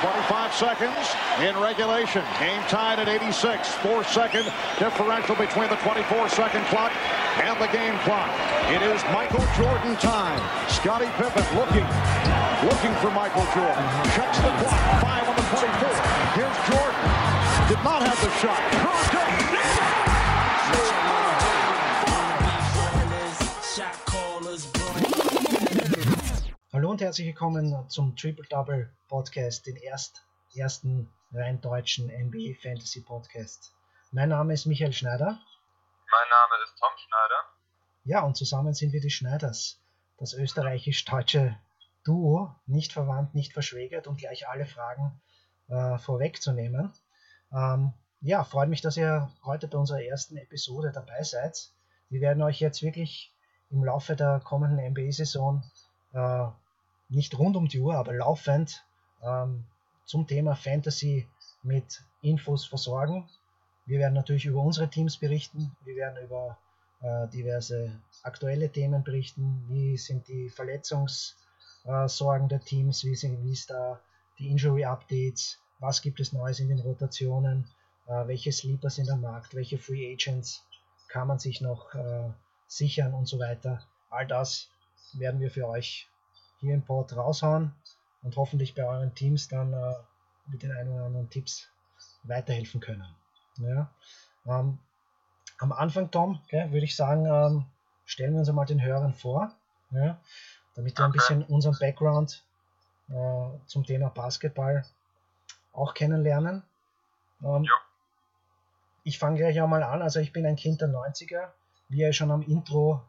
25 seconds in regulation. Game tied at 86. Four second differential between the 24 second clock and the game clock. It is Michael Jordan time. Scottie Pippen looking, looking for Michael Jordan. Checks the clock. Five on the 24. Here's Jordan. Did not have the shot. Und herzlich willkommen zum Triple Double Podcast, den erst, ersten rein deutschen NBA Fantasy Podcast. Mein Name ist Michael Schneider. Mein Name ist Tom Schneider. Ja, und zusammen sind wir die Schneiders, das österreichisch-deutsche Duo, nicht verwandt, nicht verschwägert und gleich alle Fragen äh, vorwegzunehmen. Ähm, ja, freut mich, dass ihr heute bei unserer ersten Episode dabei seid. Wir werden euch jetzt wirklich im Laufe der kommenden NBA-Saison äh, nicht rund um die Uhr, aber laufend ähm, zum Thema Fantasy mit Infos versorgen. Wir werden natürlich über unsere Teams berichten, wir werden über äh, diverse aktuelle Themen berichten, wie sind die Verletzungssorgen der Teams, wie, sind, wie ist da die Injury Updates, was gibt es Neues in den Rotationen, äh, welche Sleeper sind am Markt, welche Free Agents kann man sich noch äh, sichern und so weiter. All das werden wir für euch hier im Pod raushauen und hoffentlich bei euren Teams dann äh, mit den ein oder anderen Tipps weiterhelfen können. Ja. Ähm, am Anfang, Tom, okay, würde ich sagen, ähm, stellen wir uns einmal den Hörern vor, ja, damit wir ein bisschen unseren Background äh, zum Thema Basketball auch kennenlernen. Ähm, Ja. ich fange gleich einmal an. Also ich bin ein Kind der 90er. Wie ihr schon am Intro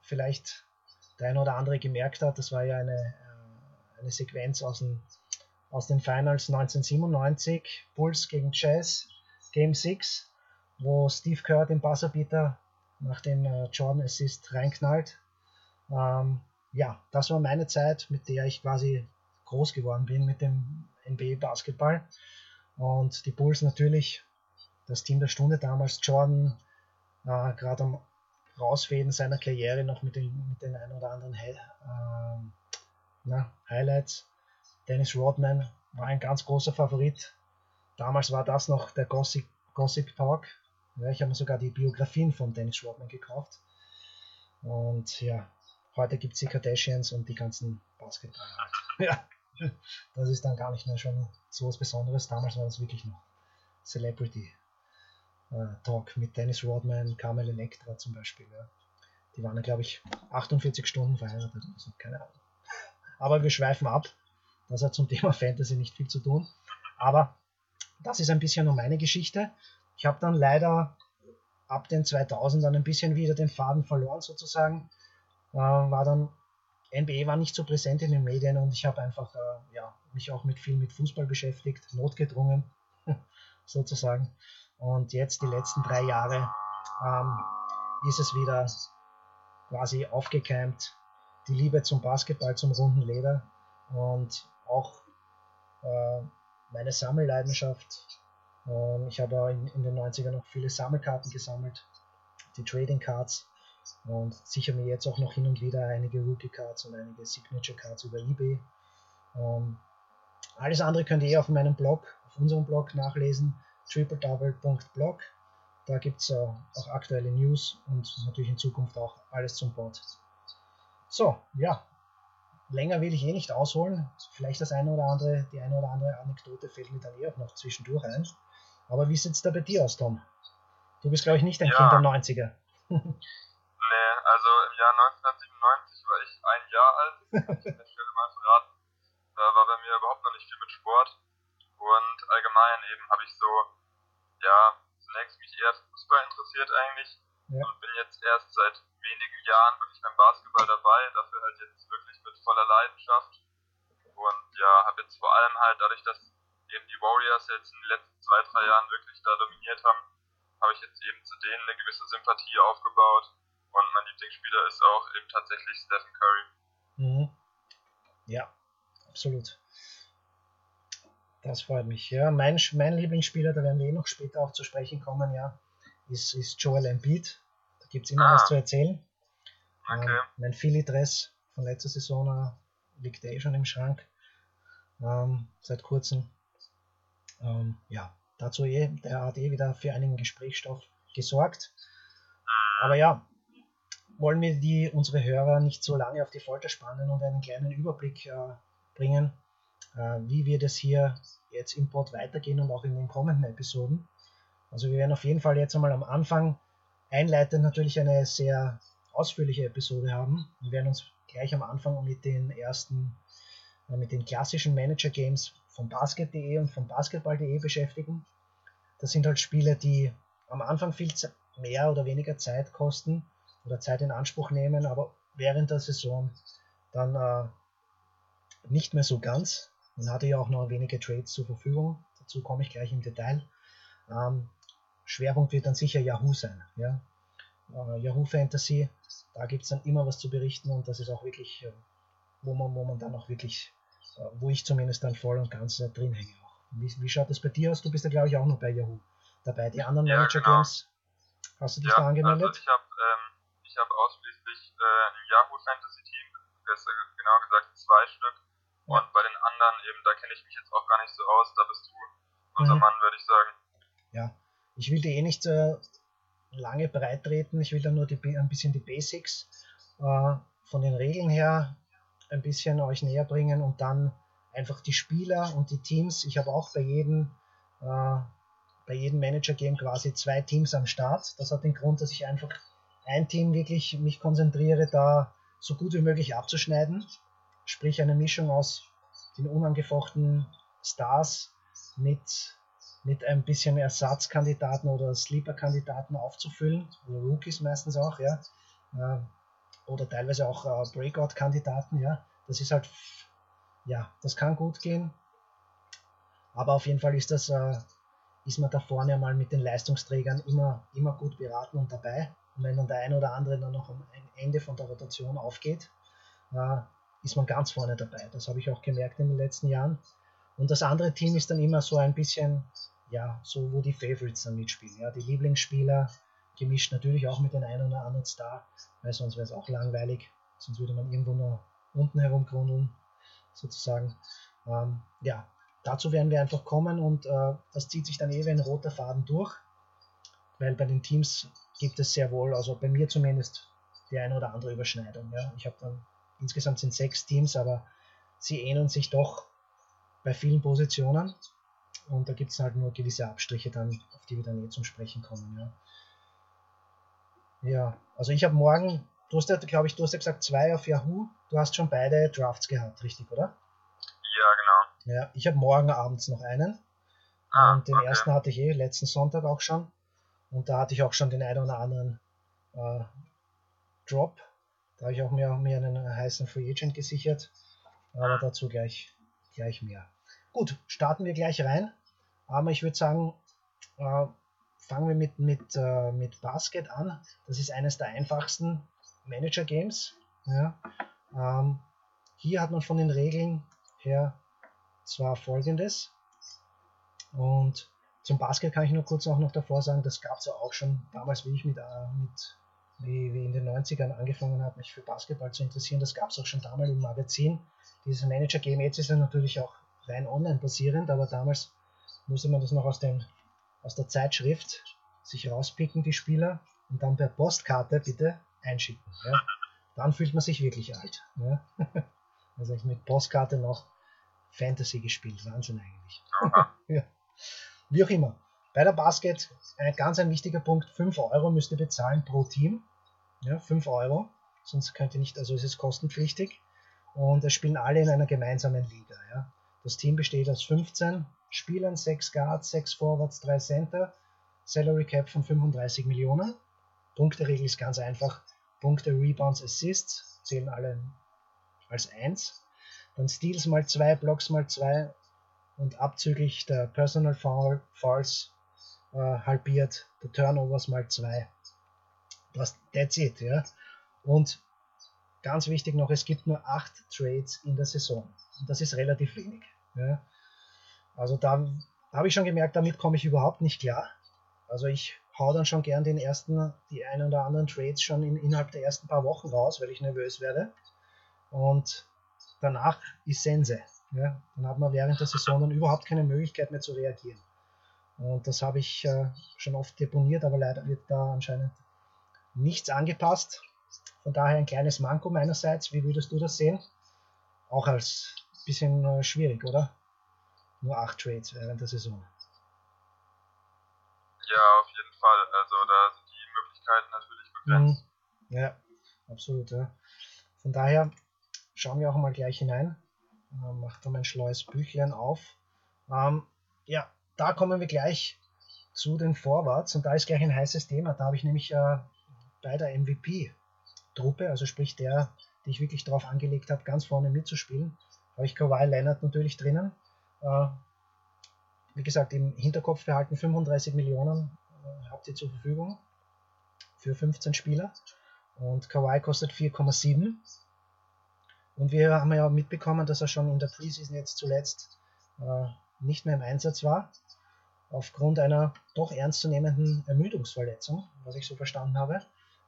vielleicht der ein oder andere gemerkt hat, das war ja eine, äh, eine Sequenz aus den, aus den Finals 1997, Bulls gegen Jazz, Game 6, wo Steve Kerr den Buzzerbeater nach dem äh, Jordan Assist reinknallt. Ähm, ja, das war meine Zeit, mit der ich quasi groß geworden bin mit dem NBA Basketball. Und die Bulls natürlich, das Team der Stunde damals, Jordan, äh, gerade am Rausfäden seiner Karriere noch mit den, mit den ein oder anderen Hi ähm, na, Highlights. Dennis Rodman war ein ganz großer Favorit. Damals war das noch der Gossip, Gossip Talk. Ja, ich habe mir sogar die Biografien von Dennis Rodman gekauft. Und ja, heute gibt es die Kardashians und die ganzen Basketballer. Ja, das ist dann gar nicht mehr schon so was Besonderes. Damals war das wirklich noch Celebrity Talk mit Dennis Rodman, Carmel Electra zum Beispiel. Ja. Die waren, glaube ich, 48 Stunden verheiratet oder so, keine Ahnung. Aber wir schweifen ab. Das hat zum Thema Fantasy nicht viel zu tun. Aber das ist ein bisschen nur meine Geschichte. Ich habe dann leider ab den 2000ern ein bisschen wieder den Faden verloren sozusagen. Äh, war dann NBA war nicht so präsent in den Medien und ich habe einfach äh, ja, mich auch mit viel mit Fußball beschäftigt, notgedrungen sozusagen. Und jetzt die letzten drei Jahre ähm, ist es wieder quasi aufgekeimt, die Liebe zum Basketball, zum runden Leder und auch äh, meine Sammelleidenschaft. Ähm, ich habe in, in den 90ern noch viele Sammelkarten gesammelt, die Trading Cards und sichere mir jetzt auch noch hin und wieder einige Rookie Cards und einige Signature Cards über eBay. Ähm, alles andere könnt ihr auf meinem Blog, auf unserem Blog nachlesen, tripledouble.blog. Da gibt es auch aktuelle News und natürlich in Zukunft auch alles zum Bot. So, ja, länger will ich eh nicht ausholen. Vielleicht das eine oder andere, die eine oder andere Anekdote fällt mir dann eh auch noch zwischendurch ein. Aber wie sieht es da bei dir aus, Tom? Du bist, glaube ich, nicht ein Ja. Kind der 90er. Nee, also im Jahr 1997 war ich ein Jahr alt, das kann ich an der Stelle mal verraten. Da war bei mir überhaupt noch nicht viel mit Sport. Und allgemein eben habe ich so, ja, zunächst mich eher Fußball interessiert eigentlich. Ja. Und bin jetzt erst seit wenigen Jahren wirklich beim Basketball dabei, dafür halt jetzt wirklich mit voller Leidenschaft. Und ja, habe jetzt vor allem halt dadurch, dass eben die Warriors jetzt in den letzten zwei, drei Jahren wirklich da dominiert haben, habe ich jetzt eben zu denen eine gewisse Sympathie aufgebaut. Und mein Lieblingsspieler ist auch eben tatsächlich Stephen Curry. Mhm. Ja, absolut. Das freut mich. Ja, mein, mein Lieblingsspieler, da werden wir eh noch später auch zu sprechen kommen, ja, ist, ist Joel Embiid. Da gibt es immer Ah. was zu erzählen. Okay. Ähm, mein Philly-Dress von letzter Saison äh, liegt eh schon im Schrank. ähm, seit kurzem. Ähm, ja, dazu eh, der hat eh wieder für einigen Gesprächsstoff gesorgt. Aber ja, wollen wir die, unsere Hörer nicht so lange auf die Folter spannen und einen kleinen Überblick äh, bringen, wie wir das hier jetzt im Pod weitergehen und auch in den kommenden Episoden. Also wir werden auf jeden Fall jetzt einmal am Anfang einleitend natürlich eine sehr ausführliche Episode haben. Wir werden uns gleich am Anfang mit den ersten, äh, mit den klassischen Manager-Games von Basket.de und von Basketball.de beschäftigen. Das sind halt Spiele, die am Anfang viel mehr oder weniger Zeit kosten oder Zeit in Anspruch nehmen, aber während der Saison dann äh, nicht mehr so ganz. Man hatte ja auch noch wenige Trades zur Verfügung. Dazu komme ich gleich im Detail. Ähm, Schwerpunkt wird dann sicher Yahoo sein. Ja? Äh, Yahoo Fantasy, da gibt es dann immer was zu berichten und das ist auch wirklich, äh, wo, man, wo man dann auch wirklich, äh, wo ich zumindest dann voll und ganz äh, drin hänge. Auch. Wie, wie schaut das bei dir aus? Du bist ja glaube ich auch noch bei Yahoo dabei. Die anderen ja, Manager genau. Games, hast du dich ja, da angemeldet? Also ich habe ähm, hab ausschließlich äh, ein Yahoo Fantasy Team, besser genau gesagt zwei Stück. Und bei den eben, da kenne ich mich jetzt auch gar nicht so aus, da bist du unser mhm. Mann, würde ich sagen. Ja, ich will die eh nicht äh, lange breit treten, ich will da nur die, ein bisschen die Basics äh, von den Regeln her ein bisschen euch näher bringen und dann einfach die Spieler und die Teams. Ich habe auch bei jedem, äh, bei jedem Manager-Game quasi zwei Teams am Start. Das hat den Grund, dass ich einfach ein Team wirklich mich konzentriere, da so gut wie möglich abzuschneiden. Sprich eine Mischung aus den unangefochten Stars mit mit ein bisschen Ersatzkandidaten oder Sleeper-Kandidaten aufzufüllen, oder Rookies meistens auch, ja, äh, oder teilweise auch äh, Breakout-Kandidaten, ja, das ist halt, ja, das kann gut gehen, aber auf jeden Fall ist das, äh, ist man da vorne mal mit den Leistungsträgern immer, immer gut beraten und dabei. Und wenn dann der eine oder andere dann noch am Ende von der Rotation aufgeht, ist man ganz vorne dabei. Das habe ich auch gemerkt in den letzten Jahren. Und das andere Team ist dann immer so ein bisschen ja, so wo die Favorites dann mitspielen. Ja, die Lieblingsspieler gemischt natürlich auch mit den einen oder anderen Star, weil sonst wäre es auch langweilig. Sonst würde man irgendwo nur unten herumgrundeln, sozusagen. Ähm, ja, dazu werden wir einfach kommen und äh, das zieht sich dann eh ein roter Faden durch, weil bei den Teams gibt es sehr wohl, also bei mir zumindest, die eine oder andere Überschneidung. Ja. Ich habe dann, insgesamt sind sechs Teams, aber sie ähneln sich doch bei vielen Positionen. Und da gibt es halt nur gewisse Abstriche dann, auf die wir dann eh zum Sprechen kommen. Ja, ja also ich habe morgen, du hast ja, glaube ich, du hast ja gesagt, zwei auf Yahoo. Du hast schon beide Drafts gehabt, richtig, oder? Ja, genau. Ja, ich habe morgen abends noch einen. Ah, und den okay. ersten hatte ich eh letzten Sonntag auch schon. Und da hatte ich auch schon den einen oder anderen äh, Drop. Da habe ich auch mir, mir einen heißen Free Agent gesichert. Aber dazu gleich, gleich mehr. Gut, starten wir gleich rein. Aber ich würde sagen, äh, fangen wir mit, mit, äh, mit Basket an. Das ist eines der einfachsten Manager-Games. Ja. Ähm, hier hat man von den Regeln her zwar folgendes. Und zum Basket kann ich nur kurz auch noch davor sagen, das gab es ja auch schon damals, wie ich mit, äh, mit wie, wie in den 90ern angefangen habe, mich für Basketball zu interessieren. Das gab es auch schon damals im Magazin. Dieses Manager-Game jetzt ist ja natürlich auch rein online basierend, aber damals musste man das noch aus, dem, aus der Zeitschrift sich rauspicken, die Spieler, und dann per Postkarte bitte einschicken. Ja. Dann fühlt man sich wirklich alt. Ja. Also ich mit Postkarte noch Fantasy gespielt. Wahnsinn eigentlich. ja. Wie auch immer. Bei der Basket ein ganz ein wichtiger Punkt, 5 Euro müsst ihr bezahlen pro Team. Ja, 5 Euro. Sonst könnt ihr nicht, also ist es kostenpflichtig. Und es spielen alle in einer gemeinsamen Liga. Ja. Das Team besteht aus 15 Spielern, 6 Guards, 6 Forwards, 3 Center, Salary Cap von 35 Millionen. Punkteregel ist ganz einfach. Punkte, Rebounds, Assists zählen alle als 1. Dann Steals mal 2, Blocks mal 2 und abzüglich der Personal Foul, Fouls äh, halbiert, der Turnovers mal 2. Das, that's it, ja. Und ganz wichtig noch, es gibt nur 8 Trades in der Saison. Und das ist relativ wenig. Ja. Also da habe ich schon gemerkt, damit komme ich überhaupt nicht klar. Also ich hau dann schon gern den ersten, die einen oder anderen Trades schon in, innerhalb der ersten paar Wochen raus, weil ich nervös werde. Und danach ist Sense. ja, dann hat man während der Saison dann überhaupt keine Möglichkeit mehr zu reagieren. Und das habe ich äh, schon oft deponiert, aber leider wird da anscheinend nichts angepasst. Von daher ein kleines Manko meinerseits. Wie würdest du das sehen? Auch als bisschen äh, schwierig, oder? Nur acht Trades während der Saison. Ja, auf jeden Fall. Also da sind die Möglichkeiten natürlich begrenzt. Mhm. Ja, absolut. Ja. Von daher schauen wir auch mal gleich hinein. Äh, macht da mein schleues Büchlein auf. Ähm, ja, da kommen wir gleich zu den Forwards und da ist gleich ein heißes Thema. Da habe ich nämlich äh, bei der MVP-Truppe, also sprich der, die ich wirklich darauf angelegt habe, ganz vorne mitzuspielen, habe ich Kawhi Leonard natürlich drinnen. Äh, wie gesagt, im Hinterkopf behalten 35 Millionen äh, habt ihr zur Verfügung für 15 Spieler und Kawhi kostet 4,7. Und wir haben ja mitbekommen, dass er schon in der Preseason jetzt zuletzt äh, nicht mehr im Einsatz war aufgrund einer doch ernstzunehmenden Ermüdungsverletzung, was ich so verstanden habe.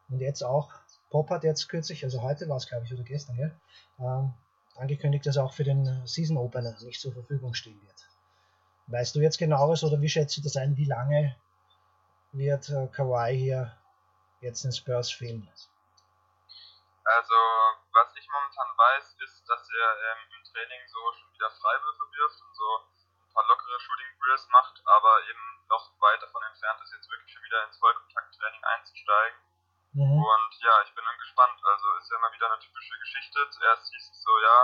Und jetzt auch, Pop hat jetzt kürzlich, also heute war es glaube ich oder gestern, gell, ähm, angekündigt, dass er auch für den Season Opener nicht zur Verfügung stehen wird. Weißt du jetzt genaueres oder wie schätzt du das ein? Wie lange wird äh, Kawhi hier jetzt in Spurs fehlen? Also, was ich momentan weiß, ist, dass er ähm, im Training so schon wieder Freiwürfe wirft und so paar lockere Shooting Drills macht, aber eben noch weit davon entfernt ist, jetzt wirklich schon wieder ins Vollkontakttraining einzusteigen. Mhm. Und ja, ich bin dann gespannt. Also ist ja immer wieder eine typische Geschichte. Zuerst hieß es so, ja,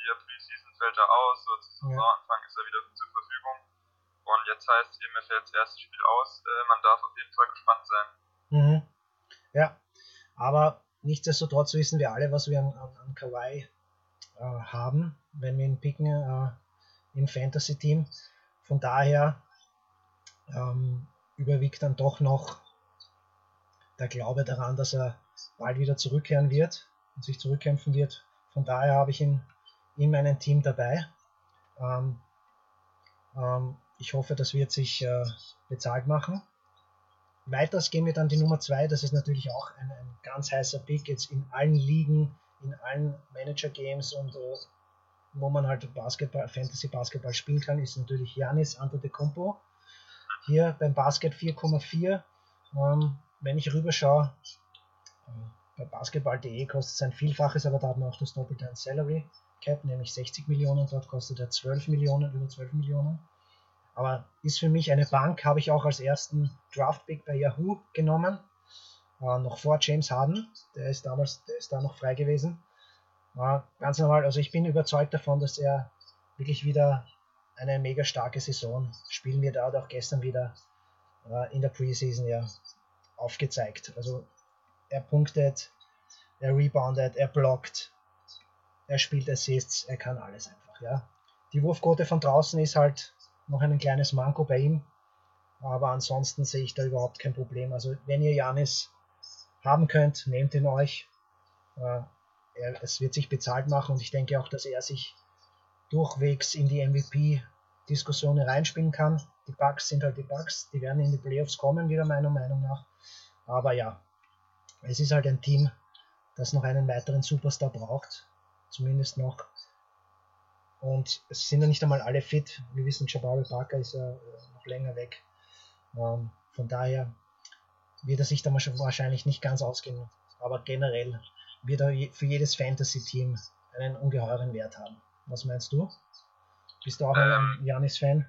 hier Preseason fällt er aus, so zum Saisonanfang ist er wieder zur Verfügung. Und jetzt heißt es eben, er fällt das erste Spiel aus. Äh, man darf auf jeden Fall gespannt sein. Mhm. Ja, aber nichtsdestotrotz wissen wir alle, was wir an, an, an Kawhi äh, haben, wenn wir ihn picken. Äh, im Fantasy-Team. Von daher ähm, überwiegt dann doch noch der Glaube daran, dass er bald wieder zurückkehren wird und sich zurückkämpfen wird. Von daher habe ich ihn in meinem Team dabei. Ähm, ähm, ich hoffe, das wird sich äh, bezahlt machen. Weiters gehen wir dann die Nummer 2. Das ist natürlich auch ein, ein, ganz heißer Pick jetzt in allen Ligen, in allen Manager-Games und äh, wo man halt Basketball, Fantasy Basketball spielen kann, ist natürlich Janis Antetokounmpo. Hier beim Basket 4,4. Ähm, wenn ich rüberschaue, äh, bei basketball.de kostet es ein Vielfaches, aber da hat man auch das Doppelte an Salary Cap, nämlich 60 Millionen. Dort kostet er 12 Millionen, über 12 Millionen. Aber ist für mich eine Bank, habe ich auch als ersten Draft-Pick bei Yahoo genommen. Äh, noch vor James Harden, der ist damals, der ist da noch frei gewesen. Ja, ganz normal. Also ich bin überzeugt davon, dass er wirklich wieder eine mega starke Saison spielen wird. Er hat auch gestern wieder äh, in der Preseason ja aufgezeigt. Also er punktet, er reboundet, er blockt, er spielt Assists, er kann alles einfach. Ja. Die Wurfquote von draußen ist halt noch ein kleines Manko bei ihm. Aber ansonsten sehe ich da überhaupt kein Problem. Also wenn ihr Janis haben könnt, nehmt ihn euch. Äh, er, es wird sich bezahlt machen und ich denke auch, dass er sich durchwegs in die MVP-Diskussion reinspielen kann. Die Bugs sind halt die Bugs, die werden in die Playoffs kommen, wieder meiner Meinung nach. Aber ja, es ist halt ein Team, das noch einen weiteren Superstar braucht, zumindest noch. Und es sind ja nicht einmal alle fit. Wir wissen, Jabari Parker ist ja äh, noch länger weg. Ähm, von daher wird er sich da wahrscheinlich nicht ganz ausgehen. Aber generell wird er für jedes Fantasy-Team einen ungeheuren Wert haben. Was meinst du? Bist du auch ähm, ein Janis-Fan?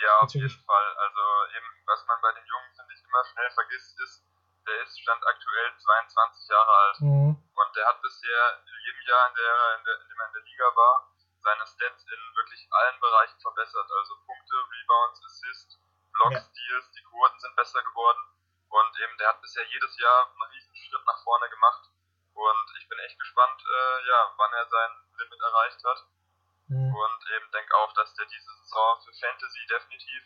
Ja, auf jeden Fall. Also eben, was man bei den Jungen, finde ich, immer schnell vergisst, ist, der ist stand aktuell 22 Jahre alt. Mhm. Und der hat bisher in jedem Jahr, in, der, in, der, in dem er in der Liga war, seine Stats in wirklich allen Bereichen verbessert. Also Punkte, Rebounds, Assists, Blocks, ja. Steals, die Quoten sind besser geworden. Und eben, der hat bisher jedes Jahr einen riesen Schritt nach vorne gemacht. Und ich bin echt gespannt, äh, ja, wann er sein Limit erreicht hat. Mhm. Und eben denke auch, dass der diese Saison für Fantasy definitiv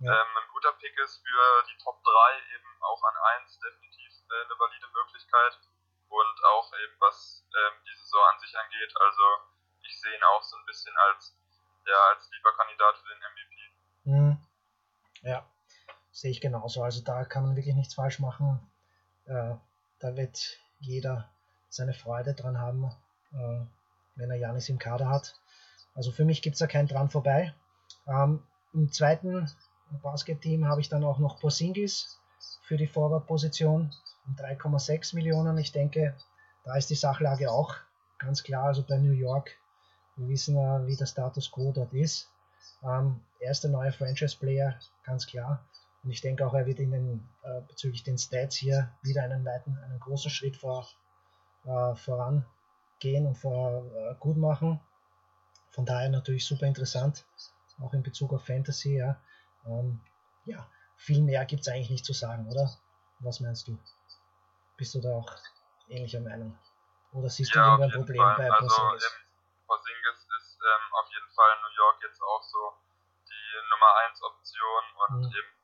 ja. ähm, ein guter Pick ist für die Top 3, eben auch an 1 definitiv äh, eine valide Möglichkeit. Und auch eben was ähm, die Saison an sich angeht. Also ich sehe ihn auch so ein bisschen als, ja, als lieber Kandidat für den MVP. Mhm. Ja, sehe ich genauso. Also da kann man wirklich nichts falsch machen. Äh, da wird jeder seine Freude dran haben, äh, wenn er Janis im Kader hat. Also für mich gibt es da keinen dran vorbei. Ähm, Im zweiten Basket-Team habe ich dann auch noch Porzingis für die Forward-Position um 3,6 Millionen. Ich denke, da ist die Sachlage auch ganz klar. Also bei New York, wir wissen ja, wie der Status quo dort ist. Ähm, er ist der neue Franchise-Player, ganz klar. Und ich denke auch, er wird in den, äh, bezüglich den Stats hier wieder einen weiten, einen großen Schritt vor, äh, vorangehen und vor, äh, gut machen. Von daher natürlich super interessant, auch in Bezug auf Fantasy. Ja, ähm, ja viel mehr gibt es eigentlich nicht zu sagen, oder? Was meinst du? Bist du da auch ähnlicher Meinung? Oder siehst ja, du irgendein Problem Fall. bei also, Porzingis? Ähm, Porzingis ist ähm, auf jeden Fall in New York jetzt auch so die Nummer 1 Option und Mhm. eben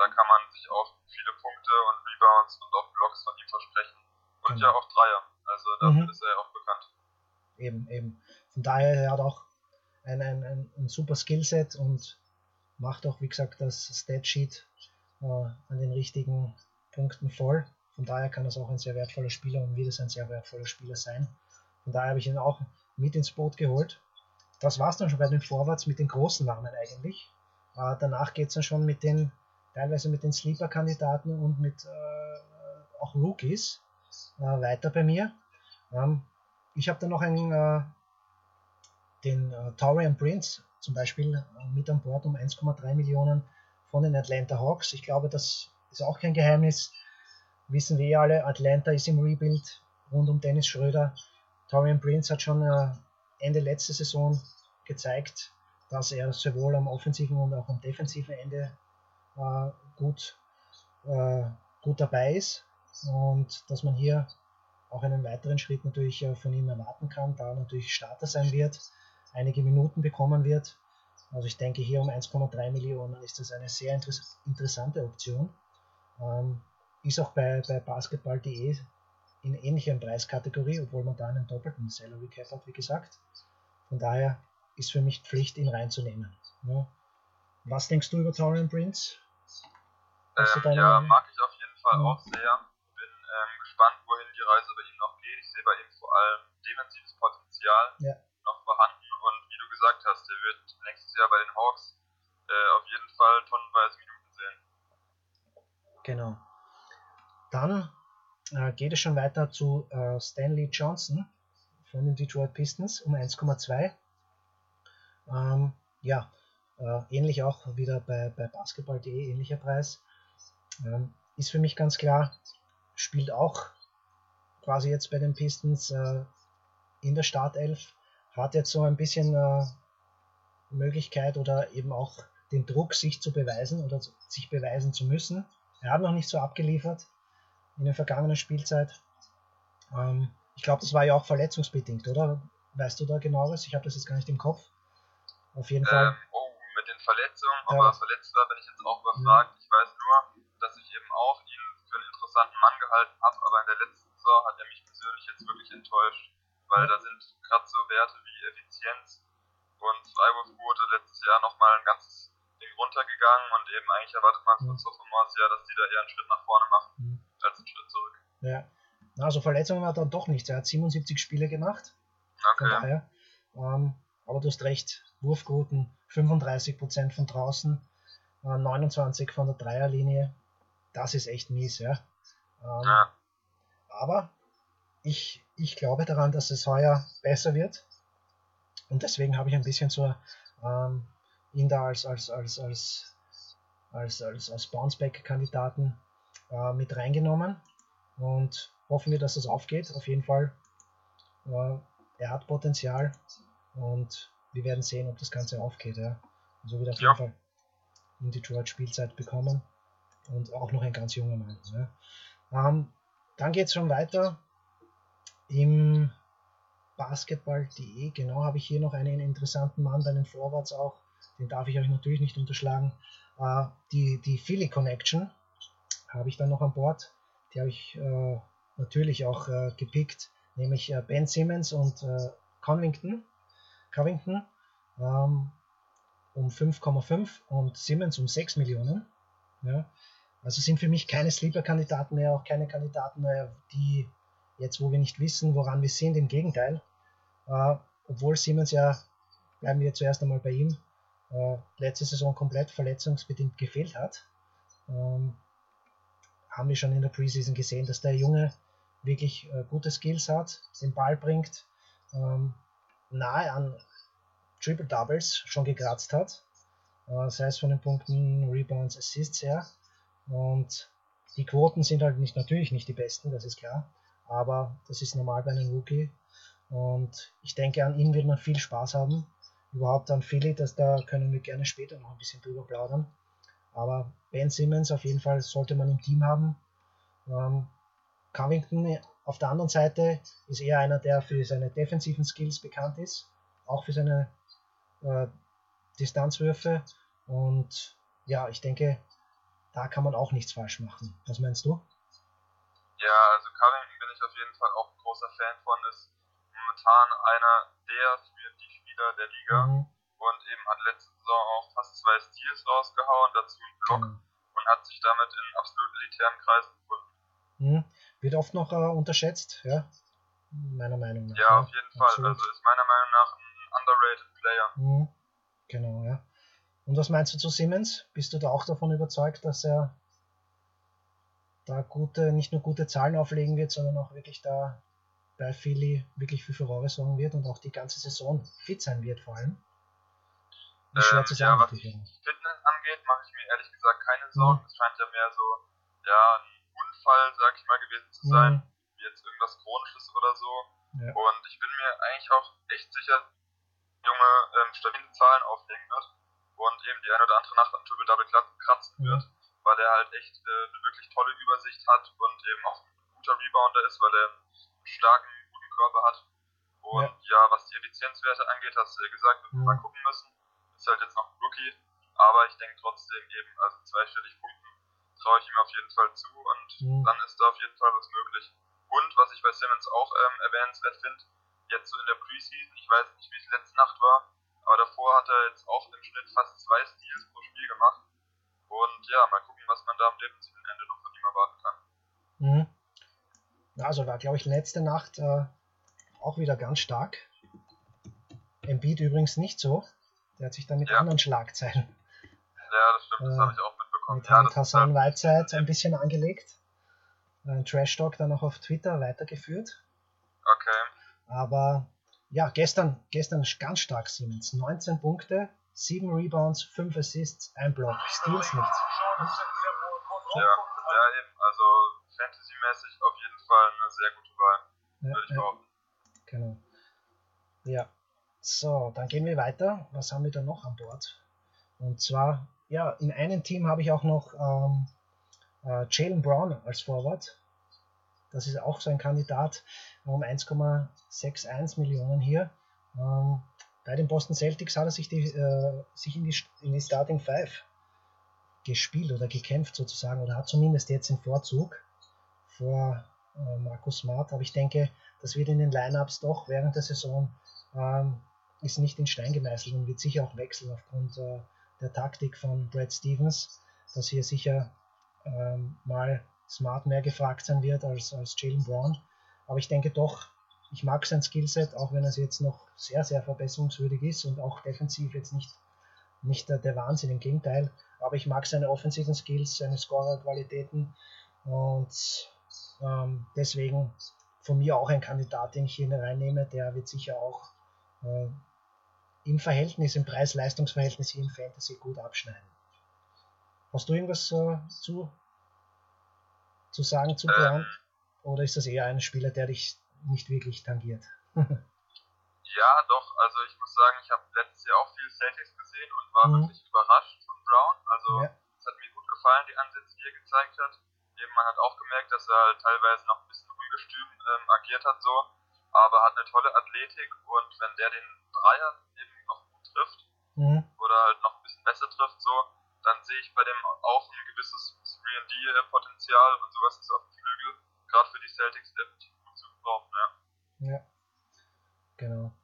da kann man sich auch viele Punkte und Rebounds und auch Blocks von ihm versprechen. Und Genau. ja auch Dreier. Also dafür Mhm. ist er ja auch bekannt. Eben, eben. Von daher, er hat auch ein, ein, ein, ein super Skillset und macht auch, wie gesagt, das Statsheet äh, an den richtigen Punkten voll. Von daher kann das auch ein sehr wertvoller Spieler und wird es ein sehr wertvoller Spieler sein. Von daher habe ich ihn auch mit ins Boot geholt. Das war es dann schon bei den Forwards mit den großen Namen eigentlich. Äh, danach geht es dann schon mit den, teilweise mit den Sleeper-Kandidaten und mit äh, auch Rookies äh, weiter bei mir. Ähm, ich habe dann noch einen, äh, den äh, Taurian Prince zum Beispiel äh, mit an Bord um 1,3 Millionen von den Atlanta Hawks. Ich glaube, das ist auch kein Geheimnis. Wissen wir ja alle, Atlanta ist im Rebuild rund um Dennis Schröder. Taurian Prince hat schon äh, Ende letzter Saison gezeigt, dass er sowohl am offensiven und auch am defensiven Ende äh, gut, äh, gut dabei ist und dass man hier auch einen weiteren Schritt natürlich äh, von ihm erwarten kann, da er natürlich Starter sein wird, einige Minuten bekommen wird. Also ich denke hier um 1,3 Millionen ist das eine sehr interess interessante Option. Ähm, ist auch bei, bei Basketball.de in ähnlicher Preiskategorie, obwohl man da einen doppelten Salary Cap hat, wie gesagt. Von daher ist für mich Pflicht, ihn reinzunehmen. Ja. Was denkst du über Torian Prince? Ähm, ja, Meinung? mag ich auf jeden Fall Mhm. auch sehr. Bin ähm, gespannt, wohin die Reise bei ihm noch geht. Ich sehe bei ihm vor allem defensives Potenzial Ja. noch vorhanden und wie du gesagt hast, er wird nächstes Jahr bei den Hawks äh, auf jeden Fall tonnenweise Minuten sehen. Genau. Dann äh, geht es schon weiter zu äh, Stanley Johnson von den Detroit Pistons um 1,2. Ähm, ja, äh, ähnlich auch wieder bei, bei Basketball.de, ähnlicher Preis. Ähm, ist für mich ganz klar, spielt auch quasi jetzt bei den Pistons äh, in der Startelf, hat jetzt so ein bisschen äh, Möglichkeit oder eben auch den Druck, sich zu beweisen oder sich beweisen zu müssen. Er hat noch nicht so abgeliefert in der vergangenen Spielzeit. Ähm, ich glaube, das war ja auch verletzungsbedingt, oder? Weißt du da genaueres? Ich habe das jetzt gar nicht im Kopf. Auf jeden Fall. Ähm, oh, mit den Verletzungen, ob Ja. er verletzt war, bin ich jetzt auch überfragt. Ich weiß nur, dass ich eben auch ihn für einen interessanten Mann gehalten habe, aber in der letzten Saison hat er mich persönlich jetzt wirklich enttäuscht, weil da sind gerade so Werte wie Effizienz und Freiwurfquote letztes Jahr nochmal ein ganzes Ding runtergegangen und eben eigentlich erwartet man von. Sophomores ja, dass die da eher einen Schritt nach vorne machen Mhm. als einen Schritt zurück. Ja. Also Verletzungen hat er doch nichts. Er hat 77 Spiele gemacht. Von Okay. daher. Ähm, aber du hast recht. Wurfquoten 35% von draußen, äh, 29 von der Dreierlinie. Das ist echt mies, ja. Ähm, Ja. Aber ich, ich glaube daran, dass es heuer besser wird. Und deswegen habe ich ein bisschen so ähm, ihn da als, als, als, als, als, als, als Bounceback-Kandidaten äh, mit reingenommen. Und hoffen wir, dass das aufgeht. Auf jeden Fall. Äh, er hat Potenzial. Und wir werden sehen, ob das Ganze aufgeht. Ja. Also wird auf jeden Ja. Fall in Detroit Spielzeit bekommen. Und auch noch ein ganz junger Mann. Ja. Ähm, dann geht es schon weiter im Basketball.de. Genau habe ich hier noch einen interessanten Mann bei den Forwards auch. Den darf ich euch natürlich nicht unterschlagen. Äh, die, die Philly Connection habe ich dann noch an Bord. Die habe ich äh, natürlich auch äh, gepickt, nämlich äh, Ben Simmons und äh, Covington. Covington ähm, um 5,5 und Simmons um 6 Millionen. Ja. Also sind für mich keine Sleeper-Kandidaten mehr, auch keine Kandidaten mehr, die jetzt, wo wir nicht wissen, woran wir sind, im Gegenteil. Äh, obwohl Siemens ja bleiben wir zuerst einmal bei ihm. Äh, letzte Saison komplett verletzungsbedingt gefehlt hat. Ähm, haben wir schon in der Preseason gesehen, dass der Junge wirklich äh, gute Skills hat, den Ball bringt, ähm, nahe an Triple Doubles schon gekratzt hat, äh, sei es von den Punkten Rebounds, Assists her. Und die Quoten sind halt nicht natürlich nicht die besten, das ist klar, aber das ist normal bei einem Rookie. Und ich denke, an ihn wird man viel Spaß haben. Überhaupt an Philly, das da können wir gerne später noch ein bisschen drüber plaudern. Aber Ben Simmons auf jeden Fall sollte man im Team haben. Ähm, Covington auf der anderen Seite ist eher einer, der für seine defensiven Skills bekannt ist, auch für seine äh, Distanzwürfe. Und ja, ich denke, da kann man auch nichts falsch machen. Was meinst du? Ja, also Covington bin ich auf jeden Fall auch ein großer Fan von. Ist momentan einer der 3D-Spieler der Liga. Mhm und eben hat letzte Saison auch fast zwei Steals rausgehauen, dazu einen Block mhm. und hat sich damit in absolut elitären Kreisen gefunden. Mhm. Wird oft noch äh, unterschätzt, ja, meiner Meinung nach. Ja, ja. auf jeden Fall. Absolut. Also ist meiner Meinung nach ein underrated Player. Mhm. Genau, ja. Und was meinst du zu Simmons? Bist du da auch davon überzeugt, dass er da gute, nicht nur gute Zahlen auflegen wird, sondern auch wirklich da bei Philly wirklich für Furore sorgen wird und auch die ganze Saison fit sein wird vor allem? Wie schwer zu sagen, ja, was Fitness angeht, mache ich mir ehrlich gesagt keine Sorgen. Es mhm. scheint ja mehr so ja, ein Unfall, sag ich mal, gewesen zu sein, mhm. wie jetzt irgendwas Chronisches oder so. Ja. Und ich bin mir eigentlich auch echt sicher, Junge ähm, stabile Zahlen auflegen wird und eben die eine oder andere Nacht am Triple Double kratzen mhm. wird, weil er halt echt äh, eine wirklich tolle Übersicht hat und eben auch ein guter Rebounder ist, weil er einen starken, guten Körper hat. Und ja, ja was die Effizienzwerte angeht, hast du ja gesagt, wir mhm. mal gucken müssen ist halt jetzt noch ein Rookie, aber ich denke trotzdem eben, also zweistellig Punkten traue ich ihm auf jeden Fall zu und mhm. dann ist da auf jeden Fall was möglich. Und was ich bei Simmons auch ähm, erwähnenswert finde, jetzt so in der Preseason, ich weiß nicht, wie es letzte Nacht war, aber davor hat er jetzt auch im Schnitt fast zwei Steals pro Spiel gemacht. Und ja, mal gucken, was man da am defensiven Ende noch von ihm erwarten kann. Mhm. Also war, glaube ich, letzte Nacht äh, auch wieder ganz stark. Embiid übrigens nicht so. Der hat sich dann mit ja. anderen Schlagzeilen. Ja, das stimmt, das äh, habe ich auch mitbekommen. Mit ja, Hassan halt Whiteside ein bisschen angelegt. Ein Trash Talk dann auch auf Twitter weitergeführt. Okay. Aber ja, gestern, gestern ganz stark Siemens. 19 Punkte, 7 Rebounds, 5 Assists, 1 Block. Steals nicht. Ja, ja eben. Also Fantasy-mäßig auf jeden Fall eine sehr gute Wahl. Ja, würde ich behaupten. Genau. Ja, so, dann gehen wir weiter. Was haben wir da noch an Bord? Und zwar, ja, in einem Team habe ich auch noch ähm, äh, Jalen Brown als Vorwart. Das ist auch so ein Kandidat um 1,61 Millionen hier. Ähm, bei den Boston Celtics hat er sich, die, äh, sich in, die, in die Starting Five gespielt oder gekämpft sozusagen oder hat zumindest jetzt den Vorzug vor äh, Markus Smart. Aber ich denke, das wird in den Lineups doch während der Saison ähm, ist nicht in Stein gemeißelt und wird sicher auch wechseln aufgrund äh, der Taktik von Brad Stevens, dass hier sicher ähm, mal Smart mehr gefragt sein wird als, als Jalen Brown. Aber ich denke doch, ich mag sein Skillset, auch wenn es jetzt noch sehr, sehr verbesserungswürdig ist und auch defensiv jetzt nicht, nicht der, der Wahnsinn, im Gegenteil. Aber ich mag seine offensiven Skills, seine Scorerqualitäten und ähm, deswegen von mir auch ein Kandidat, den ich hier reinnehme, der wird sicher auch äh, im Verhältnis, im Preis-Leistungs-Verhältnis hier im Fantasy gut abschneiden. Hast du irgendwas äh, zu, zu sagen zu Brown? Ähm, Oder ist das eher ein Spieler, der dich nicht wirklich tangiert? ja, doch. Also ich muss sagen, ich habe letztes Jahr auch viel Celtics gesehen und war mhm. wirklich überrascht von Brown. Also ja. es hat mir gut gefallen, die Ansätze, die er gezeigt hat. Eben, man hat auch gemerkt, dass er halt teilweise noch ein bisschen ungestüm ähm, agiert hat so aber hat eine tolle Athletik und wenn der den Dreier eben noch gut trifft mhm. oder halt noch ein bisschen besser trifft, so, dann sehe ich bei dem auch ein gewisses 3D-Potenzial und sowas ist auf dem Flügel, gerade für die Celtics definitiv gut zu gebrauchen, ja. Ja, genau.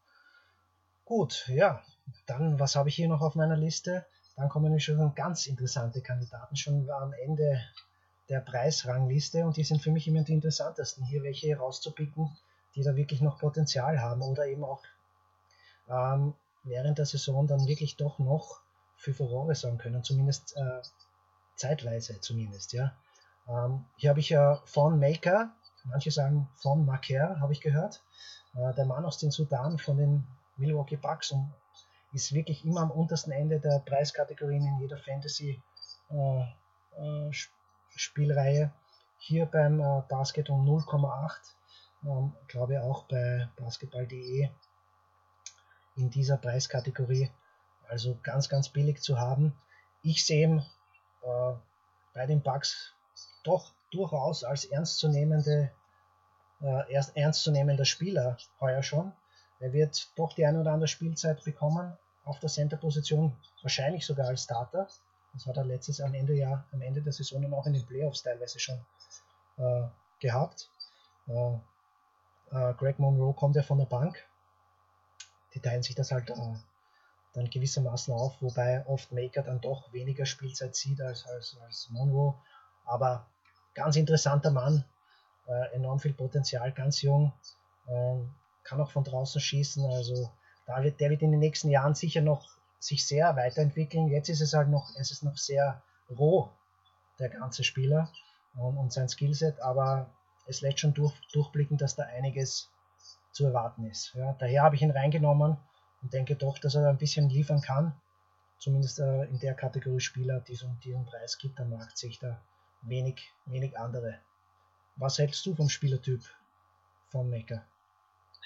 Gut, ja, dann, was habe ich hier noch auf meiner Liste? Dann kommen wir schon ganz interessante Kandidaten, schon am Ende der Preisrangliste und die sind für mich immer die interessantesten, hier welche rauszupicken, die da wirklich noch Potenzial haben oder eben auch ähm, während der Saison dann wirklich doch noch für Furore sorgen können, zumindest äh, zeitweise zumindest, ja. Ähm, hier habe ich ja von Maker, manche sagen von Maker, habe ich gehört, äh, der Mann aus dem Sudan von den Milwaukee Bucks und ist wirklich immer am untersten Ende der Preiskategorien in jeder Fantasy äh, äh, Spielreihe. Hier beim äh, Basket um 0,8, ähm, glaube auch bei basketball.de in dieser Preiskategorie. Also ganz, ganz billig zu haben. Ich sehe ihn äh, bei den Bugs doch durchaus als ernstzunehmende, äh, ernstzunehmender Spieler heuer schon. Er wird doch die eine oder andere Spielzeit bekommen auf der Center-Position, wahrscheinlich sogar als Starter. Das hat er letztes am Ende, Jahr, am Ende der Saison und auch in den Playoffs teilweise schon äh, gehabt. Äh, äh, Greg Monroe kommt ja von der Bank. Die teilen sich das halt äh, dann gewissermaßen auf, wobei oft Maker dann doch weniger Spielzeit sieht als, als, als Monroe. Aber ganz interessanter Mann, äh, enorm viel Potenzial, ganz jung, ähm, kann auch von draußen schießen. Also da wird, der wird in den nächsten Jahren sicher noch sich sehr weiterentwickeln. Jetzt ist es halt noch, es ist noch sehr roh, der ganze Spieler und, und sein Skillset, aber es lässt schon durch, durchblicken, dass da einiges zu erwarten ist. Ja, daher habe ich ihn reingenommen und denke doch, dass er ein bisschen liefern kann. Zumindest äh, in der Kategorie Spieler, die es um diesen Preis gibt am Markt, sehe ich da wenig, wenig andere. Was hältst du vom Spielertyp von Maker?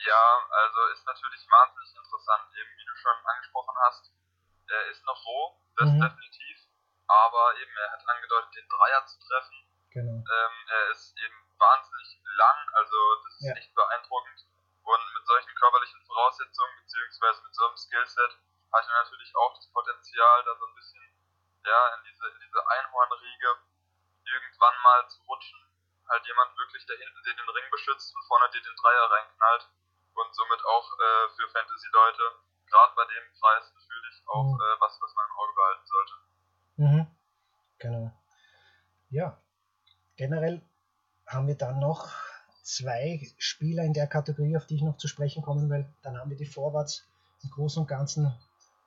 Ja, also ist natürlich wahnsinnig interessant, eben wie du schon angesprochen hast. Er ist noch roh, das mhm. definitiv, aber eben er hat angedeutet, den Dreier zu treffen. Genau. Ähm, er ist eben wahnsinnig lang, also das ist ja. echt beeindruckend. Und mit solchen körperlichen Voraussetzungen, beziehungsweise mit so einem Skillset, hat er natürlich auch das Potenzial, da so ein bisschen ja, in diese, in diese Einhornriege irgendwann mal zu rutschen. Halt jemand wirklich, der hinten dir den Ring beschützt und vorne dir den Dreier reinknallt. Und somit auch äh, für Fantasy-Leute, gerade bei dem Preis natürlich auch mhm. äh, was, was man im Auge behalten sollte. Mhm. Genau. Ja, generell haben wir dann noch zwei Spieler in der Kategorie, auf die ich noch zu sprechen kommen will. Dann haben wir die Vorwärts im Großen und Ganzen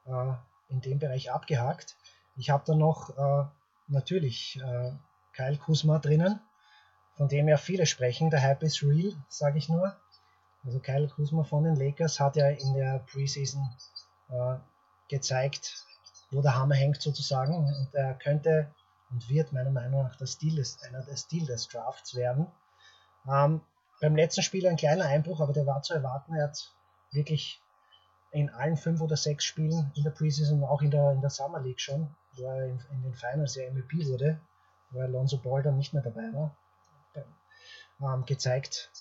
äh, in dem Bereich abgehakt. Ich habe da noch äh, natürlich äh, Kyle Kuzma drinnen, von dem ja viele sprechen. Der Hype ist real, sage ich nur. Also Kyle Kuzma von den Lakers hat ja in der Preseason äh, gezeigt, wo der Hammer hängt sozusagen. Und er könnte und wird meiner Meinung nach der Stil des, einer der Stil des Drafts werden. Ähm, beim letzten Spiel ein kleiner Einbruch, aber der war zu erwarten. Er hat wirklich in allen fünf oder sechs Spielen in der Preseason, auch in der, in der Summer League schon, wo er in, in den Finals ja MVP wurde, wo Alonso Ball dann nicht mehr dabei war, ähm, gezeigt,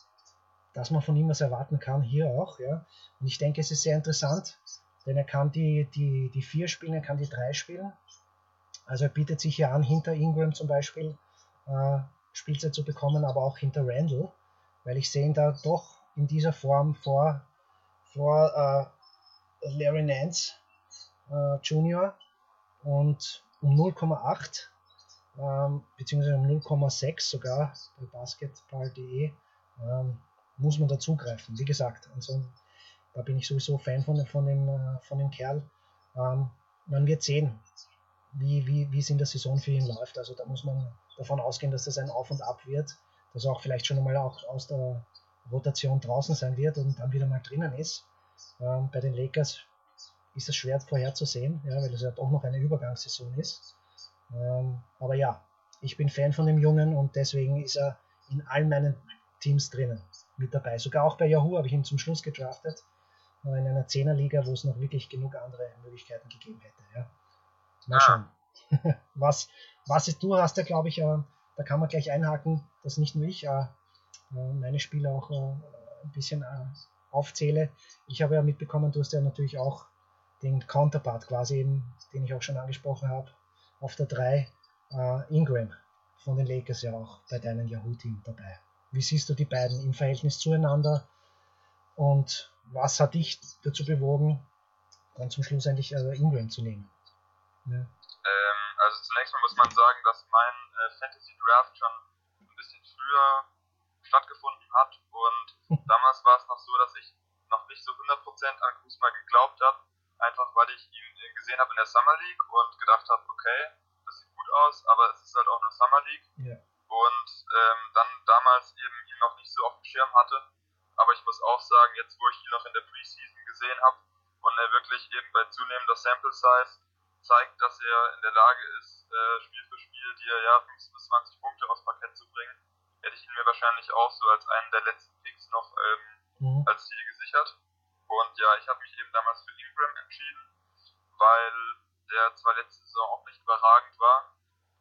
dass man von ihm was erwarten kann, hier auch. Ja. Und ich denke, es ist sehr interessant, denn er kann die, die, die vier spielen, er kann die drei spielen. Also er bietet sich hier an, hinter Ingram zum Beispiel äh, Spielzeit zu bekommen, aber auch hinter Randall, weil ich sehe ihn da doch in dieser Form vor, vor äh, Larry Nance äh, Jr. und um 0,8 ähm, beziehungsweise um 0,6 sogar bei basketball.de ähm, muss man dazugreifen. Wie gesagt, also, da bin ich sowieso Fan von, von, dem, äh, von dem Kerl. Ähm, man wird sehen, wie, wie, wie es in der Saison für ihn läuft. Also da muss man davon ausgehen, dass das ein Auf und Ab wird, dass er auch vielleicht schon einmal auch aus der Rotation draußen sein wird und dann wieder mal drinnen ist. Ähm, bei den Lakers ist es schwer vorherzusehen, ja, weil es ja doch noch eine Übergangssaison ist. Ähm, aber ja, ich bin Fan von dem Jungen und deswegen ist er in all meinen Teams drinnen mit dabei. Sogar auch bei Yahoo habe ich ihn zum Schluss gedraftet, in einer Zehnerliga, wo es noch wirklich genug andere Möglichkeiten gegeben hätte. Ja. Mal schauen. was, was ist, du hast ja, glaube ich, äh, da kann man gleich einhaken, dass nicht nur ich äh, äh meine Spiele auch äh, ein bisschen äh, aufzähle. Ich habe ja mitbekommen, du hast ja natürlich auch den Counterpart quasi eben, den ich auch schon angesprochen habe, auf der 3 äh, Ingram von den Lakers ja auch bei deinem Yahoo-Team dabei. Wie siehst du die beiden im Verhältnis zueinander und was hat dich dazu bewogen, dann zum Schluss endlich äh, Ingram zu nehmen? Ja. Ähm, also zunächst mal muss man sagen, dass mein äh, Fantasy Draft schon ein bisschen früher stattgefunden hat und damals war es noch so, dass ich noch nicht so 100% an Kuzma geglaubt habe, einfach weil ich ihn gesehen habe in der Summer League und gedacht habe, okay, das sieht gut aus, aber es ist halt auch eine Summer League. Ja. Und ähm, dann damals eben ihn noch nicht so auf dem Schirm hatte. Aber ich muss auch sagen, jetzt wo ich ihn noch in der Preseason gesehen habe und er wirklich eben bei zunehmender Sample Size zeigt, dass er in der Lage ist, äh, Spiel für Spiel dir ja 15 bis 20 Punkte aufs Parkett zu bringen, hätte ich ihn mir wahrscheinlich auch so als einen der letzten Picks noch ähm, Mhm. als Ziel gesichert. Und ja, ich habe mich eben damals für Ingram entschieden, weil der zwar letzte Saison auch nicht überragend war,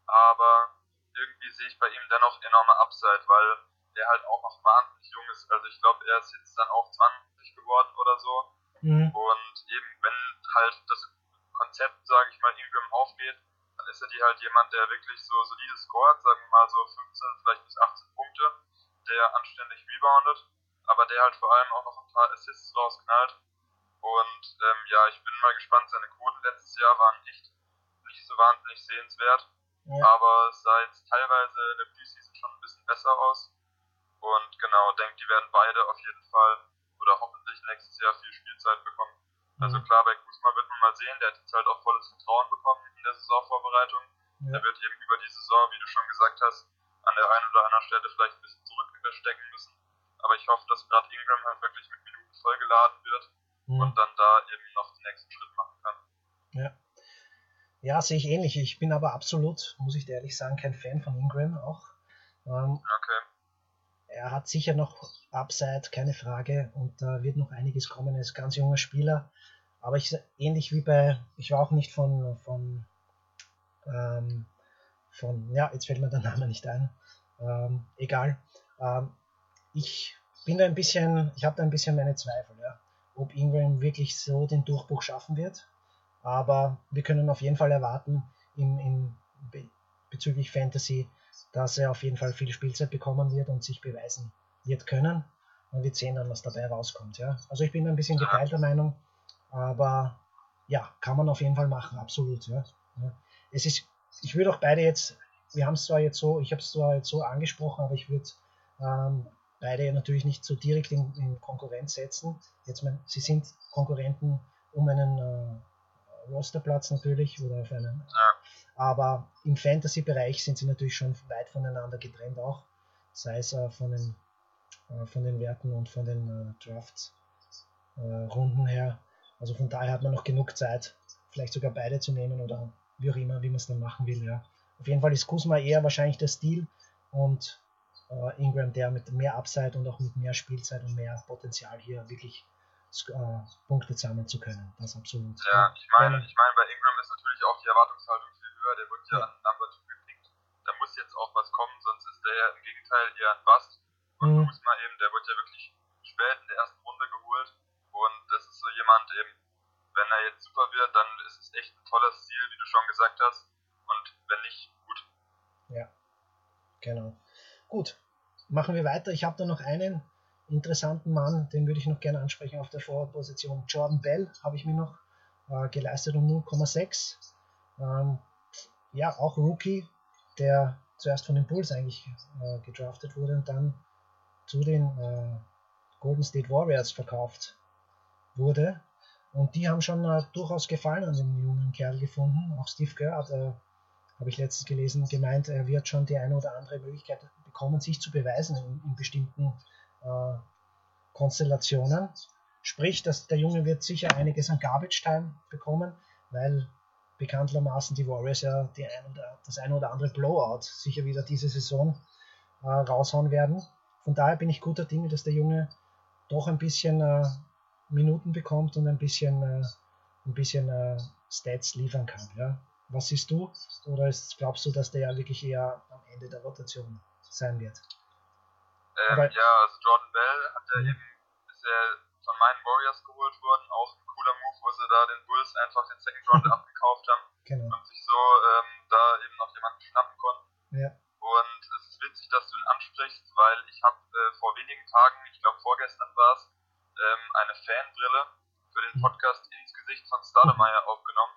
aber irgendwie sehe ich bei ihm dennoch enorme Upside, weil er halt auch noch wahnsinnig jung ist. Also ich glaube, er ist jetzt dann auch 20 geworden oder so. Mhm. Und eben, wenn halt das Konzept, sage ich mal, Ingram aufgeht, dann ist er die halt jemand, der wirklich so solide scoret, sagen wir mal so 15, vielleicht bis 18 Punkte, der anständig reboundet, aber der halt vor allem auch noch ein paar Assists rausknallt. Und ähm, ja, ich bin mal gespannt, seine Quoten letztes Jahr waren echt nicht so wahnsinnig sehenswert, Ja. aber es sah jetzt teilweise in der Preseason schon ein bisschen besser aus. Und genau, denke, die werden beide auf jeden Fall oder hoffentlich nächstes Jahr viel Spielzeit bekommen. Also Mhm. klar, bei mal sehen, der hat jetzt halt auch volles Vertrauen bekommen in der Saisonvorbereitung. Ja. Der wird eben über die Saison, wie du schon gesagt hast, an der einen oder anderen Stelle vielleicht ein bisschen zurückstecken müssen. Aber ich hoffe, dass gerade Ingram halt wirklich mit Minuten vollgeladen wird Mhm. und dann da eben noch den nächsten Schritt machen kann. Ja, sehe ich ähnlich. Ich bin aber absolut, muss ich dir ehrlich sagen, kein Fan von Ingram auch. Ähm, Okay. er hat sicher noch Upside, keine Frage, und da wird noch einiges kommen. Er ist ganz junger Spieler. Aber ich ähnlich wie bei, ich war auch nicht von, von, ähm, von, ja, jetzt fällt mir der Name nicht ein. Ähm, egal. Ähm, ich bin da ein bisschen, ich habe da ein bisschen meine Zweifel, ja, ob Ingram wirklich so den Durchbruch schaffen wird. Aber wir können auf jeden Fall erwarten, im, im, be, bezüglich Fantasy, dass er auf jeden Fall viel Spielzeit bekommen wird und sich beweisen wird können. Und wir sehen dann, was dabei rauskommt. Ja? Also ich bin ein bisschen geteilter Meinung, aber ja, kann man auf jeden Fall machen, absolut. Ja? Es ist, ich würde auch beide jetzt, wir haben es zwar jetzt so, ich habe es zwar jetzt so angesprochen, aber ich würde ähm, beide natürlich nicht so direkt in, in Konkurrenz setzen. Jetzt, mein, sie sind Konkurrenten um einen äh, Rosterplatz natürlich oder auf einen. Aber im Fantasy-Bereich sind sie natürlich schon weit voneinander getrennt auch, sei es äh, von, den, äh, von den Werten und von den äh, Draft-Runden her. Also von daher hat man noch genug Zeit, vielleicht sogar beide zu nehmen oder wie auch immer, wie man es dann machen will. Ja. Auf jeden Fall ist Kuzma eher wahrscheinlich der Stil und äh, Ingram der mit mehr Upside und auch mit mehr Spielzeit und mehr Potenzial hier wirklich äh, Punkte sammeln zu können. Das absolut. Ja, ich meine, ich meine, bei Ingram ist natürlich auch die Erwartungshaltung viel höher. Der wird ja, Ja. an Number 2 gepickt. Da muss jetzt auch was kommen, sonst ist der ja im Gegenteil eher ein Bust. Und Mhm. Kuzma eben, der wird ja wirklich spät in der ersten Runde geholt. So jemand eben, wenn er jetzt super wird, dann ist es echt ein tolles Ziel, wie du schon gesagt hast. Und wenn nicht, gut. Genau. Gut, machen wir weiter. Ich habe da noch einen interessanten Mann, den würde ich noch gerne ansprechen auf der Forward-Position. Jordan Bell habe ich mir noch äh, geleistet um 0,6. Ähm, ja, auch Rookie, der zuerst von den Bulls eigentlich äh, gedraftet wurde und dann zu den äh, Golden State Warriors verkauft wurde. Und die haben schon äh, durchaus Gefallen an dem jungen Kerl gefunden. Auch Steve Kerr hat, äh, habe ich letztens gelesen, gemeint, er wird schon die eine oder andere Möglichkeit bekommen, sich zu beweisen in, in bestimmten äh, Konstellationen. Sprich, dass der Junge wird sicher einiges an Garbage Time bekommen, weil bekanntermaßen die Warriors ja die ein oder, das ein oder andere Blowout sicher wieder diese Saison äh, raushauen werden. Von daher bin ich guter Dinge, dass der Junge doch ein bisschen äh, Minuten bekommt und ein bisschen, äh, ein bisschen äh, Stats liefern kann. Ja? Was siehst du? Oder ist, glaubst du, dass der ja wirklich eher am Ende der Rotation sein wird? Ähm, Aber- ja, also Jordan Bell hat ja eben, ist ja von meinen Warriors geholt worden. Auch ein cooler Move, wo sie da den Bulls einfach den Second Round abgekauft haben. Genau. und sich so ähm, da eben noch jemanden schnappen konnten. Ja. Und es ist witzig, dass du ihn ansprichst, weil ich habe äh, vor wenigen Tagen, ich glaube vorgestern war es, ähm, eine Fanbrille für den. Podcast ins Gesicht von Stademeyer aufgenommen.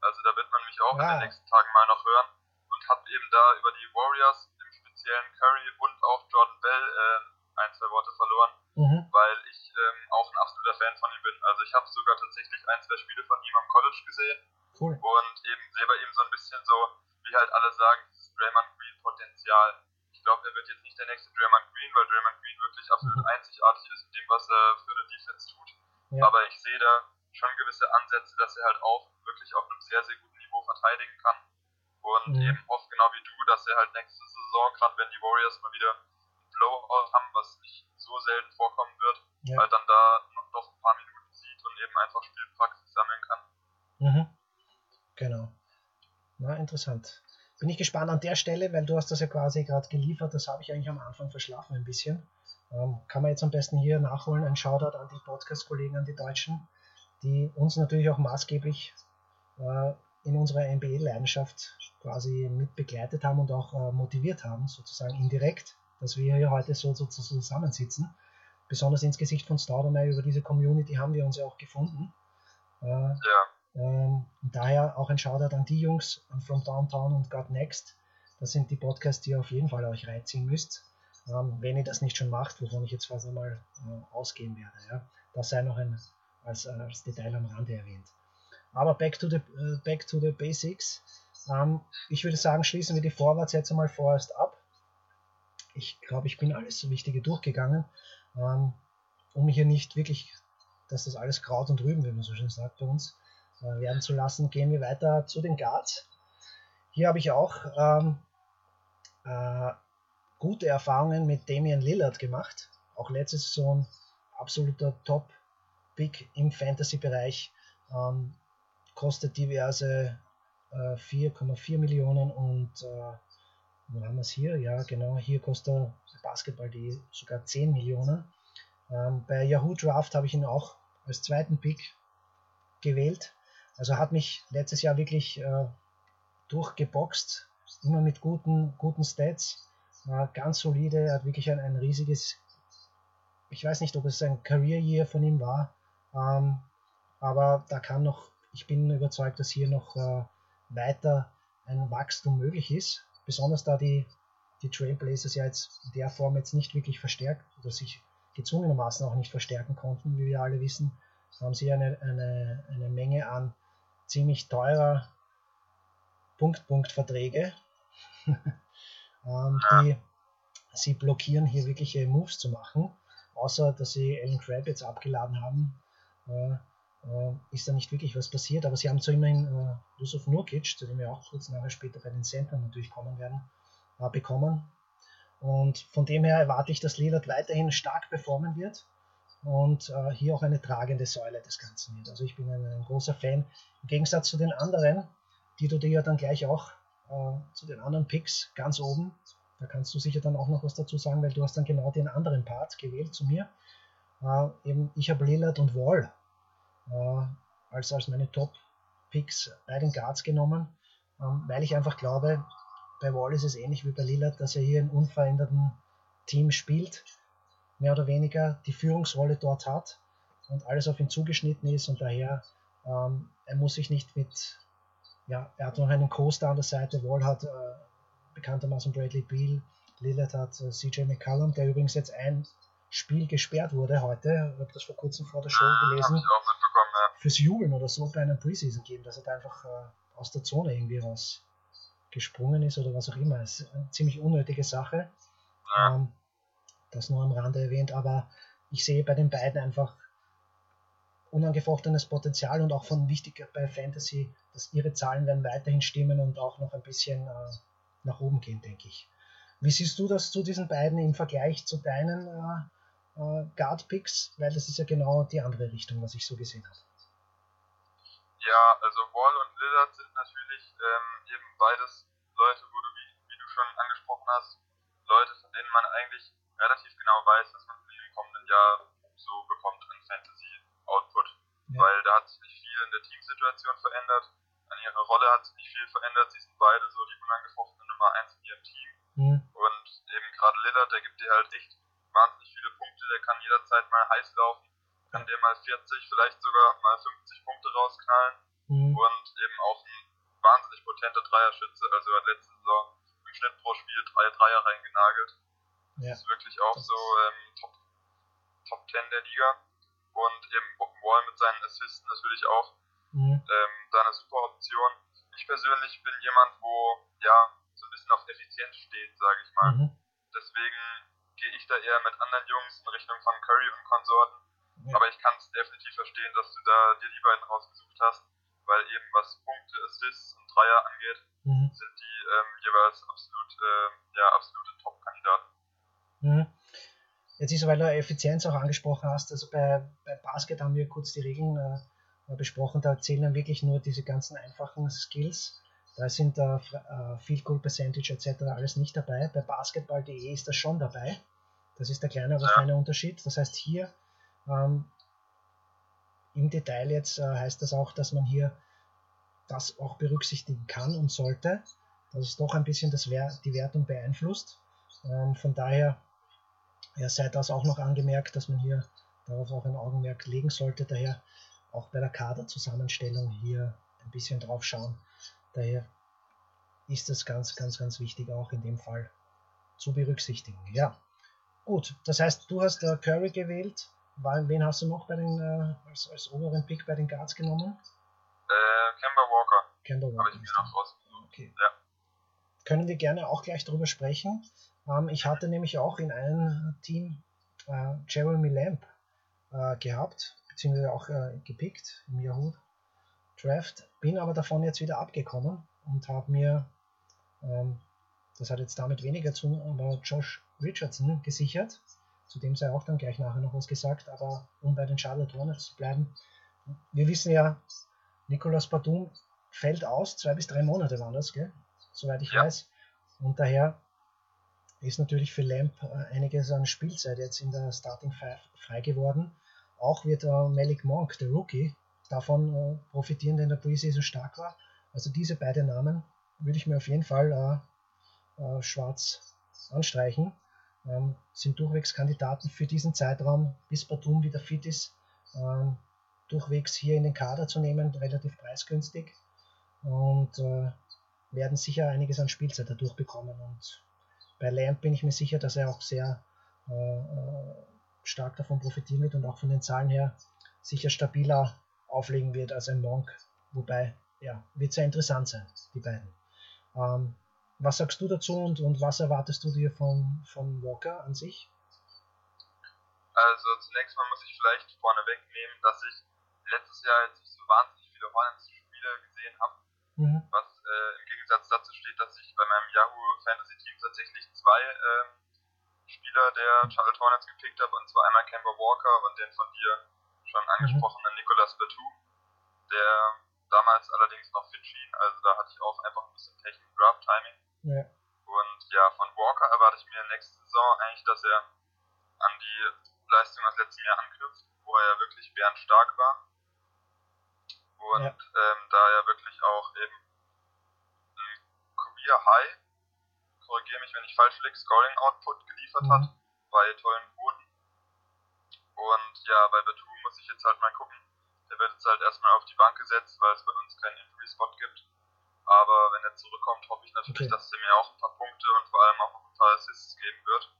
Also da wird man mich auch in Ah. den nächsten Tagen mal noch hören und habe eben da über die Warriors, im speziellen Curry und auch Jordan Bell äh, ein, zwei Worte verloren Mhm. weil ich ähm, auch ein absoluter Fan von ihm bin. Also ich habe sogar tatsächlich ein, zwei Spiele von ihm am College gesehen. Cool. Und eben bei ihm so ein bisschen so, wie halt alle sagen, dieses Draymond Green Potenzial. Ich glaube, er wird jetzt nicht der nächste Draymond Green, weil Draymond Green wirklich absolut Mhm. einzigartig ist in dem, was er für eine Defense tut. Ja. Aber ich sehe da schon gewisse Ansätze, dass er halt auch wirklich auf einem sehr, sehr guten Niveau verteidigen kann. Und Mhm. eben hoffe genau wie du, dass er halt nächste Saison, gerade wenn die Warriors mal wieder ein Blowout haben, was nicht so selten vorkommen wird, Ja. halt dann da noch noch ein paar Minuten sieht und eben einfach Spielpraxis sammeln kann. Mhm. Genau. Na, interessant. Bin ich gespannt an der Stelle, weil du hast das ja quasi gerade geliefert, das habe ich eigentlich am Anfang verschlafen ein bisschen. Ähm, kann man jetzt am besten hier nachholen, ein Shoutout an die Podcast-Kollegen, an die Deutschen, die uns natürlich auch maßgeblich äh, in unserer NBA-Leidenschaft quasi mit begleitet haben und auch äh, motiviert haben, sozusagen indirekt, dass wir hier heute so, so, so zusammensitzen. Besonders ins Gesicht von Staudenay über diese Community haben wir uns ja auch gefunden. Äh, Ja, ähm, daher auch ein Shoutout an die Jungs From Downtown und God Next. Das sind die Podcasts, die ihr auf jeden Fall euch reinziehen müsst. Ähm, wenn ihr das nicht schon macht, wovon ich jetzt fast einmal äh, ausgehen werde. Ja? Das sei noch ein, als, äh, als Detail am Rande erwähnt. Aber back to the, äh, back to the basics. Ähm, ich würde sagen, schließen wir die Vorwärts jetzt einmal vorerst ab. Ich glaube, ich bin alles so Wichtige durchgegangen, ähm, um hier nicht wirklich, dass das alles Kraut und Rüben, wie man so schön sagt bei uns, werden zu lassen, gehen wir weiter zu den Guards. Hier habe ich auch ähm, äh, gute Erfahrungen mit Damian Lillard gemacht. Auch letzte Saison absoluter Top-Pick im Fantasy-Bereich. Ähm, kostet diverse äh, 4,4 Millionen und äh, wo haben wir es hier? Ja, genau, hier kostet Basketball.de sogar 10 Millionen. Ähm, bei Yahoo Draft habe ich ihn auch als zweiten Pick gewählt. Also hat mich letztes Jahr wirklich äh, durchgeboxt, immer mit guten, guten Stats, äh, ganz solide, hat wirklich ein, ein riesiges, ich weiß nicht, ob es ein Career Year von ihm war, ähm, aber da kann noch, ich bin überzeugt, dass hier noch äh, weiter ein Wachstum möglich ist, besonders da die, die Trailblazers ja jetzt in der Form jetzt nicht wirklich verstärkt oder sich gezwungenermaßen auch nicht verstärken konnten, wie wir alle wissen, haben sie eine, eine, eine Menge an ziemlich teurer Punkt-Punkt-Verträge, ähm, die sie blockieren, hier wirkliche Moves zu machen. Außer, dass sie Alan Crab jetzt abgeladen haben, äh, äh, ist da nicht wirklich was passiert. Aber sie haben zu immerhin äh, Yusuf Nurkic, zu dem wir auch kurz nachher später bei den Centern natürlich kommen werden, äh, bekommen. Und von dem her erwarte ich, dass Lillard weiterhin stark performen wird und äh, hier auch eine tragende Säule des Ganzen wird. Also ich bin ein, ein, großer Fan. Im Gegensatz zu den anderen, die du dir ja dann gleich auch äh, zu den anderen Picks ganz oben, da kannst du sicher dann auch noch was dazu sagen, weil du hast dann genau den anderen Part gewählt zu mir. Äh, eben ich habe Lillard und Wall äh, als, als meine Top-Picks bei den Guards genommen, ähm, weil ich einfach glaube, bei Wall ist es ähnlich wie bei Lillard, dass er hier im unveränderten Team spielt mehr oder weniger die Führungsrolle dort hat und alles auf ihn zugeschnitten ist und daher ähm, er muss sich nicht mit ja, er hat noch einen Co-Star an der Seite, Wall hat äh, bekanntermaßen Bradley Beal, Lillard hat äh, CJ McCallum, der übrigens jetzt ein Spiel gesperrt wurde heute, ich habe das vor kurzem vor der Show gelesen, fürs Jubeln oder so bei einem Preseason-Game, dass er da einfach äh, aus der Zone irgendwie rausgesprungen ist oder was auch immer. Es ist eine ziemlich unnötige Sache. Ja. Ähm, das nur am Rande erwähnt, aber ich sehe bei den beiden einfach unangefochtenes Potenzial und auch von wichtig bei Fantasy, dass ihre Zahlen werden weiterhin stimmen und auch noch ein bisschen äh, nach oben gehen, denke ich. Wie siehst du das zu diesen beiden im Vergleich zu deinen äh, äh, Guard-Picks? Weil das ist ja genau die andere Richtung, was ich so gesehen habe. Ja, also Wall und Lillard sind natürlich ähm, eben beides Leute, wo du, wie, wie du schon angesprochen hast, Leute, von denen man eigentlich relativ genau weiß, dass man den kommenden Jahr so bekommt an Fantasy-Output. Ja. Weil da hat sich nicht viel in der Teamsituation verändert, an ihrer Rolle hat sich nicht viel verändert, sie sind beide so die unangefochtene Nummer 1 in ihrem Team. Mhm. Und eben gerade Lillard, der gibt dir halt echt wahnsinnig viele Punkte, der kann jederzeit mal heiß laufen, kann dir mal 40, vielleicht sogar mal 50 Punkte rausknallen Mhm. und eben auch ein wahnsinnig potenter Dreierschütze, also er hat letzte Saison im Schnitt pro Spiel drei Dreier reingenagelt. Ja. Das ist wirklich auch so ähm, Top, Top 10 der Liga. und eben Wall mit seinen Assisten natürlich auch mhm. ähm, da eine super Option. Ich persönlich bin jemand, wo ja so ein bisschen auf Effizienz steht, sage ich mal. Mhm. Deswegen gehe ich da eher mit anderen Jungs in Richtung von Curry und Konsorten. Ja. Aber ich kann es definitiv verstehen, dass du da dir die beiden rausgesucht hast, weil eben was Punkte, Assists und Dreier angeht, mhm. sind die ähm, jeweils absolut, äh, ja, absolute Top-Kandidaten. Mhm. Jetzt ist, weil du Effizienz auch angesprochen hast, also bei, bei Basket haben wir kurz die Regeln äh, besprochen, da zählen wirklich nur diese ganzen einfachen Skills. Da sind äh, äh, Field Goal Percentage etc. alles nicht dabei. Bei Basketball.de ist das schon dabei. Das ist der kleine, aber feine Unterschied. Das heißt, hier ähm, im Detail jetzt äh, heißt das auch, dass man hier das auch berücksichtigen kann und sollte, dass es doch ein bisschen das Wer die Wertung beeinflusst. Ähm, von daher ja, sei das auch noch angemerkt, dass man hier darauf auch ein Augenmerk legen sollte. Daher auch bei der Kaderzusammenstellung hier ein bisschen drauf schauen. Daher ist das ganz, ganz, ganz wichtig auch in dem Fall zu berücksichtigen. Ja, gut. Das heißt, du hast äh, Curry gewählt. Wen hast du noch bei den, äh, als, als oberen Pick bei den Guards genommen? Äh, Kemba Walker. Kemba Walker. Habe ich mir noch rausgesucht. Okay. Ja. Können wir gerne auch gleich darüber sprechen. Ähm, ich hatte nämlich auch in einem Team äh, Jeremy Lamb äh, gehabt, beziehungsweise auch äh, gepickt im Yahoo Draft, bin aber davon jetzt wieder abgekommen und habe mir, ähm, das hat jetzt damit weniger zu tun, aber Josh Richardson gesichert. Zu dem sei auch dann gleich nachher noch was gesagt, aber um bei den Charlotte Hornets zu bleiben, wir wissen ja, Nicolas Batum fällt aus, zwei bis drei Monate waren das, gell? soweit ich ja. weiß. Und daher ist natürlich für Lamp äh, einiges an Spielzeit jetzt in der Starting Five frei geworden. Auch wird äh, Malik Monk, der Rookie, davon äh, profitieren, der in der Preseason stark war. Also diese beiden Namen würde ich mir auf jeden Fall schwarz anstreichen. Ähm, sind durchwegs Kandidaten für diesen Zeitraum, bis Batum wieder fit ist, ähm, durchwegs hier in den Kader zu nehmen, relativ preisgünstig. Und werden sicher einiges an Spielzeit dadurch bekommen. Und bei Lamp bin ich mir sicher, dass er auch sehr äh, äh, stark davon profitieren wird und auch von den Zahlen her sicher stabiler auflegen wird als ein Monk. Wobei, ja, wird sehr interessant sein, die beiden. Ähm, was sagst du dazu und, und was erwartest du dir von, von Walker an sich? Also zunächst mal muss ich vielleicht vorneweg nehmen, dass ich letztes Jahr jetzt nicht so wahnsinnig viele Hornets-Spiele gesehen habe, mhm. was äh, Gegensatz dazu steht, dass ich bei meinem Yahoo Fantasy Team tatsächlich zwei äh, Spieler der Charlotte Hornets gepickt habe, und zwar einmal Kemba Walker und den von dir schon mhm. angesprochenen mhm. Nicolas Batum, der damals allerdings noch fit schien, also da hatte ich auch einfach ein bisschen Pech im Draft-Timing. Ja. Und ja, von Walker erwarte ich mir nächste Saison eigentlich, dass er an die Leistung aus letztem Jahr anknüpft, wo er ja wirklich bärenstark war. Und ja. ähm, da er wirklich auch eben Career High, korrigiere mich, wenn ich falsch liege, Scoring Output geliefert mhm. hat, bei tollen Quoten. Und ja, bei Batum muss ich jetzt halt mal gucken. Der wird jetzt halt erstmal auf die Bank gesetzt, weil es bei uns keinen Injury-Spot gibt. Aber wenn er zurückkommt, hoffe ich natürlich, okay. dass er mir auch ein paar Punkte und vor allem auch noch ein paar Assists geben wird.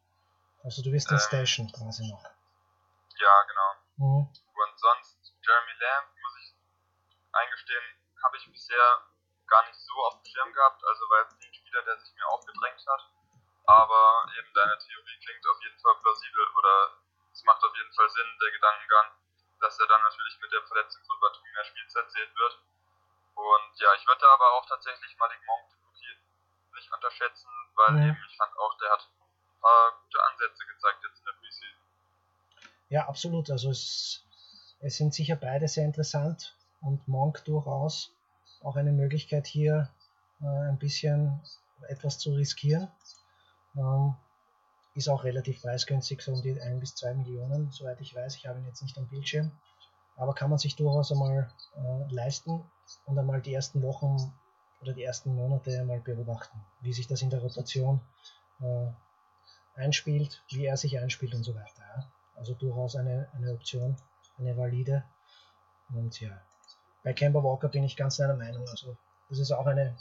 Also du den ähm, Station quasi noch. Ja, genau. Mhm. Und sonst, Jeremy Lamb, muss ich eingestehen, habe ich bisher gar nicht so auf dem Schirm gehabt, also war Spieler, der sich mir aufgedrängt hat. Aber eben deine Theorie klingt auf jeden Fall plausibel oder es macht auf jeden Fall Sinn, der Gedankengang, dass er dann natürlich mit der Verletzung von Batum mehr Spielzeit sehen wird. Und ja, ich würde aber auch tatsächlich Malik Monk nicht unterschätzen, weil mhm. eben ich fand auch, der hat ein paar gute Ansätze gezeigt jetzt in der Preseason. Ja, absolut. Also es, es sind sicher beide sehr interessant und Monk durchaus auch eine Möglichkeit hier äh, ein bisschen etwas zu riskieren. Ähm, ist auch relativ preisgünstig, so um die 1 bis 2 Millionen, soweit ich weiß. Ich habe ihn jetzt nicht am Bildschirm. Aber kann man sich durchaus einmal äh, leisten und einmal die ersten Wochen oder die ersten Monate einmal beobachten, wie sich das in der Rotation äh, einspielt, wie er sich einspielt und so weiter. Ja. Also durchaus eine, eine Option, eine valide. Und ja, bei Kemba Walker bin ich ganz einer Meinung. Also das ist auch eine,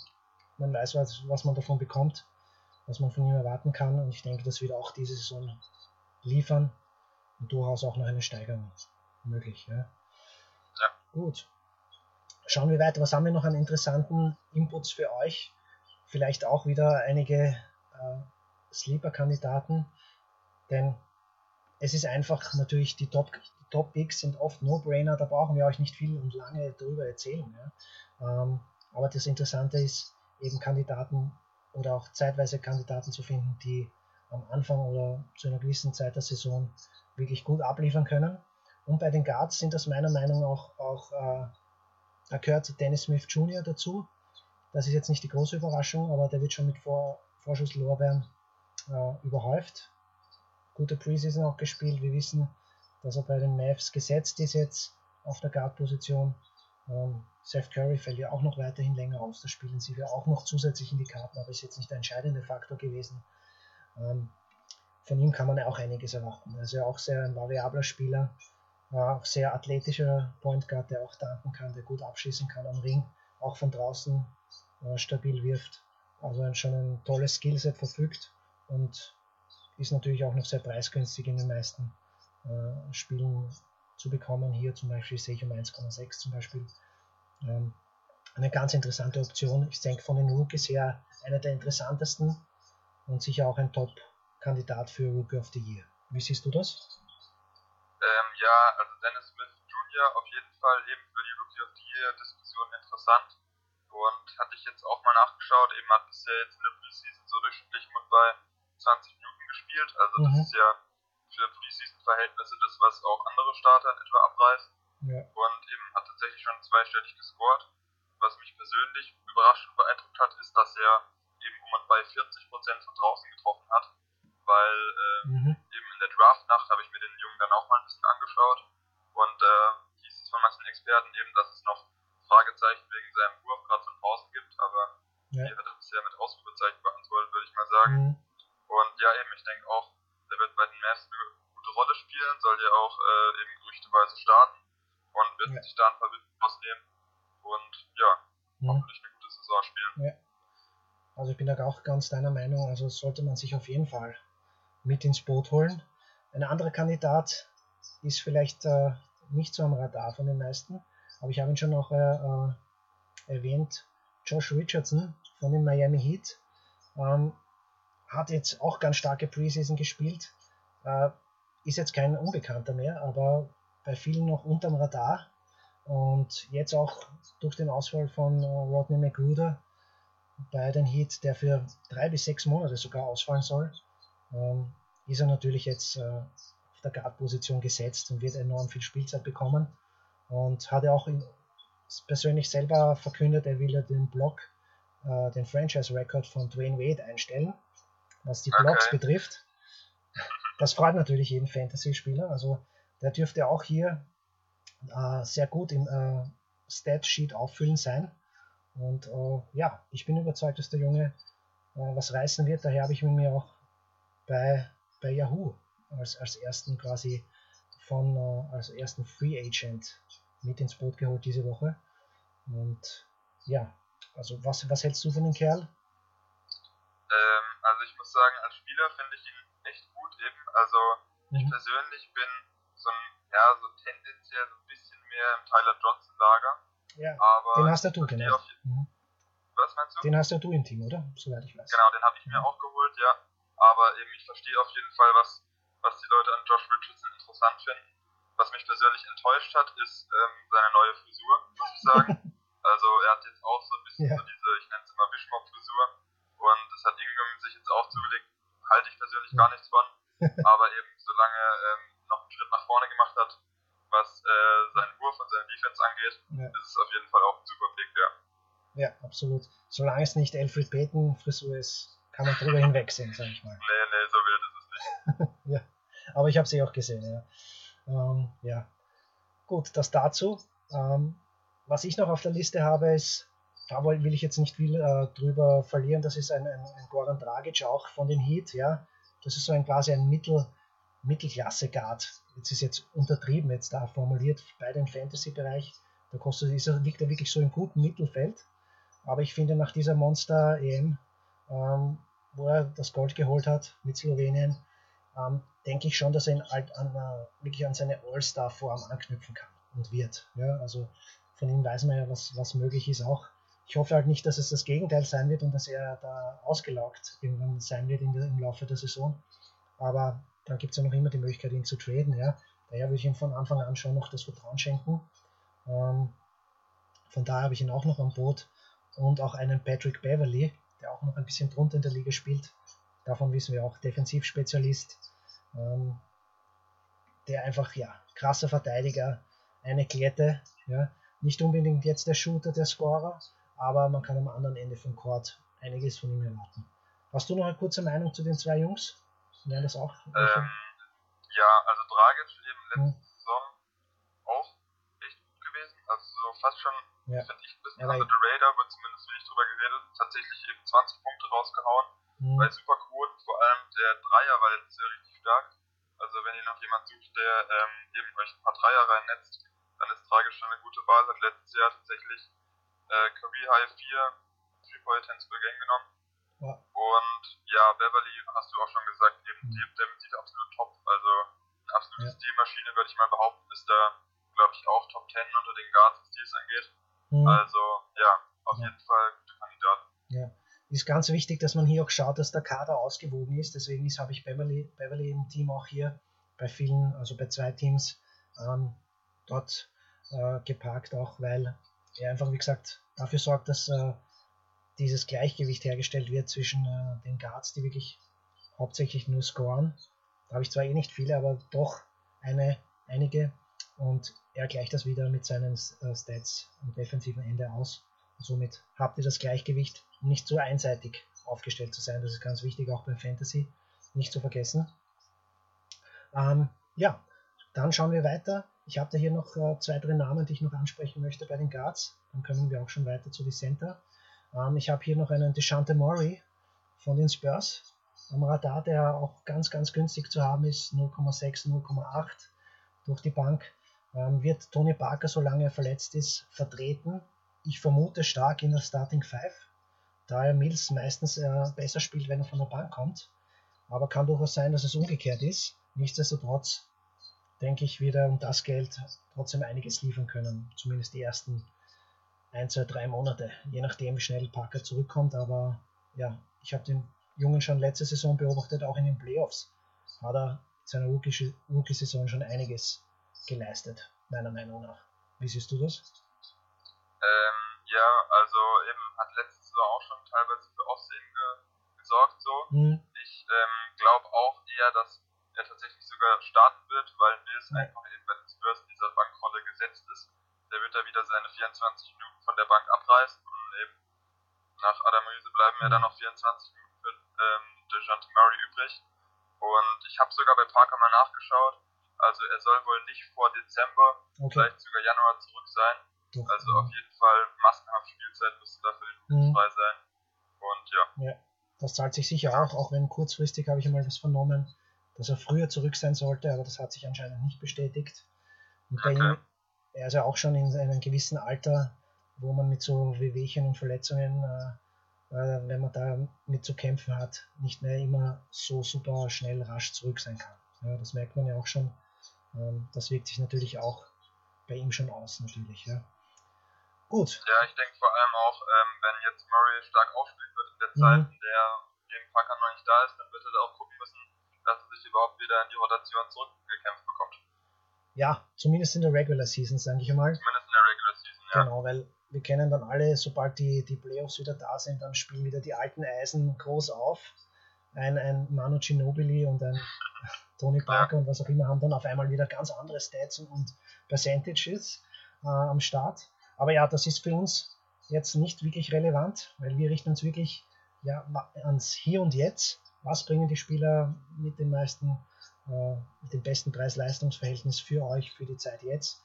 man weiß, was, was man davon bekommt, was man von ihm erwarten kann. Und ich denke, das wird auch diese Saison liefern und durchaus auch noch eine Steigerung möglich. Ja. Ja. Gut. Schauen wir weiter. Was haben wir noch an interessanten Inputs für euch? Vielleicht auch wieder einige äh, Sleeper-Kandidaten, denn es ist einfach natürlich die Top, die Top Picks sind oft No-Brainer, da brauchen wir euch nicht viel und lange darüber erzählen. Ja. Ähm, aber das Interessante ist, eben Kandidaten oder auch zeitweise Kandidaten zu finden, die am Anfang oder zu einer gewissen Zeit der Saison wirklich gut abliefern können. Und bei den Guards sind das meiner Meinung nach auch, auch äh, da gehört Dennis Smith Jr. dazu. Das ist jetzt nicht die große Überraschung, aber der wird schon mit Vor Vorschusslorbeeren äh, überhäuft. Gute Preseason auch gespielt. Wir wissen, dass er bei den Mavs gesetzt ist jetzt auf der Guard-Position. Ähm, Seth Curry fällt ja auch noch weiterhin länger aus. Da spielen sie ja auch noch zusätzlich in die Karten, aber ist jetzt nicht der entscheidende Faktor gewesen. Ähm, von ihm kann man ja auch einiges erwarten. Also auch sehr ein variabler Spieler, auch sehr athletischer Point Guard, der auch danken kann, der gut abschießen kann am Ring, auch von draußen äh, stabil wirft. Also schon ein tolles Skillset verfügt und ist natürlich auch noch sehr preisgünstig in den meisten äh, Spielen zu bekommen. Hier zum Beispiel sehe ich um 1,6 zum Beispiel. Ähm, eine ganz interessante Option. Ich denke von den Rookies her einer der interessantesten und sicher auch ein Top-Kandidat für Rookie of the Year. Wie siehst du das? Ähm, ja, also Dennis Smith Jr. auf jeden Fall eben für die Rookie of the Year Diskussion interessant. Und hatte ich jetzt auch mal nachgeschaut, eben hat bisher jetzt in der Preseason so durchschnittlich mit bei 20 Minuten gespielt. Also das mhm. ist ja für Preseason-Verhältnisse das, was auch andere Starter in etwa abreißen. Ja. Und eben hat tatsächlich schon zweistellig gescored. Was mich persönlich überraschend beeindruckt hat, ist, dass er eben um und bei 40% von draußen getroffen hat. Weil äh, mhm. eben in der Draft-Nacht habe ich mir den Jungen dann auch mal ein bisschen angeschaut. Und äh, hieß es von manchen Experten eben, dass es noch Fragezeichen wegen seinem Wurf gerade von draußen gibt. Aber ja. die hat er bisher mit Ausrufezeichen beantwortet, würde ich mal sagen. Mhm. Und ja, eben, ich denke auch, der wird bei den Mavs eine gute Rolle spielen, soll ja auch äh, eben gerüchteweise starten und wird ja. sich da ein paar Winden rausnehmen und ja, mhm. hoffentlich eine gute Saison spielen. Ja. Also ich bin da auch ganz deiner Meinung, also sollte man sich auf jeden Fall mit ins Boot holen. Ein anderer Kandidat ist vielleicht äh, nicht so am Radar von den meisten, aber ich habe ihn schon noch äh, äh, erwähnt, Josh Richardson von den Miami Heat. Ähm, hat jetzt auch ganz starke Preseason gespielt. Äh, ist jetzt kein Unbekannter mehr, aber bei vielen noch unterm Radar. Und jetzt auch durch den Ausfall von äh, Rodney McGruder bei den Heat, der für drei bis sechs Monate sogar ausfallen soll, ähm, ist er natürlich jetzt äh, auf der Guard-Position gesetzt und wird enorm viel Spielzeit bekommen. Und hat er auch persönlich selber verkündet, er will ja den Block, äh, den Franchise-Record von Dwayne Wade einstellen was die Blocks okay. betrifft. Das freut natürlich jeden Fantasy-Spieler. Also der dürfte auch hier äh, sehr gut im äh, Stat-Sheet auffüllen sein. Und äh, ja, ich bin überzeugt, dass der Junge äh, was reißen wird. Daher habe ich mir auch bei, bei Yahoo als, als ersten quasi von äh, als ersten Free Agent mit ins Boot geholt diese Woche. Und ja, also was, was hältst du von dem Kerl? Also ich muss sagen, als Spieler finde ich ihn echt gut eben. Also mhm. ich persönlich bin so ein, ja, so tendenziell so ein bisschen mehr im Tyler Johnson Lager. Ja, aber den hast ja du, genau. Mhm. Was meinst du? Den hast ja du im Team, oder? Soweit ich weiß. Genau, den habe ich mir auch geholt, ja. Aber eben, ich verstehe auf jeden Fall, was, was die Leute an Josh Richardson interessant finden. Was mich persönlich enttäuscht hat, ist ähm, seine neue Frisur, muss ich sagen. also er hat jetzt auch so ein bisschen ja. so diese, ich nenne es immer Wischmopp-Frisur. Und das hat Ingram sich jetzt auch zugelegt, halte ich persönlich gar nichts von. Aber eben, solange er ähm, noch einen Schritt nach vorne gemacht hat, was äh, seinen Wurf und seine Defense angeht, ja. ist es auf jeden Fall auch ein super Pick, ja. Ja, absolut. Solange es nicht Alfred Payton Frisur ist, kann man drüber hinwegsehen, sag ich mal. Nee, nee, so wild ist es nicht. ja, aber ich habe sie auch gesehen, ja. Ähm, ja. Gut, das dazu. Ähm, was ich noch auf der Liste habe, ist da will ich jetzt nicht viel äh, drüber verlieren. Das ist ein, ein, ein Goran Dragic auch von den Heat, ja. Das ist so ein quasi ein Mittel, Mittelklasse-Guard. Jetzt ist jetzt untertrieben jetzt da formuliert bei dem Fantasy-Bereich. Da kostet dieser, liegt er wirklich so im guten Mittelfeld. Aber ich finde nach dieser Monster-EM, ähm, wo er das Gold geholt hat mit Slowenien, ähm, denke ich schon, dass er halt an, uh, wirklich an seine All-Star-Form anknüpfen kann und wird. Ja, also von ihm weiß man ja, was, was möglich ist auch. Ich hoffe halt nicht, dass es das Gegenteil sein wird und dass er da ausgelaugt irgendwann sein wird der, im Laufe der Saison. Aber dann gibt es ja noch immer die Möglichkeit, ihn zu traden. Ja. Daher würde ich ihm von Anfang an schon noch das Vertrauen schenken. Ähm, von daher habe ich ihn auch noch am Boot und auch einen Patrick Beverly, der auch noch ein bisschen drunter in der Liga spielt. Davon wissen wir auch, Defensivspezialist, ähm, der einfach, ja, krasser Verteidiger, eine Klette, ja, nicht unbedingt jetzt der Shooter, der Scorer, aber man kann am anderen Ende vom Court einiges von ihm erwarten. Hast du noch eine kurze Meinung zu den zwei Jungs? Wären das auch? Ähm, ja, also Dragic eben letzte hm. Saison auch echt gut gewesen. Also so fast schon, ja. finde ich, ein bisschen ja, under the radar, wird zumindest wenig drüber geredet. Tatsächlich eben 20 Punkte rausgehauen. Hm. Bei super Quoten, vor allem der Dreier war jetzt sehr richtig stark. Also wenn ihr noch jemand sucht, der ähm, eben euch ein paar Dreier reinnetzt, dann ist Dragic schon eine gute Wahl. Hat letztes Jahr tatsächlich äh, Career High 4 Three-Point Attempts per Game genommen. Ja. Und ja, Beverly, hast du auch schon gesagt, eben mhm. die, der sieht absolut top. Also eine absolute ja. Stilmaschine, würde ich mal behaupten, ist da, glaube ich, auch Top 10 unter den Guards, was Stils angeht. Mhm. Also ja, auf ja. jeden Fall gute Kandidat. Ja. Ist ganz wichtig, dass man hier auch schaut, dass der Kader ausgewogen ist. Deswegen habe ich Beverly, Beverly im Team auch hier bei vielen, also bei zwei Teams, ähm, dort äh, geparkt, auch weil er einfach, wie gesagt, dafür sorgt, dass äh, dieses Gleichgewicht hergestellt wird zwischen äh, den Guards, die wirklich hauptsächlich nur scoren. Da habe ich zwar eh nicht viele, aber doch eine, einige. Und er gleicht das wieder mit seinen äh, Stats am defensiven Ende aus. Und somit habt ihr das Gleichgewicht, um nicht so einseitig aufgestellt zu sein. Das ist ganz wichtig, auch beim Fantasy nicht zu vergessen. Ähm, ja, dann schauen wir weiter. Ich habe da hier noch äh, zwei, drei Namen, die ich noch ansprechen möchte bei den Guards. Dann kommen wir auch schon weiter zu den Center. Ähm, ich habe hier noch einen Deshante Murray von den Spurs am Radar, der auch ganz, ganz günstig zu haben ist. 0,6, 0,8 durch die Bank. Ähm, wird Tony Parker, solange er verletzt ist, vertreten. Ich vermute stark in der Starting 5, da er Mills meistens äh, besser spielt, wenn er von der Bank kommt. Aber kann durchaus sein, dass es umgekehrt ist. Nichtsdestotrotz denke ich, wird er um das Geld trotzdem einiges liefern können. Zumindest die ersten ein, zwei, drei Monate, je nachdem, wie schnell Parker zurückkommt. Aber ja, ich habe den Jungen schon letzte Saison beobachtet, auch in den Playoffs. Hat er seiner Rookie-Saison schon einiges geleistet, meiner Meinung nach. Wie siehst du das? Ähm, ja, also eben hat letzte Saison auch schon teilweise für Aufsehen ge gesorgt. So. Hm. Ich ähm, glaube auch eher, dass er tatsächlich sogar starten wird, weil Mills einfach eben bei den Spurs in dieser Bankrolle gesetzt ist. Der wird da wieder seine 24 Minuten abreißen und eben nach Adam Riese bleiben ja dann noch 24 Minuten für ähm, DeJounte Murray übrig. Und ich habe sogar bei Parker mal nachgeschaut. Also er soll wohl nicht vor Dezember, okay. vielleicht sogar Januar zurück sein. Doch, also auf jeden Fall massenhaft Spielzeit müsste da für den mhm. frei sein. Und ja. ja. Das zahlt sich sicher auch, auch wenn kurzfristig habe ich einmal was vernommen, dass er früher zurück sein sollte, aber das hat sich anscheinend nicht bestätigt. Und bei ihm, er ist ja auch schon in einem gewissen Alter, wo man mit so Wehwehchen und Verletzungen, äh, äh, wenn man da mit zu kämpfen hat, nicht mehr immer so super schnell rasch zurück sein kann. Ja, das merkt man ja auch schon. Ähm, das wirkt sich natürlich auch bei ihm schon aus, natürlich. Ja. Gut. Ja, ich denke vor allem auch, ähm, wenn jetzt Murray stark aufspielen wird in der Zeit, mhm. in der eben Parker noch nicht da ist, dann wird er da auch gucken müssen, dass er sich überhaupt wieder in die Rotation zurückgekämpft bekommt. Ja, zumindest in der Regular Season, sage ich einmal. Zumindest in der Regular Season, ja. Genau, weil wir kennen dann alle, sobald die, die Playoffs wieder da sind, dann spielen wieder die alten Eisen groß auf. Ein, ein Manu Ginobili und ein Tony Parker und was auch immer haben dann auf einmal wieder ganz andere Stats und Percentages äh, am Start. Aber ja, das ist für uns jetzt nicht wirklich relevant, weil wir richten uns wirklich ja, ans Hier und Jetzt was bringen die Spieler mit den meisten, äh, mit dem besten Preis-Leistungs-Verhältnis für euch für die Zeit jetzt.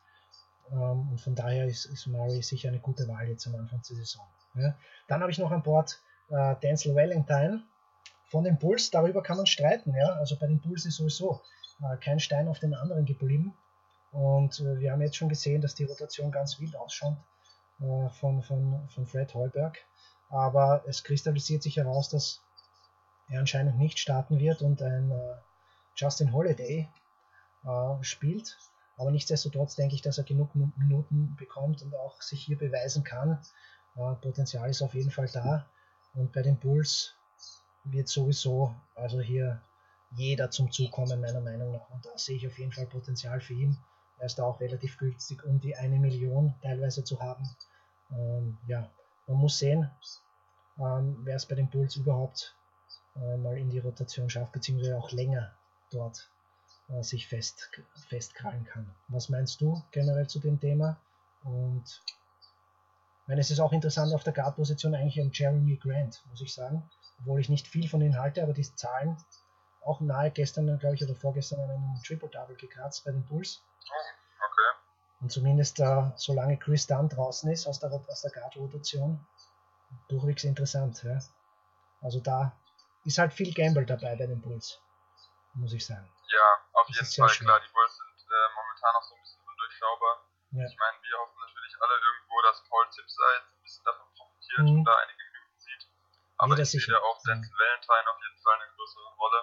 Ähm, und von daher ist, ist Murray sicher eine gute Wahl jetzt am Anfang der Saison. Ja. Dann habe ich noch an Bord äh, Denzel Valentine von den Bulls. Darüber kann man streiten. Ja. Also bei den Bulls ist sowieso äh, kein Stein auf den anderen geblieben. Und äh, wir haben jetzt schon gesehen, dass die Rotation ganz wild ausschaut äh, von, von, von Fred Heuberg. Aber es kristallisiert sich heraus, dass er anscheinend nicht starten wird und ein äh, Justin Holiday äh, spielt. Aber nichtsdestotrotz denke ich, dass er genug Minuten bekommt und auch sich hier beweisen kann. Äh, Potenzial ist auf jeden Fall da. Und bei den Bulls wird sowieso also hier jeder zum Zug kommen, meiner Meinung nach. Und da sehe ich auf jeden Fall Potenzial für ihn. Er ist da auch relativ günstig, um die eine Million teilweise zu haben. Ähm, ja, man muss sehen, ähm, wer es bei den Bulls überhaupt äh, mal in die Rotation schafft, beziehungsweise auch länger dort äh, sich fest, festkrallen kann. Was meinst du generell zu dem Thema? Und ich meine, es ist auch interessant auf der Guard-Position eigentlich ein Jeremy Grant, muss ich sagen. Obwohl ich nicht viel von ihm halte, aber die Zahlen auch nahe gestern, glaube ich, oder vorgestern an einem Triple-Double gekratzt bei den Bulls. Oh, okay. Und zumindest äh, solange Chris Dunn draußen ist aus der, aus der Guard-Rotation, durchwegs interessant. Ja. Also da ist halt viel Gamble dabei bei den Bulls, muss ich sagen. Ja, auf das jeden Fall, klar. Die Bulls sind äh, momentan noch so ein bisschen undurchschaubar. Ja. Ich meine, wir hoffen natürlich alle irgendwo, dass Paul Zipser jetzt ein bisschen davon profitiert mhm. und da einige Minuten sieht. Aber ich sehe auch Denzel Valentine auf jeden Fall eine größere Rolle.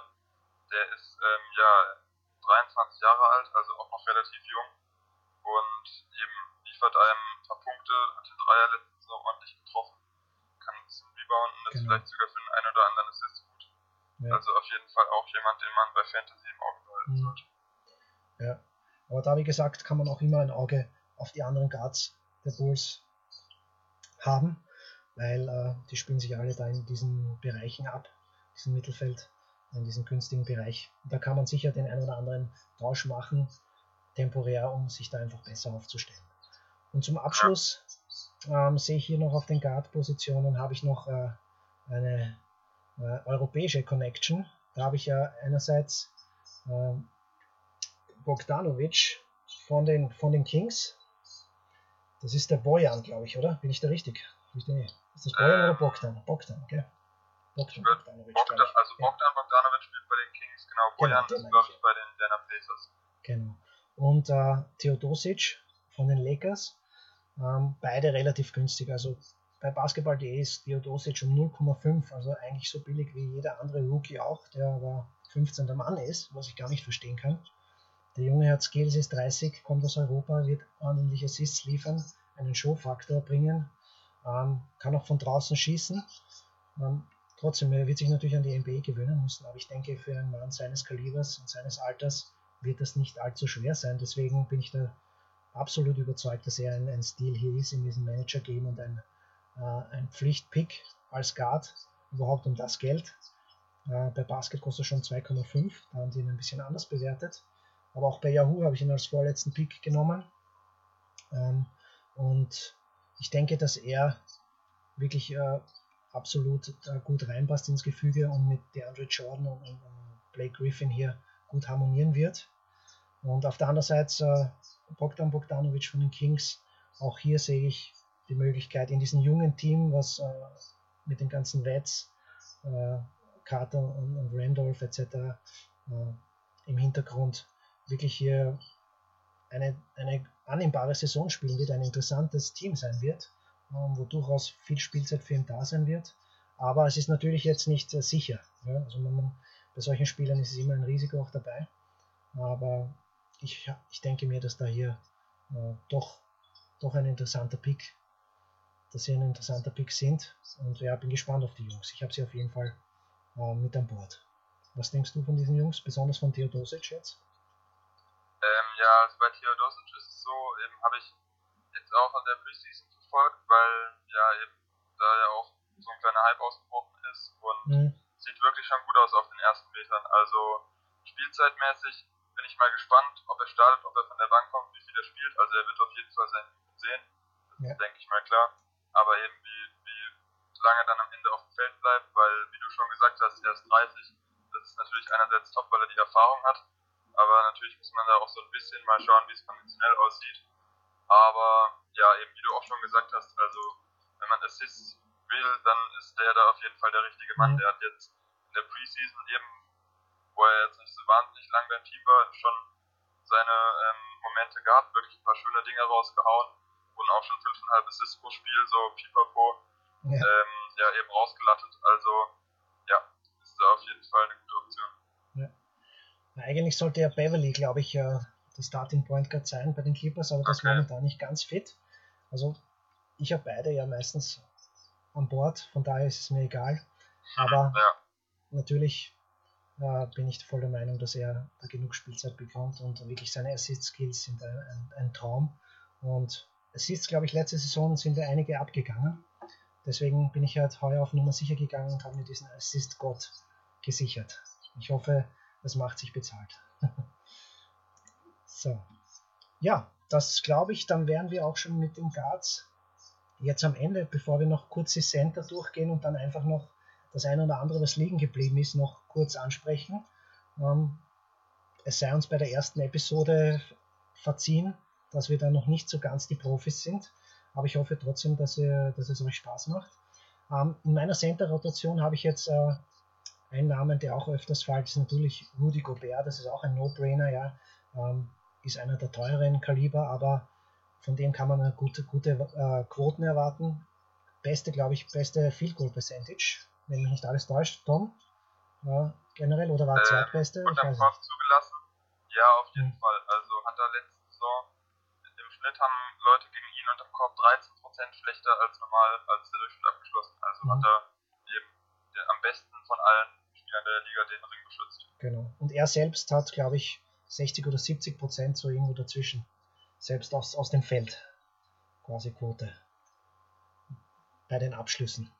Der ist ähm, ja 23 Jahre alt, also auch noch relativ jung und eben liefert einem ein paar Punkte, hat den Dreier letztens auch ordentlich getroffen, kann ein bisschen rebounden, ist genau. vielleicht sogar für den einen oder anderen Assist. Ja. Also auf jeden Fall auch jemand, den man bei Fantasy im Auge behalten mhm. sollte. Ja, aber da wie gesagt kann man auch immer ein Auge auf die anderen Guards der Bulls haben, weil äh, die spielen sich alle da in diesen Bereichen ab, diesem Mittelfeld, in diesem günstigen Bereich. Da kann man sicher den einen oder anderen Tausch machen, temporär, um sich da einfach besser aufzustellen. Und zum Abschluss ähm, sehe ich hier noch auf den Guard-Positionen habe ich noch äh, eine äh, europäische Connection. Da habe ich ja einerseits äh, Bogdanovic von den, von den Kings. Das ist der Bojan, glaube ich, oder? Bin ich da richtig? Ist das Bojan oder Bogdan? Bogdan, gell? Bogdan Bogdanovic. Bogdan, also Bogdan Bogdanovic spielt bei den Kings, genau. Bojan genau, ist, glaube ich, bei den Denver Pacers. Genau. Und äh, Theodosic von den Lakers. Ähm, beide relativ günstig. Also bei Basketball.de ist Theodosic um 0,5, also eigentlich so billig wie jeder andere Rookie auch, der aber 15. Mann ist, was ich gar nicht verstehen kann. Der Junge hat Skills, ist 30, kommt aus Europa, wird ordentlich Assists liefern, einen Showfaktor bringen, ähm, kann auch von draußen schießen. Ähm, trotzdem, er wird sich natürlich an die NBA gewöhnen müssen, aber ich denke, für einen Mann seines Kalibers und seines Alters wird das nicht allzu schwer sein. Deswegen bin ich da absolut überzeugt, dass er ein, ein Stil hier ist in diesem Manager-Game und ein, ein Pflichtpick als Guard, überhaupt um das Geld. Äh, bei Basket kostet er schon 2,5, da haben die ihn ein bisschen anders bewertet. Aber auch bei Yahoo habe ich ihn als vorletzten Pick genommen. Ähm, und ich denke, dass er wirklich äh, absolut äh, gut reinpasst ins Gefüge und mit DeAndre Jordan und, Blake Griffin hier gut harmonieren wird. Und auf der anderen Seite äh, Bogdan Bogdanovic von den Kings. Auch hier sehe ich die Möglichkeit in diesem jungen Team, was äh, mit den ganzen Reds, äh, Carter und, und Randolph etc. Äh, im Hintergrund wirklich hier eine, eine annehmbare Saison spielen wird, ein interessantes Team sein wird, ähm, wo durchaus viel Spielzeit für ihn da sein wird. Aber es ist natürlich jetzt nicht äh, sicher. Ja? Also man, bei solchen Spielern ist es immer ein Risiko auch dabei. Aber ich, ich denke mir, dass da hier äh, doch, doch ein interessanter Pick, dass sie ein interessanter Pick sind. Und ja, bin gespannt auf die Jungs. Ich habe sie auf jeden Fall äh, mit an Bord. Was denkst du von diesen Jungs, besonders von Theodosic jetzt? Ähm, ja, also bei Theodosic ist es so, eben habe ich jetzt auch an der Preseason verfolgt, weil ja eben da ja auch so ein kleiner Hype ausgebrochen ist und mhm sieht wirklich schon gut aus auf den ersten Metern. Also spielzeitmäßig bin ich mal gespannt, ob er startet, ob er von der Bank kommt, wie viel er spielt. Also er wird auf jeden Fall seine Minuten sehen. Das ja. denke ich mal klar. Aber eben wie, wie lange er dann am Ende auf dem Feld bleibt, weil wie du schon gesagt hast, er ist 30. Das ist natürlich einerseits top, weil er die Erfahrung hat. Aber natürlich muss man da auch so ein bisschen mal schauen, wie es konventionell aussieht. Aber ja, eben wie du auch schon gesagt hast, also wenn man Assists will, dann ist der da auf jeden Fall der richtige Mann. Mhm. Der hat jetzt in der Preseason eben, wo er jetzt nicht so wahnsinnig lang beim Team war, schon seine ähm, Momente gehabt, wirklich ein paar schöne Dinge rausgehauen und auch schon 5,5 Assists pro Spiel, so pipapo, ja. Ähm, ja, eben rausgelattet. Also, ja, ist da auf jeden Fall eine gute Option. Ja. eigentlich sollte ja Beverly, glaube ich, äh, der Starting Point Guard sein bei den Clippers, aber das okay. momentan nicht ganz fit. Also ich habe beide ja meistens an Bord, von daher ist es mir egal. Aber ja. natürlich äh, bin ich voll der Meinung, dass er da genug Spielzeit bekommt und wirklich seine Assist-Skills sind ein, ein, ein, Traum. Und Assists, glaube ich, letzte Saison sind da einige abgegangen. Deswegen bin ich halt heuer auf Nummer sicher gegangen und habe mir diesen Assist-Gott gesichert. Ich hoffe, das macht sich bezahlt. so. Ja, das glaube ich, dann wären wir auch schon mit den Guards jetzt am Ende, bevor wir noch kurz die Center durchgehen und dann einfach noch das eine oder andere, was liegen geblieben ist, noch kurz ansprechen. Ähm, es sei uns bei der ersten Episode verziehen, dass wir da noch nicht so ganz die Profis sind, aber ich hoffe trotzdem, dass, ihr, dass es euch Spaß macht. Ähm, in meiner Center-Rotation habe ich jetzt äh, einen Namen, der auch öfters fällt, ist natürlich Rudy Gobert, das ist auch ein No-Brainer, ja. Ähm, ist einer der teureren Kaliber, aber von dem kann man gute, gute äh, Quoten erwarten. Beste, glaube ich, beste Field Goal Percentage, wenn mich nicht alles täuscht, Tom. Ja, generell oder war äh, zweitbeste? Ich weiß nicht. zugelassen? Ja, auf jeden hm. Fall. 13% schlechter als normal, als der Durchschnitt abgeschlossen. Also mhm. hat er eben den, am besten von allen Spielern der Liga den Ring geschützt. Genau. Und er selbst hat, glaube ich, 60 oder 70 Prozent so irgendwo dazwischen. Selbst aus, aus dem Feld. Quasi Quote. Bei den Abschlüssen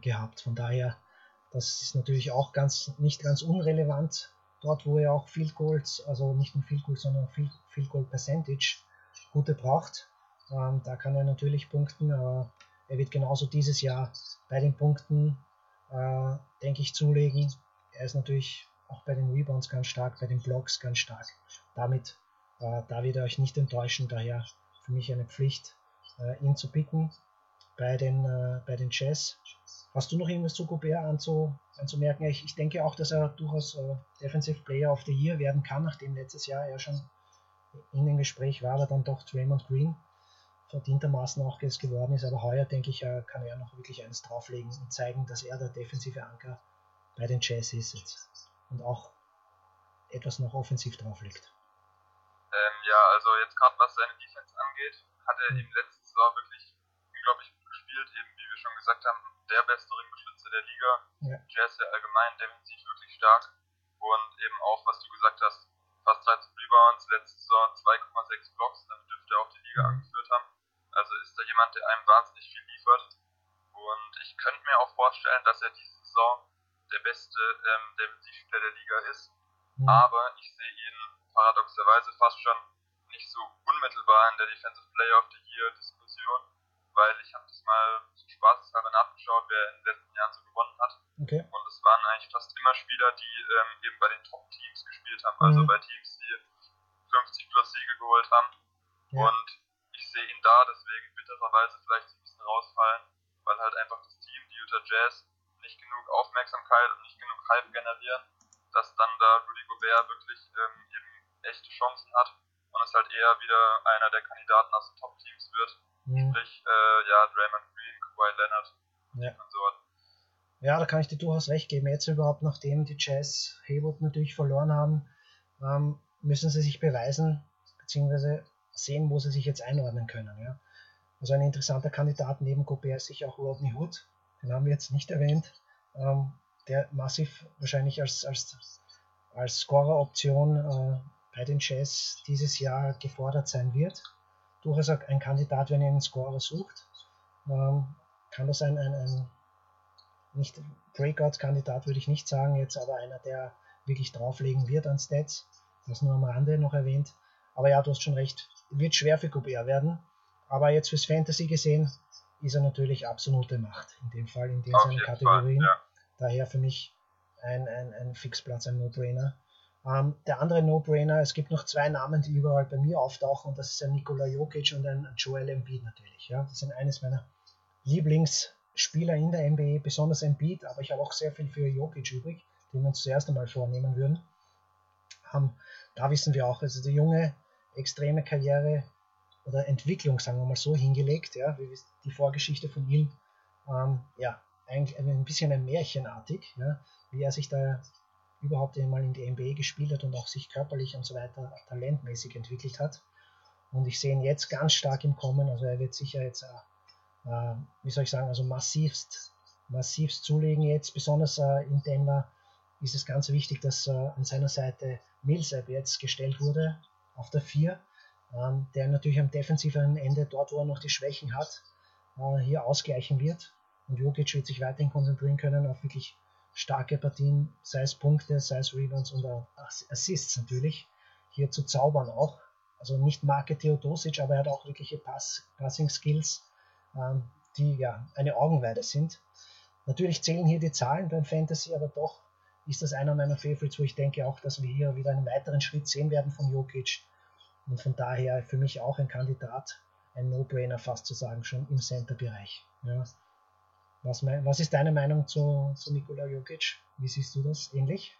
gehabt. Von daher, das ist natürlich auch ganz, nicht ganz unrelevant. Dort, wo er auch Field Goals, also nicht nur Field Goals, sondern Field, Field Goal Percentage gute braucht. Ähm, da kann er natürlich punkten, aber er wird genauso dieses Jahr bei den Punkten, äh, denke ich, zulegen. Er ist natürlich auch bei den Rebounds ganz stark, bei den Blocks ganz stark. Damit äh, da wird er euch nicht enttäuschen, daher für mich eine Pflicht, äh, ihn zu picken bei den, äh, bei den Jazz. Hast du noch irgendwas zu Gobert anzu, anzumerken? Ich, ich denke auch, dass er durchaus äh, Defensive Player of the Year werden kann, nachdem letztes Jahr er schon in dem Gespräch war, aber dann doch Draymond Green verdientermaßen auch es geworden ist. Aber heuer, denke ich, äh, kann er noch wirklich eines drauflegen und zeigen, dass er der defensive Anker bei den Jazz ist jetzt. Und auch etwas noch offensiv drauflegt. Ähm, ja, also jetzt gerade was seine Defense angeht, hat er eben letztes Jahr wirklich unglaublich gut gespielt, eben wie wir schon gesagt haben, der beste Ringbeschützer der Liga. Ja. Jazz ja allgemein defensiv wirklich stark und eben auch, was du gesagt hast, fast 13 Rebounds, letztes Jahr 2,6 Blocks, damit dürfte er auch die Liga mhm. angeführt haben. Also ist da jemand, der einem wahnsinnig viel liefert. Und ich könnte mir auch vorstellen, dass er diese Saison der beste ähm, Defensivspieler der Liga ist. Mhm. Aber ich sehe ihn paradoxerweise fast schon nicht so unmittelbar in der Defensive Player of the Year Diskussion, weil ich habe das mal zum Spaßeshalber nachgeschaut, wer in den letzten Jahren so gewonnen hat. Okay. Und es waren eigentlich fast immer Spieler, die ähm, eben bei den Top-Teams gespielt haben, also mhm. bei Teams, die 50 plus Siege geholt haben. Ja. Und sehe ihn da deswegen bittererweise vielleicht ein bisschen rausfallen, weil halt einfach das Team, die Utah Jazz, nicht genug Aufmerksamkeit und nicht genug Hype generieren, dass dann da Rudy Gobert wirklich ähm, eben echte Chancen hat und es halt eher wieder einer der Kandidaten aus den Top-Teams wird. Mhm. Sprich, äh, ja, Draymond Green, Kawhi Leonard ja. und so. Ja, da kann ich dir durchaus recht geben. Jetzt überhaupt, nachdem die Jazz Haywood natürlich verloren haben, ähm, müssen sie sich beweisen, beziehungsweise sehen, wo sie sich jetzt einordnen können. Ja. Also ein interessanter Kandidat neben Gobert ist sicher auch Rodney Hood, den haben wir jetzt nicht erwähnt, ähm, der massiv wahrscheinlich als, als, als Scorer-Option äh, bei den Jazz dieses Jahr gefordert sein wird. Durchaus ein Kandidat, wenn ihr einen Scorer sucht, ähm, kann das ein, ein, ein nicht Breakout-Kandidat würde ich nicht sagen jetzt, aber einer, der wirklich drauflegen wird an Stats. Das nur am Rande noch erwähnt. Aber ja, du hast schon recht, wird schwer für Gobert werden. Aber jetzt fürs Fantasy gesehen ist er natürlich absolute Macht. In dem Fall, in den seinen Kategorien. Fall, ja. Daher für mich ein, ein, ein Fixplatz, ein No-Brainer. Ähm, der andere No-Brainer, es gibt noch zwei Namen, die überall bei mir auftauchen und das ist ein Nikola Jokic und ein Joel Embiid natürlich. Ja. Das sind eines meiner Lieblingsspieler in der NBA, besonders Embiid, aber ich habe auch sehr viel für Jokic übrig, den wir uns zuerst einmal vornehmen würden. Ähm, da wissen wir auch, also die junge, extreme Karriere oder Entwicklung, sagen wir mal so, hingelegt, ja, wie die Vorgeschichte von ihm, ähm, ja, eigentlich ein bisschen ein Märchenartig, ja, wie er sich da überhaupt einmal in die NBA gespielt hat und auch sich körperlich und so weiter talentmäßig entwickelt hat. Und ich sehe ihn jetzt ganz stark im Kommen. Also er wird sicher jetzt, äh, äh, wie soll ich sagen, also massivst, massivst zulegen jetzt. Besonders äh, in Denver ist es ganz wichtig, dass äh, an seiner Seite Millsap jetzt gestellt wurde auf der 4, ähm, der natürlich am defensiven Ende, dort wo er noch die Schwächen hat, äh, hier ausgleichen wird. Und Jokic wird sich weiterhin konzentrieren können auf wirklich starke Partien, sei es Punkte, sei es Rebounds und Assists natürlich, hier zu zaubern auch. Also nicht Marke Theodosic, aber er hat auch wirkliche Pass, Passing Skills, ähm, die ja eine Augenweide sind. Natürlich zählen hier die Zahlen beim Fantasy, aber doch ist das einer meiner Favorites, wo ich denke auch, dass wir hier wieder einen weiteren Schritt sehen werden von Jokic. Und von daher für mich auch ein Kandidat, ein No-Brainer fast zu sagen, schon im Center-Bereich. Ja. Was, was, ist deine Meinung zu, zu Nikola Jokic? Wie siehst du das? Ähnlich?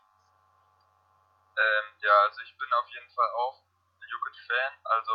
Ähm, ja, also ich bin auf jeden Fall auch Jokic-Fan. Also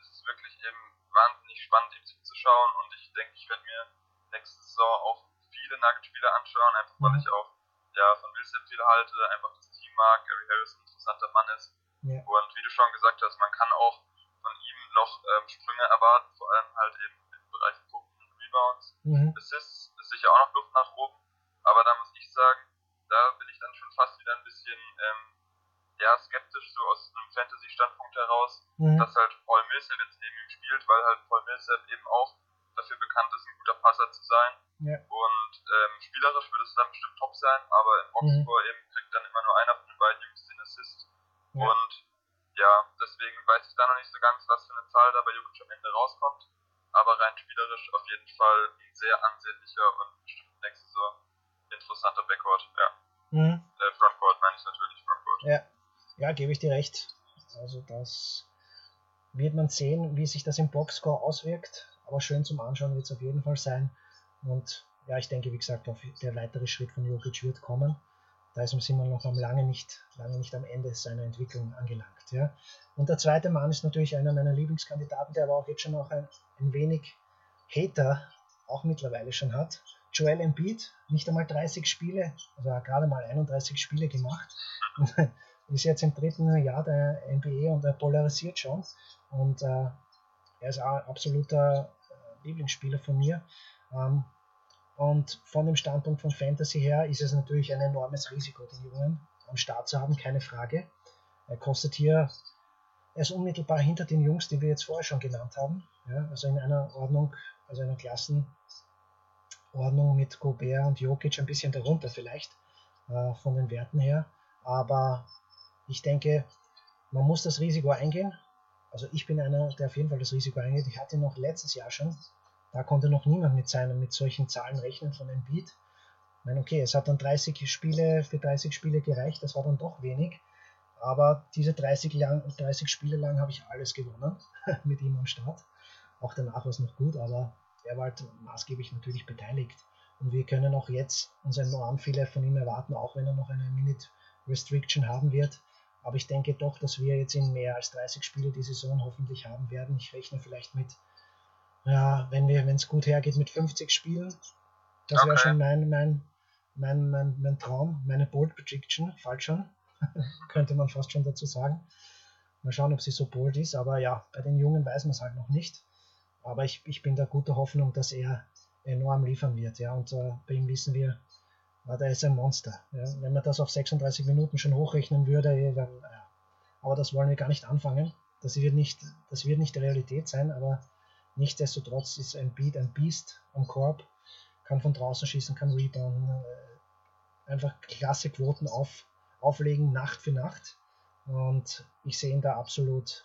es ist wirklich eben wahnsinnig spannend, ihm zuzuschauen. Und ich denke, ich werde mir nächste Saison auch viele Nugget-Spiele anschauen, einfach weil mhm. ich auch ja, von Millsap viel halte, einfach das Team mag, Gary Harris ein interessanter Mann ist. Ja. Und wie du schon gesagt hast, man kann auch von ihm noch ähm, Sprünge erwarten, vor allem halt eben im Bereich Punkten und Rebounds. Mhm. Assists ist sicher auch noch Luft nach oben, aber da muss ich sagen, da bin ich dann schon fast wieder ein bisschen ähm, ja, skeptisch, so aus einem Fantasy-Standpunkt heraus, mhm. dass halt Paul Millsap jetzt neben ihm spielt, weil halt Paul Millsap eben auch dafür bekannt ist, ein guter Passer zu sein. Ja. Und ähm, spielerisch würde es dann bestimmt top sein, aber im Boxscore mhm. eben kriegt dann immer nur einer von den beiden Jungs den Assist. Ja. Und ja, deswegen weiß ich da noch nicht so ganz, was für eine Zahl da bei Jokic am Ende rauskommt. Aber rein spielerisch auf jeden Fall ein sehr ansehnlicher und bestimmt nächste Saison interessanter Backcourt, ja. Mhm. Äh, Frontcourt meine ich natürlich, Frontcourt. Ja. ja, gebe ich dir recht. Also das wird man sehen, wie sich das im Boxscore auswirkt aber schön zum Anschauen wird es auf jeden Fall sein. Und ja, ich denke, wie gesagt, der weitere Schritt von Jokic wird kommen. Da sind wir noch lange nicht, lange nicht am Ende seiner Entwicklung angelangt. Ja. Und der zweite Mann ist natürlich einer meiner Lieblingskandidaten, der aber auch jetzt schon auch ein, ein wenig Hater auch mittlerweile schon hat. Joel Embiid, nicht einmal 30 Spiele, also gerade mal 31 Spiele gemacht. ist jetzt im dritten Jahr der NBA und er polarisiert schon. Und äh, er ist ein absoluter äh, Lieblingsspieler von mir. Ähm, und von dem Standpunkt von Fantasy her ist es natürlich ein enormes Risiko, den Jungen am Start zu haben, keine Frage. Er kostet hier, er ist unmittelbar hinter den Jungs, die wir jetzt vorher schon genannt haben. Ja, also in einer Ordnung, also einer Klassenordnung mit Gobert und Jokic ein bisschen darunter vielleicht äh, von den Werten her. Aber ich denke, man muss das Risiko eingehen. Also ich bin einer, der auf jeden Fall das Risiko eingeht. Ich hatte noch letztes Jahr schon, da konnte noch niemand mit seinen, mit solchen Zahlen rechnen von Embiid. Ich meine, okay, es hat dann 30 Spiele, für 30 Spiele gereicht, das war dann doch wenig. Aber diese 30, lang, 30 Spiele lang habe ich alles gewonnen mit ihm am Start. Auch danach war es noch gut, aber er war halt maßgeblich natürlich beteiligt. Und wir können auch jetzt uns enorm viele von ihm erwarten, auch wenn er noch eine Minute Restriction haben wird. Aber ich denke doch, dass wir jetzt in mehr als 30 Spiele die Saison hoffentlich haben werden. Ich rechne vielleicht mit, ja, wenn wir, wenn es gut hergeht, mit 50 Spielen. Das okay. wäre schon mein, mein, mein, mein, mein Traum, meine Bold Prediction, falsch schon, könnte man fast schon dazu sagen. Mal schauen, ob sie so bold ist, aber ja, bei den Jungen weiß man es halt noch nicht. Aber ich, ich bin da guter Hoffnung, dass er enorm liefern wird. Ja, und äh, bei ihm wissen wir, ja, der ist ein Monster. Ja. Wenn man das auf 36 Minuten schon hochrechnen würde, dann, ja. aber das wollen wir gar nicht anfangen. Das wird nicht, das wird nicht Realität sein, aber nichtsdestotrotz ist ein Beat ein Beast am Korb, kann von draußen schießen, kann rebounden, äh, einfach klasse Quoten auf, auflegen, Nacht für Nacht. Und ich sehe ihn da absolut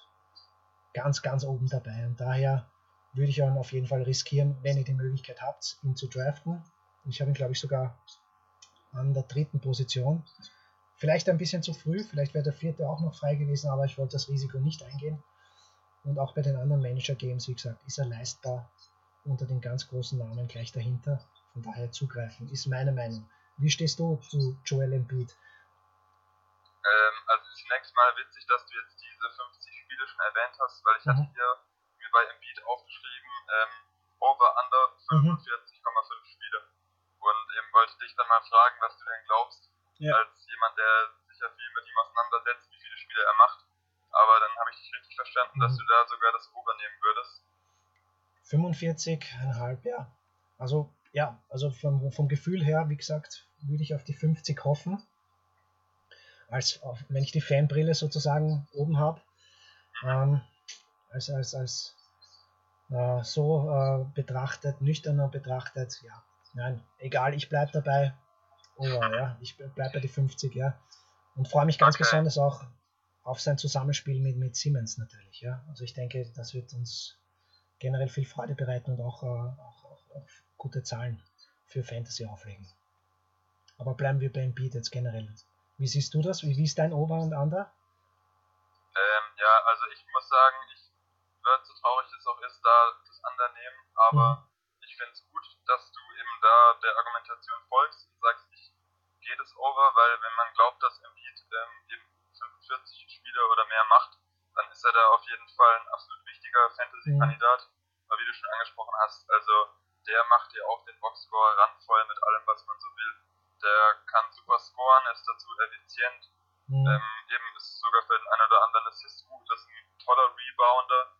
ganz, ganz oben dabei. Und daher würde ich ihn auf jeden Fall riskieren, wenn ihr die Möglichkeit habt, ihn zu draften. Ich habe ihn, glaube ich, sogar an der dritten Position. Vielleicht ein bisschen zu früh, vielleicht wäre der vierte auch noch frei gewesen, aber ich wollte das Risiko nicht eingehen. Und auch bei den anderen Manager-Games, wie gesagt, ist er leistbar unter den ganz großen Namen gleich dahinter. Von daher zugreifen, ist meine Meinung. Wie stehst du zu Joel Embiid? Ähm, also zunächst mal witzig, dass du jetzt diese 50 Spiele schon erwähnt hast, weil ich mhm. hatte hier mir bei Embiid aufgeschrieben, ähm, over under 45,5 mhm. Spiele. Und eben wollte ich dich dann mal fragen, was du denn glaubst, ja. als jemand, der sich ja viel mit ihm auseinandersetzt, wie viele Spiele er macht. Aber dann habe ich dich richtig verstanden, mhm. dass du da sogar das Ober nehmen würdest. 45,5, ja. Also, ja, also vom, vom Gefühl her, wie gesagt, würde ich auf die 50 hoffen. Als, wenn ich die Fanbrille sozusagen oben habe. Ähm, als, als, als äh, so äh, betrachtet, nüchterner betrachtet, ja, nein, egal, ich bleibe dabei. Oh ja, ich bleibe bei die 50, ja. Und freue mich ganz okay. besonders auch auf sein Zusammenspiel mit, mit Siemens natürlich, ja. Also ich denke, das wird uns generell viel Freude bereiten und auch, äh, auch, auch, auch gute Zahlen für Fantasy auflegen. Aber bleiben wir beim Beat jetzt generell. Wie siehst du das? Wie, wie ist dein Ober und Under? Ähm, ja, also ich muss sagen, ich würde so traurig es auch ist, da das Under nehmen, aber mhm. ich finde es gut, dass du eben da der Argumentation folgst und sagst, ich gehe das over, weil wenn man glaubt, dass Embiid ähm, eben 45 Spiele oder mehr macht, dann ist er da auf jeden Fall ein absolut wichtiger Fantasy-Kandidat. Aber wie du schon angesprochen hast, also der macht ja auch den Boxscore randvoll mit allem, was man so will. Der kann super scoren, ist dazu effizient. Mhm. Ähm, eben ist sogar für den einen oder anderen Assist gut, ist ein toller Rebounder.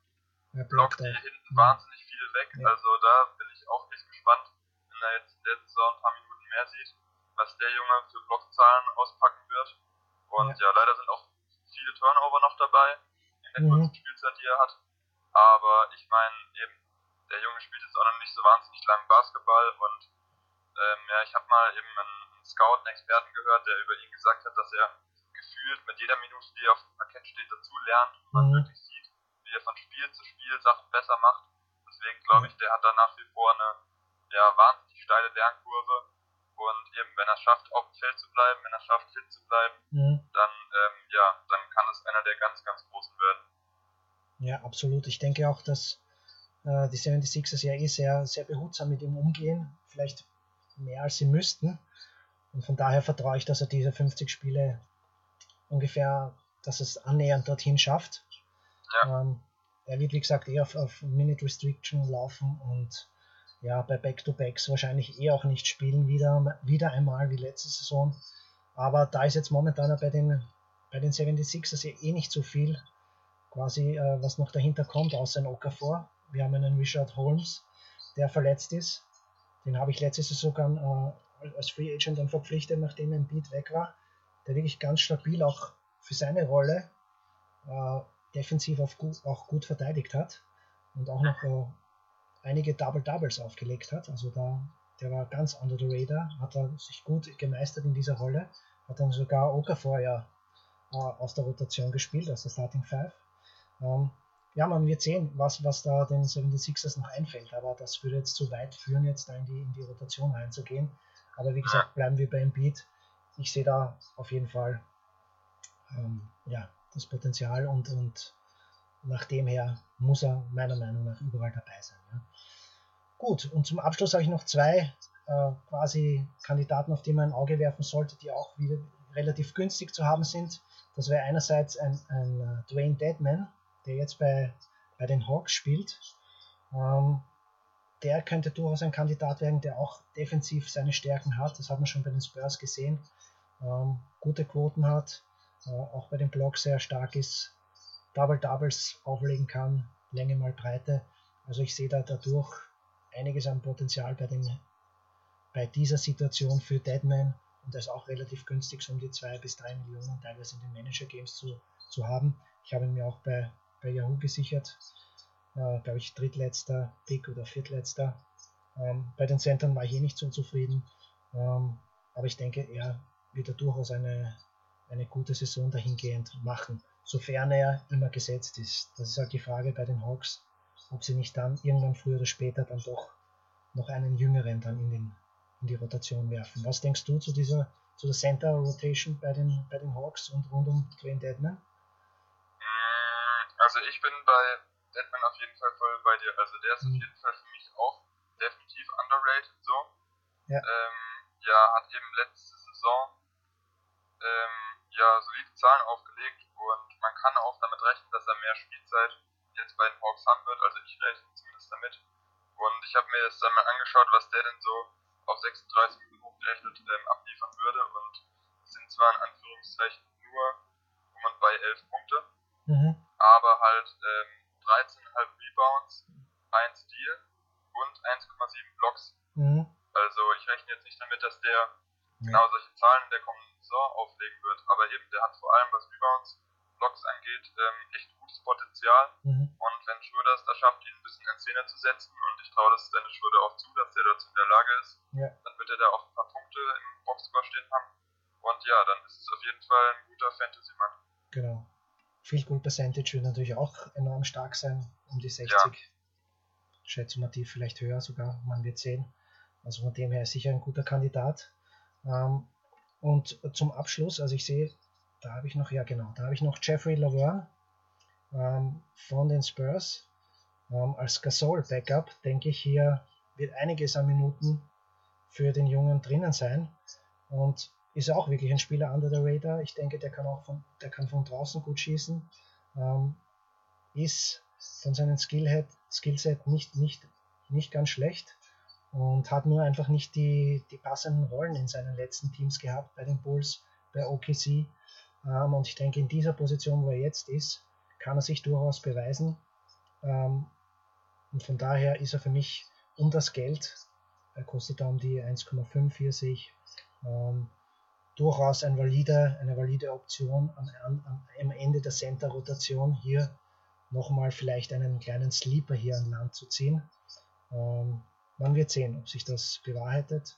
Er blockt hier hinten mhm. wahnsinnig viel weg. Ja. Also da bin ich auch echt gespannt, wenn er jetzt in der Saison ein paar Minuten mehr sieht, was der Junge für Blockzahlen auspacken wird. Und ja, ja leider sind auch viele Turnover noch dabei in der mhm. kurzen Spielzeit, die er hat. Aber ich meine, eben, der Junge spielt jetzt auch noch nicht so wahnsinnig lang Basketball und ähm, ja, ich habe mal eben einen, Scout, einen Experten gehört, der über ihn gesagt hat, dass er gefühlt mit jeder Minute, die er auf dem Parkett steht, dazu lernt und man mhm. wirklich sieht, wie er von Spiel zu Spiel Sachen besser macht. Deswegen glaube ich, der hat da nach wie vor eine ja, wahnsinnig steile Lernkurve. Und eben, wenn er schafft, auf dem Feld zu bleiben, wenn er schafft, fit zu bleiben, mhm. dann, ähm, ja, dann kann es einer der ganz, ganz großen werden. Ja, absolut. Ich denke auch, dass äh, die 76ers ja eh sehr, sehr behutsam mit ihm umgehen. Vielleicht mehr als sie müssten. Und von daher vertraue ich, dass er diese 50 Spiele ungefähr, dass es annähernd dorthin schafft. Ja. Ähm, er wird, wie gesagt, eher auf, auf Minute Restriction laufen und ja, bei Back-to-Backs wahrscheinlich eh auch nicht spielen, wieder, wieder einmal wie letzte Saison. Aber da ist jetzt momentan bei den, bei den 76ers eh nicht so viel, quasi, äh, was noch dahinter kommt, außer ein Okafor. Wir haben einen Richard Holmes, der verletzt ist. Den habe ich letzte Saison sogar äh, als Free Agent dann verpflichtet, nachdem ein Beat weg war. Der wirklich ganz stabil auch für seine Rolle äh, defensiv gut, auch gut verteidigt hat und auch noch einige Double-Doubles aufgelegt hat. Also da, der war ganz under the radar, hat er sich gut gemeistert in dieser Rolle, hat dann sogar Okafor ja äh, aus der Rotation gespielt, aus der Starting Five. Ähm, ja, man wird sehen, was, was da den 76ers noch einfällt, aber das würde jetzt zu weit führen, jetzt da in die, in die Rotation reinzugehen. Aber wie gesagt, bleiben wir beim Beat. Ich sehe da auf jeden Fall ähm, ja, das Potenzial und, und nach dem her muss er meiner Meinung nach überall dabei sein. Ja. Gut, und zum Abschluss habe ich noch zwei äh, quasi Kandidaten, auf die man ein Auge werfen sollte, die auch wieder relativ günstig zu haben sind. Das wäre einerseits ein, ein uh, Dwayne Deadman, der jetzt bei, bei den Hawks spielt. Ähm, der könnte durchaus ein Kandidat werden, der auch defensiv seine Stärken hat. Das hat man schon bei den Spurs gesehen. Ähm, gute Quoten hat, äh, auch bei den Blocks sehr stark ist, Double-Doubles auflegen kann, Länge mal Breite. Also ich sehe da dadurch einiges an Potenzial bei, den, bei dieser Situation für Deadman und das auch relativ günstig, so um die 2 bis 3 Millionen teilweise in den Manager-Games zu, zu haben. Ich habe ihn mir auch bei, bei Yahoo gesichert, äh, glaube ich drittletzter Pick oder viertletzter. Ähm, bei den Centern war ich eh nicht so zufrieden, ähm, aber ich denke, er wird da durchaus eine, eine gute Saison dahingehend machen sofern er immer gesetzt ist. Das ist halt die Frage bei den Hawks, ob sie nicht dann irgendwann früher oder später dann doch noch einen jüngeren dann in, den, in die Rotation werfen. Was denkst du zu dieser zu der Center Rotation bei den, bei den Hawks und rund um Dwayne Deadman? Mm, also ich bin bei Deadman auf jeden Fall voll bei dir. Also der ist mhm. auf jeden Fall für mich auch definitiv underrated so. Ja, ähm, ja hat eben letzte Saison ähm, ja solide Zahlen aufgelegt und man kann auch damit rechnen, dass er mehr Spielzeit jetzt bei den Hawks haben wird. Also ich rechne zumindest damit. Und ich habe mir das dann mal angeschaut, was der denn so auf 36 Minuten hochgerechnet ähm, abliefern würde. Und das Anführungszeichen nur um und bei 11 Punkte. Mhm. Aber halt ähm, 13,5 Rebounds, 1 Steal und 1,7 Blocks. Mhm. Also ich rechne jetzt nicht damit, dass der genau solche Zahlen in der kommenden Saison auflegen wird. Aber eben, der hat vor allem, was Rebounds, Blocks angeht, ähm, echt gutes Potenzial. Mhm. Und wenn Schröder es da schafft, ihn ein bisschen in Szene zu setzen, und ich traue das Dennis Schröder auch zu, dass der dazu in der Lage ist, Ja. dann wird er da auch ein paar Punkte im Boxscore stehen haben. Und ja, dann ist es auf jeden Fall ein guter Fantasy-Mann. Genau. Field Goal Percentage wird natürlich auch enorm stark sein, um die 60. Schätze mal tief, vielleicht höher sogar, man wird sehen. Also von dem her ist sicher ein guter Kandidat. Ähm, und zum Abschluss, also ich sehe, da habe ich noch, ja genau, da habe ich noch Jeffrey Laverne ähm, von den Spurs. Ähm, als Gasol Backup denke ich hier wird einiges an Minuten für den Jungen drinnen sein. Und ist auch wirklich ein Spieler under the radar. Ich denke, der kann auch von, der kann von draußen gut schießen. Ähm, ist von seinem Skillhead, Skillset nicht, nicht, nicht ganz schlecht und hat nur einfach nicht die, die passenden Rollen in seinen letzten Teams gehabt, bei den Bulls, bei OKC. Ähm, und ich denke, in dieser Position, wo er jetzt ist, kann er sich durchaus beweisen. Ähm, und von daher ist er für mich um das Geld, er kostet da um die 1,5 hier sehe ich, durchaus ein valide, eine valide Option am, am, am Ende der Center-Rotation hier nochmal vielleicht einen kleinen Sleeper hier an Land zu ziehen. Ähm, man wird sehen, ob sich das bewahrheitet.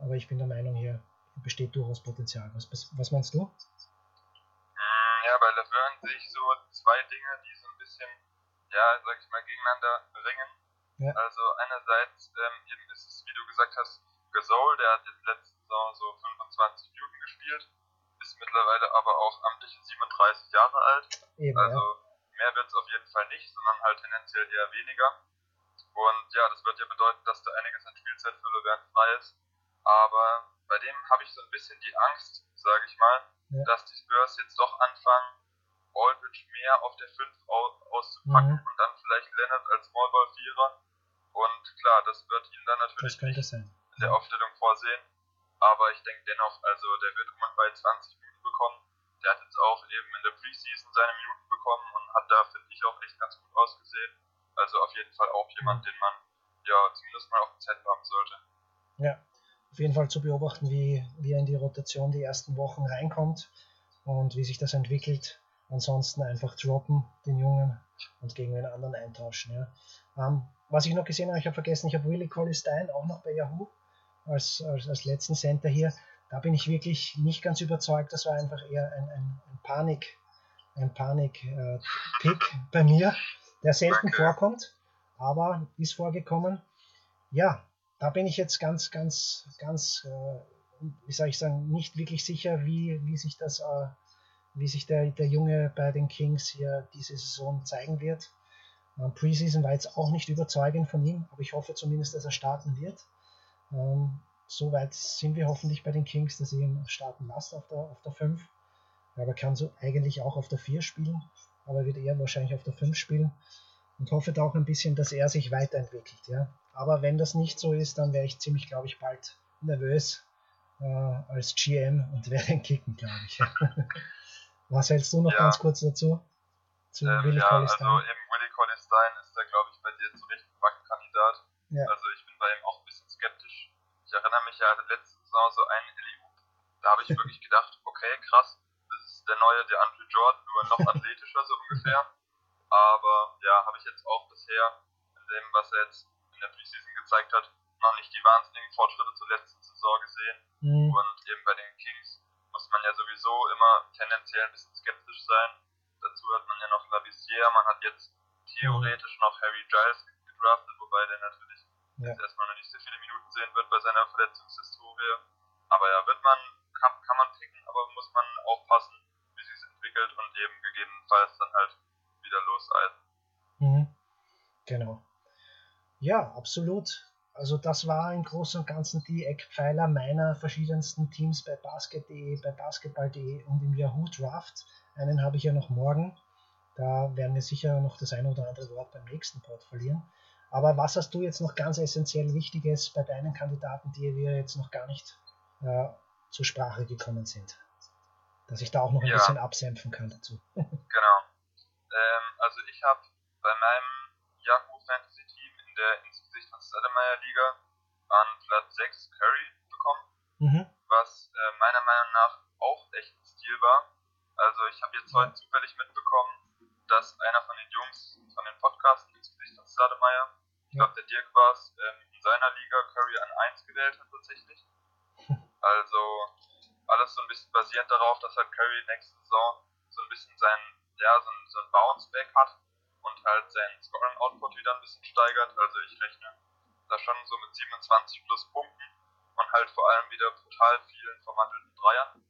Aber ich bin der Meinung, hier besteht durchaus Potenzial. Was, was meinst du? Mm, Ja, bei Laverne sehe ich so zwei Dinge, die so ein bisschen, ja, sag ich mal, gegeneinander ringen. Ja. Also einerseits ähm, eben ist es, wie du gesagt hast, Gasol, der hat jetzt letzte Saison so 25 Minuten gespielt, ist mittlerweile aber auch amtliche 37 Jahre alt. Eben, Also ja. mehr wird es auf jeden Fall nicht, sondern halt tendenziell eher weniger. Und ja, das wird ja bedeuten, dass da einiges an Spielzeit für Laverne frei ist. Aber bei dem habe ich so ein bisschen die Angst, sage ich mal, Ja. dass die Spurs jetzt doch anfangen, Aldridge mehr auf der 5 au auszupacken Mhm. und dann vielleicht Leonard als Smallball-Vierer. Und klar, das wird ihn dann natürlich nicht sein. in der Aufstellung vorsehen. Aber ich denke dennoch, also der wird um und bei 20 Minuten bekommen. Der hat jetzt auch eben in der Preseason seine Minuten bekommen und hat da, finde ich, auch echt ganz gut ausgesehen. Also auf jeden Fall auch jemand, den man ja zumindest mal auf dem Zettel haben sollte. Ja, auf jeden Fall zu beobachten, wie, wie er in die Rotation die ersten Wochen reinkommt und wie sich das entwickelt. Ansonsten einfach droppen, den Jungen, und gegen den anderen eintauschen. Ja. Ähm, was ich noch gesehen habe, ich habe vergessen, ich habe Willie Colley Stein auch noch bei Yahoo als, als, als letzten Center hier. Da bin ich wirklich nicht ganz überzeugt. Das war einfach eher ein, ein, ein Panik, ein Panik-Pick bei mir, der selten vorkommt, aber ist vorgekommen. Ja, da bin ich jetzt ganz, ganz, ganz, äh, wie soll ich sagen, nicht wirklich sicher, wie, wie sich das, äh, wie sich der, der Junge bei den Kings hier diese Saison zeigen wird. Ähm, Preseason war jetzt auch nicht überzeugend von ihm, aber ich hoffe zumindest, dass er starten wird. Ähm, Soweit sind wir hoffentlich bei den Kings, dass ihr ihn starten lasst auf der, auf der 5. Aber kann so eigentlich auch auf der 4 spielen, aber wird eher wahrscheinlich auf der 5 spielen. Und hoffe da auch ein bisschen, dass er sich weiterentwickelt. Ja? Aber wenn das nicht so ist, dann wäre ich ziemlich, glaube ich, bald nervös äh, als GM und werde ihn kicken, glaube ich. Was hältst du noch Ja. ganz kurz dazu? Zu Ähm, Willi ja, also eben Willie Colley Stein ist da, glaube ich, bei dir zu Recht ein Wackelkandidat. Ja. Also ich bin bei ihm auch ein bisschen skeptisch. Ich erinnere mich ja an der letzten Saison so einen Eliu. Da habe ich wirklich gedacht, okay, krass, das ist der neue der Andre Jordan, nur noch athletischer so ungefähr. Aber ja, habe ich jetzt auch bisher in dem, was er jetzt in der Preseason gezeigt hat, noch nicht die wahnsinnigen Fortschritte zur letzten Saison gesehen. Hm, Und eben bei den Kings muss man ja sowieso immer tendenziell ein bisschen skeptisch sein. Dazu hat man ja noch Lavissière, man hat jetzt theoretisch noch Harry Giles gedraftet, wobei der natürlich Ja. jetzt erstmal noch nicht so viele Minuten sehen wird bei seiner Verletzungshistorie. Aber ja, wird man, kann, kann man picken, aber muss man aufpassen, wie sich entwickelt und eben gegebenenfalls dann halt wieder loseisen. Mhm. Genau. Ja, absolut. Also das war im Großen und Ganzen die Eckpfeiler meiner verschiedensten Teams bei Basket.de, bei Basketball.de und im Yahoo Draft. Einen habe ich ja noch morgen. Da werden wir sicher noch das eine oder andere Wort beim nächsten Pod verlieren. Aber was hast du jetzt noch ganz essentiell Wichtiges bei deinen Kandidaten, die wir jetzt noch gar nicht äh, zur Sprache gekommen sind? dass ich da auch noch ein Ja. bisschen absenfen kann dazu. Genau. Ähm, also ich habe bei meinem Yahoo Fantasy Team in der Insgesicht von Stoudemire Liga an Platz 6 Curry bekommen, Mhm. was äh, meiner Meinung nach auch echt ein Stil war. Also ich habe jetzt heute zufällig mitbekommen, dass einer von den Jungs von den Podcasten Insgesicht von Stoudemire, ich glaube der Dirk war es, ähm, in seiner Liga Curry an 1 gewählt hat tatsächlich. Also alles so ein bisschen basierend darauf, dass halt Curry nächste Saison so ein bisschen sein, ja, so ein, so ein Bounce-Back hat und halt seinen Scoring-Output wieder ein bisschen steigert. Also ich rechne da schon so mit 27 plus Punkten und halt vor allem wieder brutal vielen verwandelten Dreiern.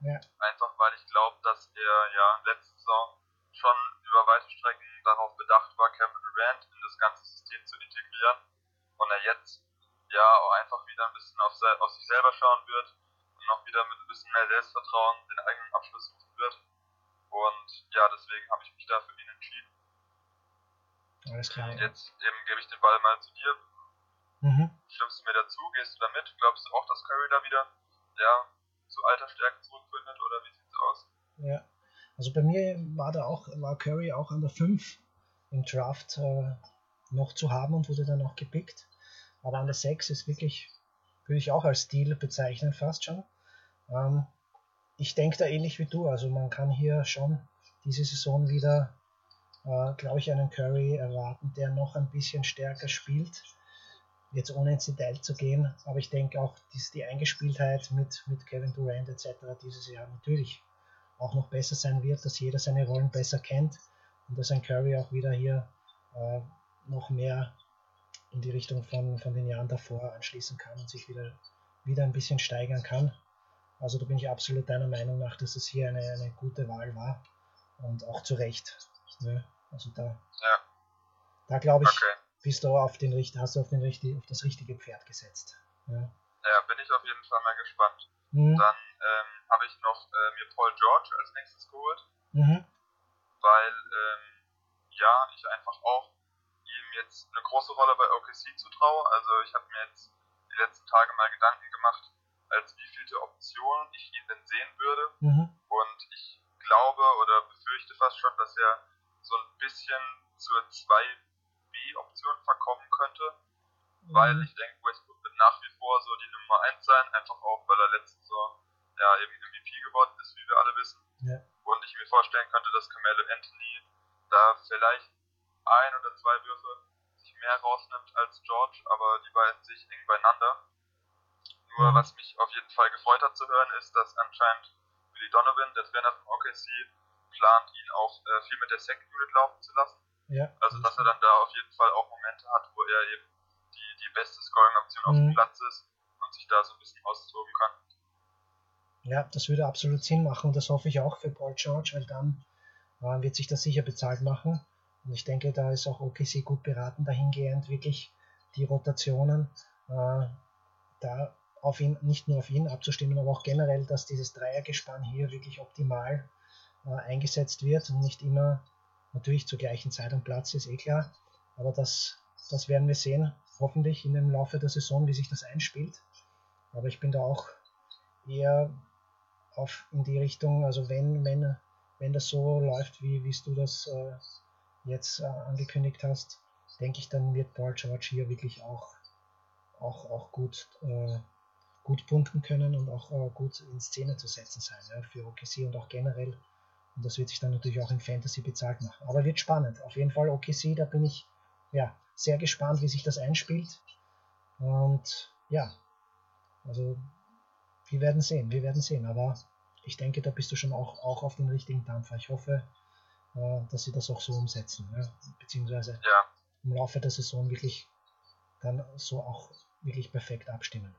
Ja. Einfach weil ich glaube, dass er ja letzte Saison schon über weite Strecken darauf bedacht war, Kevin Durant in das ganze System zu integrieren und er jetzt ja auch einfach wieder ein bisschen auf, se auf sich selber schauen wird und noch wieder mit ein bisschen mehr Selbstvertrauen den eigenen Abschluss suchen wird. Und ja, deswegen habe ich mich da für ihn entschieden. Alles klar. Und Ja. jetzt eben gebe ich den Ball mal zu dir. Mhm. Stimmst du mir dazu? Gehst du da mit? Glaubst du auch, dass Curry da wieder ja, zu alter Stärke zurückfindet oder wie sieht's aus? Ja. Also bei mir war da auch, war Curry auch an der 5 im Draft äh, noch zu haben und wurde dann auch gepickt. Aber an der 6 ist wirklich, würde ich auch als Stil bezeichnen, fast schon. Ähm, ich denke da ähnlich wie du. Also man kann hier schon diese Saison wieder, äh, glaube ich, einen Curry erwarten, der noch ein bisschen stärker spielt. Jetzt ohne ins Detail zu gehen, aber ich denke auch, dass die Eingespieltheit mit, mit Kevin Durant etc. dieses Jahr natürlich auch noch besser sein wird, dass jeder seine Rollen besser kennt und dass ein Curry auch wieder hier äh, noch mehr in die Richtung von, von den Jahren davor anschließen kann und sich wieder, wieder ein bisschen steigern kann. Also da bin ich absolut deiner Meinung nach, dass es hier eine, eine gute Wahl war und auch zu Recht. Ne? Also da, Ja. da glaube ich, Okay. Bist du auf den, hast du auf, den, richtig- auf das richtige Pferd gesetzt. Ja. Ja, bin ich auf jeden Fall mal gespannt. Mhm. Dann ähm, habe ich noch äh, mir Paul George als nächstes geholt, Mhm. weil ähm, ja, ich einfach auch ihm jetzt eine große Rolle bei OKC zutraue. Also ich habe mir jetzt die letzten Tage mal Gedanken gemacht, als wievielte Option ich ihn denn sehen würde. Mhm. Und ich glaube oder befürchte fast schon, dass er so ein bisschen zur 2B-Option verkommen könnte. weil ich denke, Westbrook wird nach wie vor so die Nummer 1 sein, einfach auch, weil er letzte Saison ja eben MVP geworden ist, wie wir alle wissen. Ja. Und ich mir vorstellen könnte, dass Carmelo Anthony da vielleicht ein oder zwei Würfe sich mehr rausnimmt als George, aber die beiden sich eng beieinander. Nur Mhm. was mich auf jeden Fall gefreut hat zu hören, ist, dass anscheinend Billy Donovan, der Trainer von OKC, plant, ihn auch äh, viel mit der Second Unit laufen zu lassen. Ja. Also, dass er dann da auf jeden Fall auch Momente hat, wo er eben die, die beste Scoring-Option auf Mhm. dem Platz ist und sich da so ein bisschen austoben kann. Ja, das würde absolut Sinn machen und das hoffe ich auch für Paul George, weil dann äh, wird sich das sicher bezahlt machen. Und ich denke, da ist auch OKC gut beraten, dahingehend wirklich die Rotationen äh, da auf ihn, nicht nur auf ihn abzustimmen, aber auch generell, dass dieses Dreiergespann hier wirklich optimal äh, eingesetzt wird und nicht immer natürlich zur gleichen Zeit am Platz ist, eh klar. Aber das, das werden wir sehen, hoffentlich in dem Laufe der Saison, wie sich das einspielt. Aber ich bin da auch eher auf in die Richtung, also wenn, wenn, wenn das so läuft, wie, wie du das äh, jetzt äh, angekündigt hast, denke ich, dann wird Paul George hier wirklich auch, auch, auch gut, äh, gut punkten können und auch äh, gut in Szene zu setzen sein ja, für OKC und auch generell. Und das wird sich dann natürlich auch in Fantasy bezahlt machen. Aber wird spannend. Auf jeden Fall OKC, da bin ich ja, sehr gespannt, wie sich das einspielt. Und ja, also wir werden sehen, wir werden sehen. Aber ich denke, da bist du schon auch, auch auf dem richtigen Dampfer. Ich hoffe, äh, dass sie das auch so umsetzen. Ja? Beziehungsweise Ja, im Laufe der Saison wirklich dann so auch wirklich perfekt abstimmen.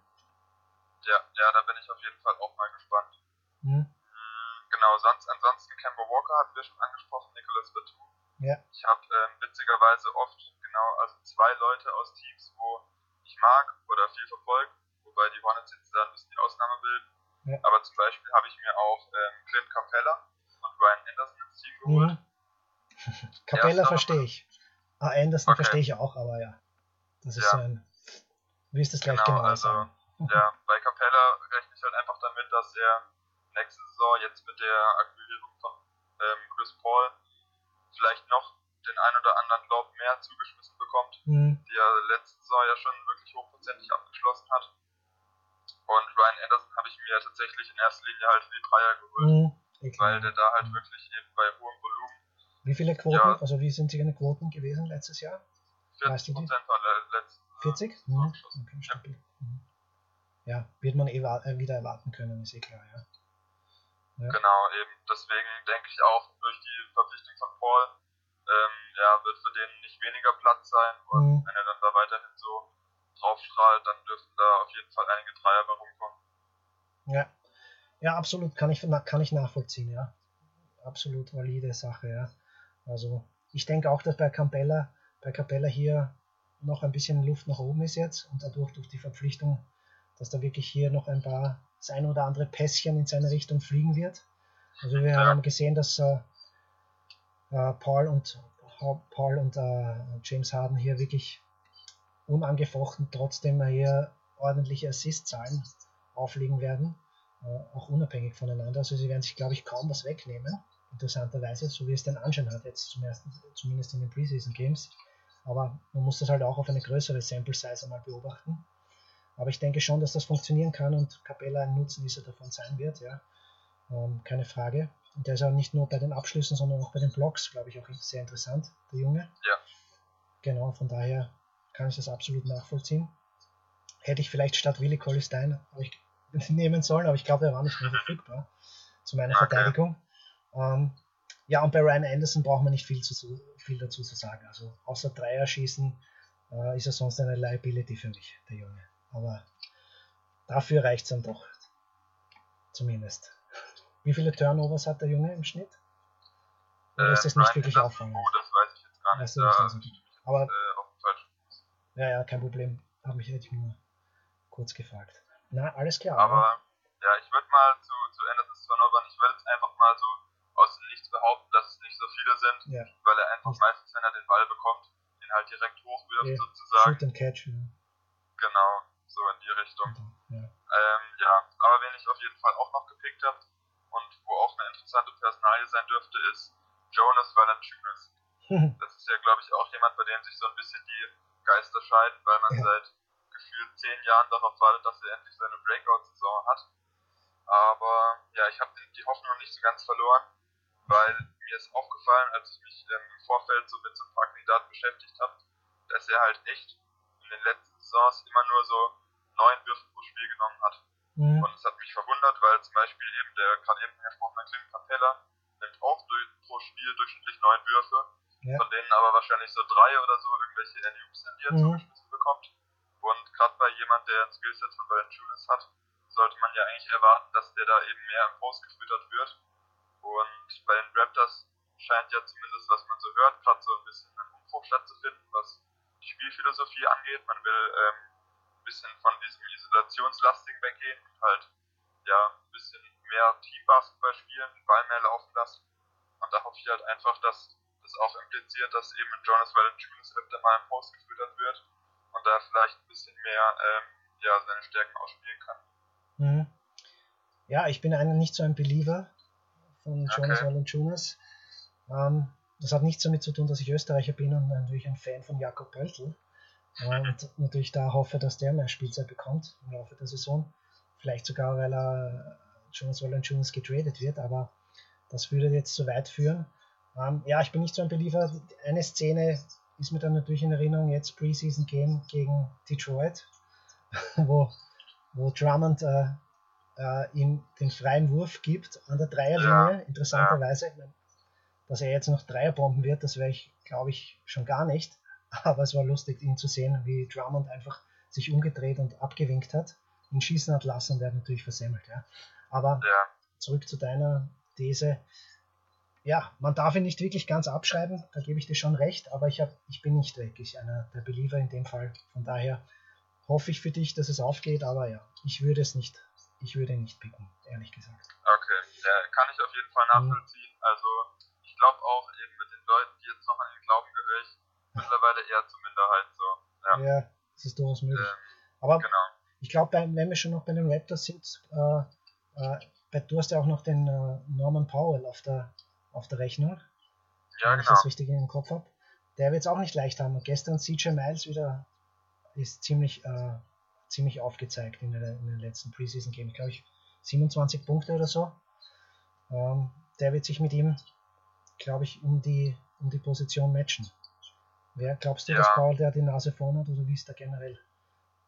ja, ja, da bin ich auf jeden Fall auch mal gespannt. Hm? Genau, sonst, ansonsten Kemba Walker hatten wir schon angesprochen, Nicolas Batum. Ja. Ich habe ähm, witzigerweise oft genau, also zwei Leute aus Teams, wo ich mag oder viel verfolge, wobei die Hornets jetzt da ein bisschen die Ausnahme bilden. Ja. Aber zum Beispiel habe ich mir auch ähm, Clint Capella und Ryan Anderson ins Team geholt. Mhm. Capella verstehe ich. Ah, Anderson Okay. verstehe ich auch, aber ja. Das ist Ja. so ein. Du wirst es gleich Genau, genau also ja, bei Capella rechne ich halt einfach damit, dass er nächste Saison jetzt mit der Akquirierung von ähm, Chris Paul vielleicht noch den ein oder anderen Lob mehr zugeschmissen bekommt, mhm. die er letzte Saison ja schon wirklich hochprozentig abgeschlossen hat. Und Ryan Anderson habe ich mir tatsächlich in erster Linie halt für die Dreier geholt, mhm. weil der da halt wirklich eben bei hohem Volumen. Wie viele Quoten, ja, also wie sind seine Quoten gewesen letztes Jahr? 40 Prozent war letztes 40? Mhm. Okay, stabil. Ja. Mhm. ja, wird man eh äh, wieder erwarten können, ist eh klar, ja. Ja. Genau, eben. Deswegen denke ich auch durch die Verpflichtung von Paul ähm, ja, wird für den nicht weniger Platz sein und mhm. wenn er dann da weiterhin so draufstrahlt, dann dürften da auf jeden Fall einige Dreier bei rumkommen. Ja. Ja, absolut, kann ich, kann ich nachvollziehen, ja. Absolut valide Sache, ja. Also ich denke auch, dass bei Capella, bei Capella hier noch ein bisschen Luft nach oben ist jetzt und dadurch durch die Verpflichtung, dass da wirklich hier noch ein paar, das ein oder andere Pässchen in seine Richtung fliegen wird. Also wir haben gesehen, dass äh, äh, Paul und Paul und äh, James Harden hier wirklich unangefochten trotzdem hier ordentliche Assist-Zahlen auflegen werden, äh, auch unabhängig voneinander. Also sie werden sich, glaube ich, kaum was wegnehmen, interessanterweise, so wie es den Anschein hat, jetzt zum ersten, zumindest in den Preseason Games. Aber man muss das halt auch auf eine größere Sample Size einmal beobachten. Aber ich denke schon, dass das funktionieren kann und Capella ein Nutznießer davon sein wird, ja. Ähm, keine Frage. Und der ist auch nicht nur bei den Abschlüssen, sondern auch bei den Blocks, glaube ich, auch sehr interessant, der Junge. Ja. Genau, von daher kann ich das absolut nachvollziehen. Hätte ich vielleicht statt Willi Colistein nehmen sollen, aber ich glaube, er war nicht mehr verfügbar zu meiner okay. Verteidigung. Ähm, ja, und bei Ryan Anderson braucht man nicht viel, zu, viel dazu zu sagen. Also außer Dreier schießen äh, ist er sonst eine Liability für mich, der Junge. Aber dafür reicht es dann doch. Zumindest. Wie viele Turnovers hat der Junge im Schnitt? Oder ist das nicht äh, wirklich auffallend? Oh, das weiß ich jetzt gar nicht. Weißt du, da, also, aber äh, ja, ja, kein Problem. Habe mich hätte ich nur kurz gefragt. Na, alles klar. Aber oder? ja, ich würde mal zu, zu Andersons Turnovern, ich würde jetzt einfach mal so aus dem Nichts behaupten, dass es nicht so viele sind, ja. weil er einfach meistens, wenn er den Ball bekommt, den halt direkt hochwirft ja. sozusagen. Shoot and catch. Ja. Genau, so in die Richtung. Ja. Ähm, ja, aber wen ich auf jeden Fall auch noch gepickt habe und wo auch eine interessante Personalie sein dürfte, ist Jonas Valanciunas. das ist ja, glaube ich, dem sich so ein bisschen die Geister scheiden, weil man ja. seit gefühlt zehn Jahren darauf wartet, dass er endlich seine Breakout-Saison hat. Aber ja, ich habe die Hoffnung nicht so ganz verloren, weil mir ist aufgefallen, als ich mich im Vorfeld so mit so ein paar Kandidaten beschäftigt habe, dass er halt echt in den letzten Saisons immer nur so neun Würfe pro Spiel genommen hat. Mhm. Und es hat mich verwundert, weil zum Beispiel eben der gerade eben angesprochene Clint Capella nimmt auch durch, pro Spiel durchschnittlich neun Würfe ja. von denen aber wahrscheinlich so drei oder so irgendwelche Alley-Oops sind, die er mhm. zugeschmissen bekommt. Und gerade bei jemand, der ein Skillset von Valanciunas hat, sollte man ja eigentlich erwarten, dass der da eben mehr im Post gefüttert wird. Und bei den Raptors scheint ja zumindest, was man so hört, gerade so ein bisschen ein Umbruch stattzufinden, was die Spielphilosophie angeht. Man will ähm, ein bisschen von diesem Isolationslastigen weggehen und halt ja ein bisschen mehr Teambasketball spielen, den Ball mehr laufen lassen. Und da hoffe ich halt einfach, dass das auch impliziert, dass eben Jonas Valanciunas öfter mal im Post gefüttert wird und da vielleicht ein bisschen mehr ähm, ja, seine Stärken ausspielen kann. Mhm. Ja, ich bin einer nicht so ein Believer von Jonas okay. Valanciunas. Ähm, das hat nichts damit zu tun, dass ich Österreicher bin und natürlich ein Fan von Jakob Pöltl. Und natürlich da hoffe, dass der mehr Spielzeit bekommt im Laufe der Saison. Vielleicht sogar, weil er Jonas Valanciunas getradet wird, aber das würde jetzt zu weit führen. Ähm, ja, ich bin nicht so ein Believer. Eine Szene ist mir dann natürlich in Erinnerung, jetzt Preseason Game gegen Detroit, wo, wo Drummond äh, äh, ihm den freien Wurf gibt an der Dreierlinie, ja. interessanterweise. Dass er jetzt noch Dreierbomben wird, das wäre ich, glaube ich, schon gar nicht. Aber es war lustig, ihn zu sehen, wie Drummond einfach sich umgedreht und abgewinkt hat, ihn schießen hat lassen und er hat natürlich versemmelt. Ja. Aber ja. zurück zu deiner These ja, man darf ihn nicht wirklich ganz abschreiben, da gebe ich dir schon recht, aber ich, hab, ich bin nicht wirklich einer der Believer in dem Fall. Von daher hoffe ich für dich, dass es aufgeht, aber ja, ich würde es nicht, ich würde ihn nicht picken, ehrlich gesagt. Okay, ja, kann ich auf jeden Fall mhm. nachvollziehen. Mhm. Also ich glaube auch eben mit den Leuten, die jetzt noch an den Glauben gehöre ich mittlerweile eher zur Minderheit so. Ja, ja das ist durchaus möglich. Ähm, aber genau. ich glaube, wenn wir schon noch bei den Raptors sind, äh, äh, du hast ja auch noch den äh, Norman Powell auf der, auf der Rechnung. Ja, wenn ich genau. das richtig in den Kopf habe. Der wird es auch nicht leicht haben. Gestern CJ Miles wieder ist ziemlich, äh, ziemlich aufgezeigt in, der, in den letzten Preseason Games. Glaube ich 27 Punkte oder so. Ähm, der wird sich mit ihm, glaube ich, um die, um die Position matchen. Wer glaubst du, Ja. dass Paul der die Nase vorn hat oder wie ist da generell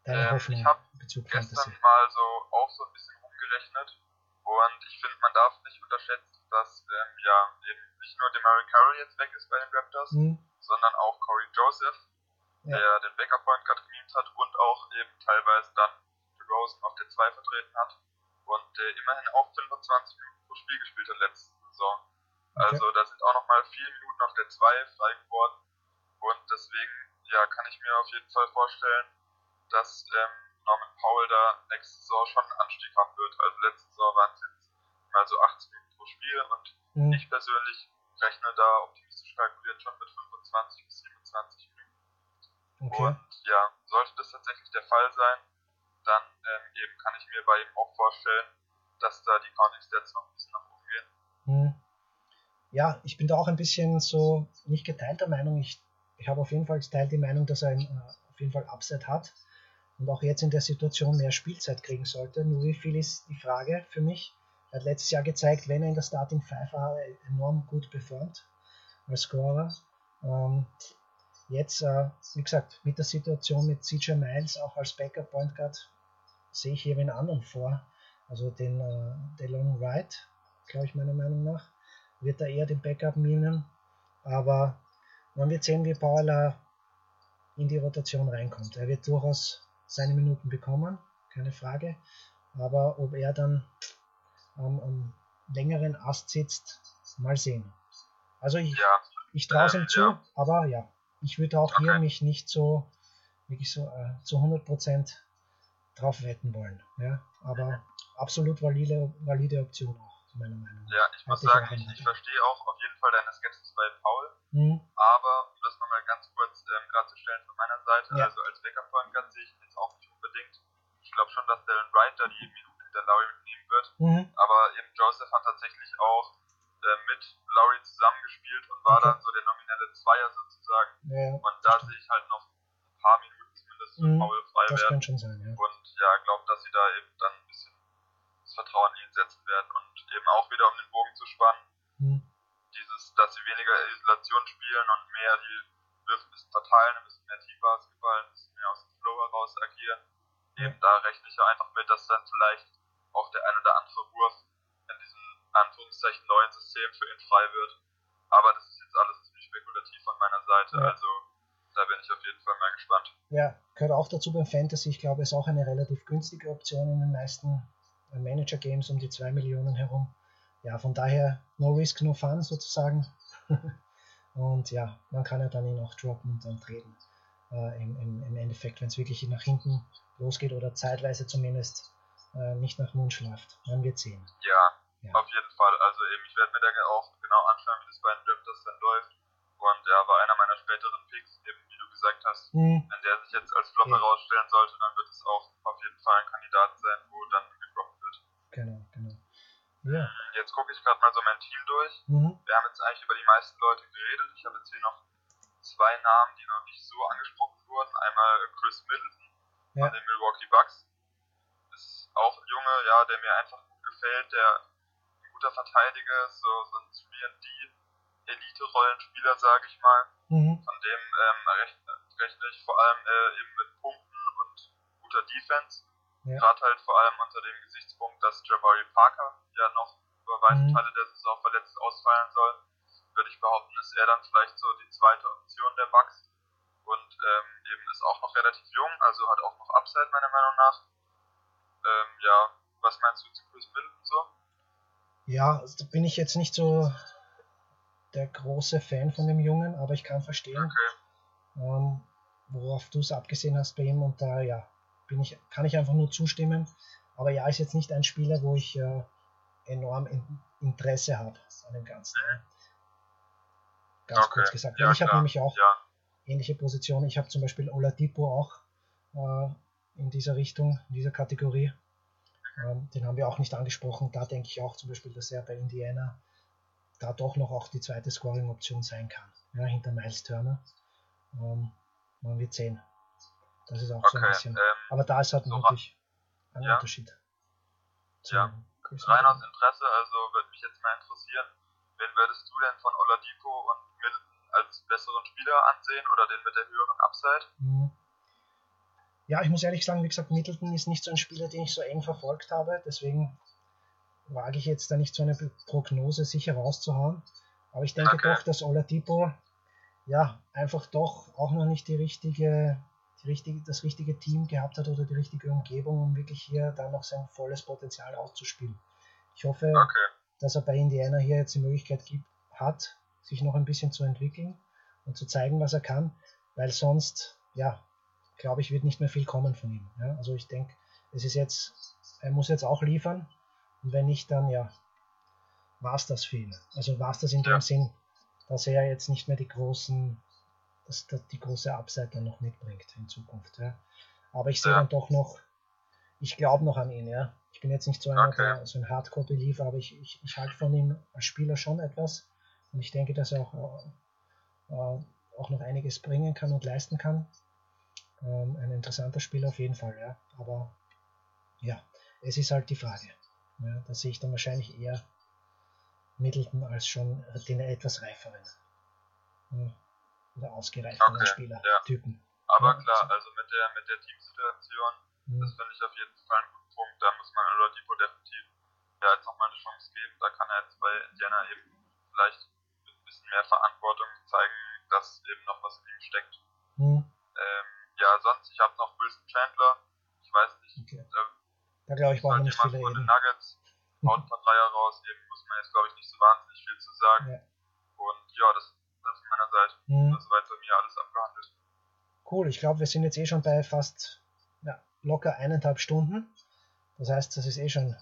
deine Ähm, Hoffnung ich in Bezug gestern Fantasy? mal so auch so ein bisschen rumgerechnet und ich finde, man darf nicht unterschätzen, dass ähm, ja eben nicht nur Demary Carroll jetzt weg ist bei den Raptors, Hm, sondern auch Corey Joseph, Ja. der den Backup Point Guard gemimt hat und auch eben teilweise dann DeRozan auf der 2 vertreten hat und der immerhin auch 25 Minuten pro Spiel gespielt hat letzte Saison. Okay. Also da sind auch nochmal vier Minuten auf der 2 frei geworden und deswegen ja kann ich mir auf jeden Fall vorstellen, dass ähm, Norman Powell da nächste Saison schon einen Anstieg haben wird. Also letzte Saison waren es jetzt mal so 18 Minuten pro Spiel und hm, ich persönlich rechne da optimistisch kalkuliert schon mit 25 bis 27 Minuten. okay. Und ja, sollte das tatsächlich der Fall sein, dann ähm, eben kann ich mir bei ihm auch vorstellen, dass da die Counting Stats noch ein bisschen nach oben gehen. Hm. Ja, ich bin da auch ein bisschen so nicht geteilter Meinung. Ich, ich habe auf jeden Fall geteilt die Meinung, dass er ein, äh, auf jeden Fall Upside hat und auch jetzt in der Situation mehr Spielzeit kriegen sollte. Nur wie viel ist die Frage für mich? Er hat letztes Jahr gezeigt, wenn er in der Starting Five war, enorm gut performt als Scorer. Ähm, jetzt, äh, wie gesagt, mit der Situation mit CJ Miles auch als Backup Point Guard sehe ich hier einen anderen vor. Also den äh, Delon Wright, glaube ich meiner Meinung nach, wird er eher den Backup nehmen. Aber man wird sehen, wie Paula in die Rotation reinkommt. Er wird durchaus seine Minuten bekommen, keine Frage. Aber ob er dann am, am längeren Ast sitzt, mal sehen. Also ich, Ja, ich traue es ihm zu, ja. aber ja, ich würde auch hier Okay. mich nicht so wirklich so äh, zu 100% drauf wetten wollen. Ja? Aber absolut valide, valide Option auch, meiner Meinung nach. ja, ich muss sagen, ich, ich verstehe auch auf jeden Fall deine Skepsis bei Paul, Hm, aber um das nochmal ganz kurz ähm, klarzustellen von meiner Seite, Ja. also als Guard sehe ich ihn jetzt auch nicht unbedingt. Ich glaube schon, dass Dylan Wright da die Minuten hinter Lowry mitnehmen wird. mhm, aber eben Joseph hat tatsächlich auch äh, mit Lowry zusammengespielt und war Okay. dann so der nominelle Zweier sozusagen. ja, Und da sehe ich halt noch ein paar Minuten zumindest für Mhm, Paul frei das werden. könnte schon sein, ja. Und ja, glaube, dass sie da eben dann ein bisschen das Vertrauen in ihn setzen werden und eben auch wieder um den Bogen zu spannen, Hm, dieses, dass sie weniger Isolation spielen und mehr die dürfen ein bisschen verteilen, ein bisschen mehr Teambasketball, ein bisschen mehr aus dem Flow heraus agieren. Eben da rechne ich ja einfach mit, dass dann vielleicht auch der ein oder andere Wurf in diesem Anführungszeichen neuen System für ihn frei wird. Aber das ist jetzt alles ziemlich spekulativ von meiner Seite, Ja. also da bin ich auf jeden Fall mal gespannt. Ja, gehört auch dazu beim Fantasy. Ich glaube, es ist auch eine relativ günstige Option in den meisten äh, Manager-Games um die 2 Millionen herum. Ja, von daher no risk, no fun sozusagen. und ja, man kann ja dann ihn auch droppen und dann treten. Äh, im, im, Im Endeffekt, wenn es wirklich nach hinten losgeht oder zeitweise zumindest äh, nicht nach Mund läuft. Man wird sehen. Ja, Ja. auf jeden Fall. Also eben, ich werde mir da auch genau anschauen, wie das bei den Raptors dann läuft. Und ja, war einer meiner späteren Picks, eben wie du gesagt hast, Hm, wenn der sich jetzt als Flop Ja. herausstellen sollte, dann wird es auch auf jeden Fall ein Kandidat sein, wo dann gedroppt wird. genau, genau. Ja. Jetzt gucke ich gerade mal so mein Team durch. Mhm. Wir haben jetzt eigentlich über die meisten Leute geredet. Ich habe jetzt hier noch zwei Namen, die noch nicht so angesprochen wurden. Einmal Chris Middleton Ja. von den Milwaukee Bucks. Ist auch ein Junge, ja, der mir einfach gut gefällt, der ein guter Verteidiger ist, so, so ein 3D Elite-Rollenspieler, sage ich mal. Mhm. Von dem ähm, rechne, rechne ich vor allem äh, eben mit Punkten und guter Defense. Ja. Gerade halt vor allem unter dem Gesichtspunkt, dass Jabari Parker ja noch über weite Mhm. Teile der Saison verletzt ausfallen soll, würde ich behaupten, ist er dann vielleicht so die zweite Option der Bucks. Und ähm, eben ist auch noch relativ jung, also hat auch noch Upside meiner Meinung nach. Ähm, ja, was meinst du zu Chris Middleton so? Ja, da bin ich jetzt nicht so der große Fan von dem Jungen, aber ich kann verstehen, Okay. ähm, worauf du es abgesehen hast bei ihm und da ja, bin ich, kann ich einfach nur zustimmen. Aber ja, ist jetzt nicht ein Spieler, wo ich äh, enorm in, Interesse habe an dem Ganzen. Ganz Okay. kurz gesagt. Ja, ich habe nämlich auch Ja, ähnliche Positionen. Ich habe zum Beispiel Oladipo auch äh, in dieser Richtung, in dieser Kategorie. Ähm, den haben wir auch nicht angesprochen. Da denke ich auch zum Beispiel, dass er bei Indiana da doch noch auch die zweite Scoring-Option sein kann. Ja, hinter Miles Turner. Ähm, man wird sehen. Das ist auch okay, so ein bisschen. Ähm, aber da ist halt so wirklich ein ja. Unterschied. Ja. Rein aus Interesse, also würde mich jetzt mal interessieren, wen würdest du denn von Oladipo und Middleton als besseren Spieler ansehen oder den mit der höheren Upside? Mhm. Ja, ich muss ehrlich sagen, wie gesagt, Middleton ist nicht so ein Spieler, den ich so eng verfolgt habe. Deswegen wage ich jetzt da nicht so eine Prognose sicher rauszuhauen. Aber ich denke okay. doch, dass Oladipo ja einfach doch auch noch nicht die richtige, die richtige, das richtige Team gehabt hat oder die richtige Umgebung, um wirklich hier dann noch sein volles Potenzial auszuspielen. Ich hoffe, okay. dass er bei Indiana hier jetzt die Möglichkeit gibt, hat, sich noch ein bisschen zu entwickeln und zu zeigen, was er kann, weil sonst, ja, glaube ich, wird nicht mehr viel kommen von ihm. Ja? Also ich denke, es ist jetzt, er muss jetzt auch liefern und wenn nicht, dann ja, war es das für ihn. Also war es das in ja. dem Sinn, dass er jetzt nicht mehr die großen, dass, dass die große Upside dann noch mitbringt in Zukunft. Ja? Aber ich sehe ja. dann doch noch, ich glaube noch an ihn, ja. Ich bin jetzt nicht so einer, okay. der, so ein Hardcore-Believer, aber ich, ich, ich halte von ihm als Spieler schon etwas und ich denke, dass er auch, äh, auch noch einiges bringen kann und leisten kann. Ähm, ein interessanter Spieler auf jeden Fall, ja. Aber ja, es ist halt die Frage. Ja, da sehe ich dann wahrscheinlich eher Middleton als schon den etwas reiferen ja, oder ausgereifteren okay, Spielertypen. Ja. Aber ja, klar, also mit der mit der Teamsituation, mhm. das finde ich auf jeden Fall einen guten Punkt. Da muss man Oladipo definitiv ja jetzt nochmal eine Chance geben. Da kann er jetzt bei Indiana eben vielleicht bisschen mehr Verantwortung zeigen, dass eben noch was in ihm steckt. Mhm. Ähm, ja, sonst, ich habe noch Wilson Chandler. Ich weiß nicht. Okay. Da, da glaube ich, brauchen wir nicht viele reden. Nuggets haut ein paar Dreier raus. Eben muss man jetzt, glaube ich, nicht so wahnsinnig viel zu sagen. Ja. Und ja, das, das von meiner Seite. Mhm. Das ist soweit bei mir alles abgehandelt. Cool, ich glaube, wir sind jetzt eh schon bei fast ja, locker eineinhalb Stunden. Das heißt, das ist eh schon,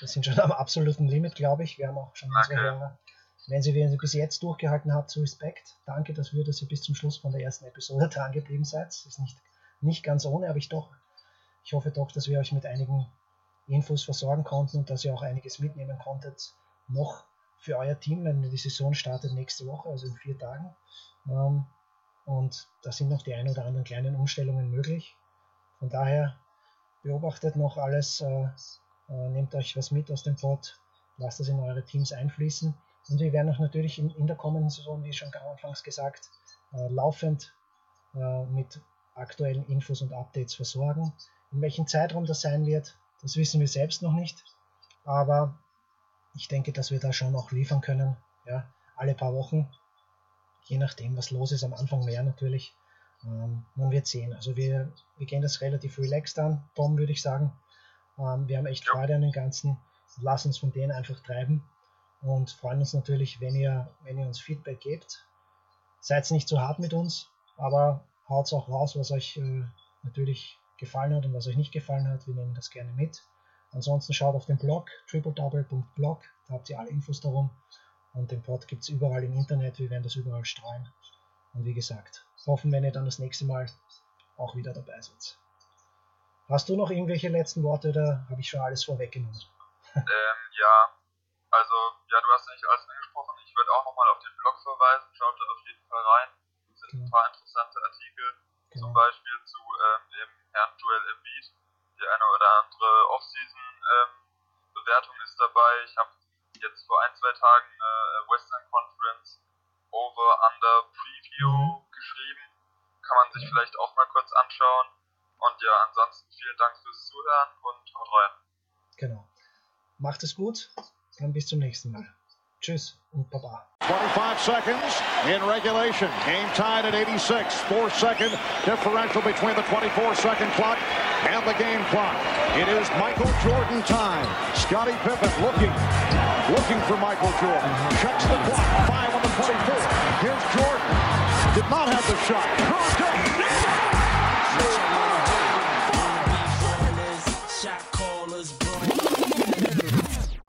wir sind schon am absoluten Limit, glaube ich. Wir haben auch schon okay. unsere Hörer wenn Sie bis jetzt durchgehalten habt, zu Respekt. Danke dafür, dass ihr bis zum Schluss von der ersten Episode dran geblieben seid. Ist nicht, nicht ganz ohne, aber ich doch, ich hoffe doch, dass wir euch mit einigen Infos versorgen konnten und dass ihr auch einiges mitnehmen konntet, noch für euer Team, wenn die Saison startet nächste Woche, also in vier Tagen. Ähm, und da sind noch die ein oder anderen kleinen Umstellungen möglich. Von daher beobachtet noch alles, äh, äh, nehmt euch was mit aus dem Pod, lasst das in eure Teams einfließen und wir werden auch natürlich in, in der kommenden Saison, wie schon anfangs gesagt, äh, laufend äh, mit aktuellen Infos und Updates versorgen. In welchem Zeitraum das sein wird, das wissen wir selbst noch nicht. Aber ich denke, dass wir da schon noch liefern können. Ja, alle paar Wochen. Je nachdem, was los ist. Am Anfang mehr natürlich. Ähm, man wird sehen. Also wir, wir gehen das relativ relaxed an. Tom würde ich sagen. Ähm, wir haben echt Freude an dem Ganzen. Lass uns von denen einfach treiben und freuen uns natürlich, wenn ihr, wenn ihr uns Feedback gebt. Seid nicht zu hart mit uns, aber haut auch raus, was euch äh, natürlich gefallen hat und was euch nicht gefallen hat. Wir nehmen das gerne mit. Ansonsten schaut auf den Blog tripledouble.blog, da habt ihr alle Infos darum. Und den Pod gibt es überall im Internet, wir werden das überall streuen. Und wie gesagt, hoffen, wenn ihr dann das nächste Mal auch wieder dabei seid. Hast du noch irgendwelche letzten Worte oder habe ich schon alles vorweggenommen? Ähm, ja, also, ja, du hast eigentlich alles angesprochen. Ich würde auch nochmal auf den Blog verweisen. Schaut da auf jeden Fall rein. Es sind genau. ein paar interessante Artikel, genau. zum Beispiel zu ähm, dem Herrn Joel Embiid. Die eine oder andere Off-Season-Bewertung ähm, ist dabei. Ich habe jetzt vor ein, zwei Tagen eine Western Conference Over-Under Preview mhm. geschrieben. Kann man sich vielleicht auch mal kurz anschauen. Und ja, ansonsten vielen Dank fürs Zuhören und haut rein. Genau. Macht es gut. Dann bis zum nächsten Mal. Tschüss und Baba. 25 seconds in regulation. Game tied at 86. Four second differential between the 24 second clock and the game clock. It is Michael Jordan time. Scottie Pippen looking, looking for Michael Jordan. Checks the clock. Five on the 24. Here's Jordan. Did not have the shot.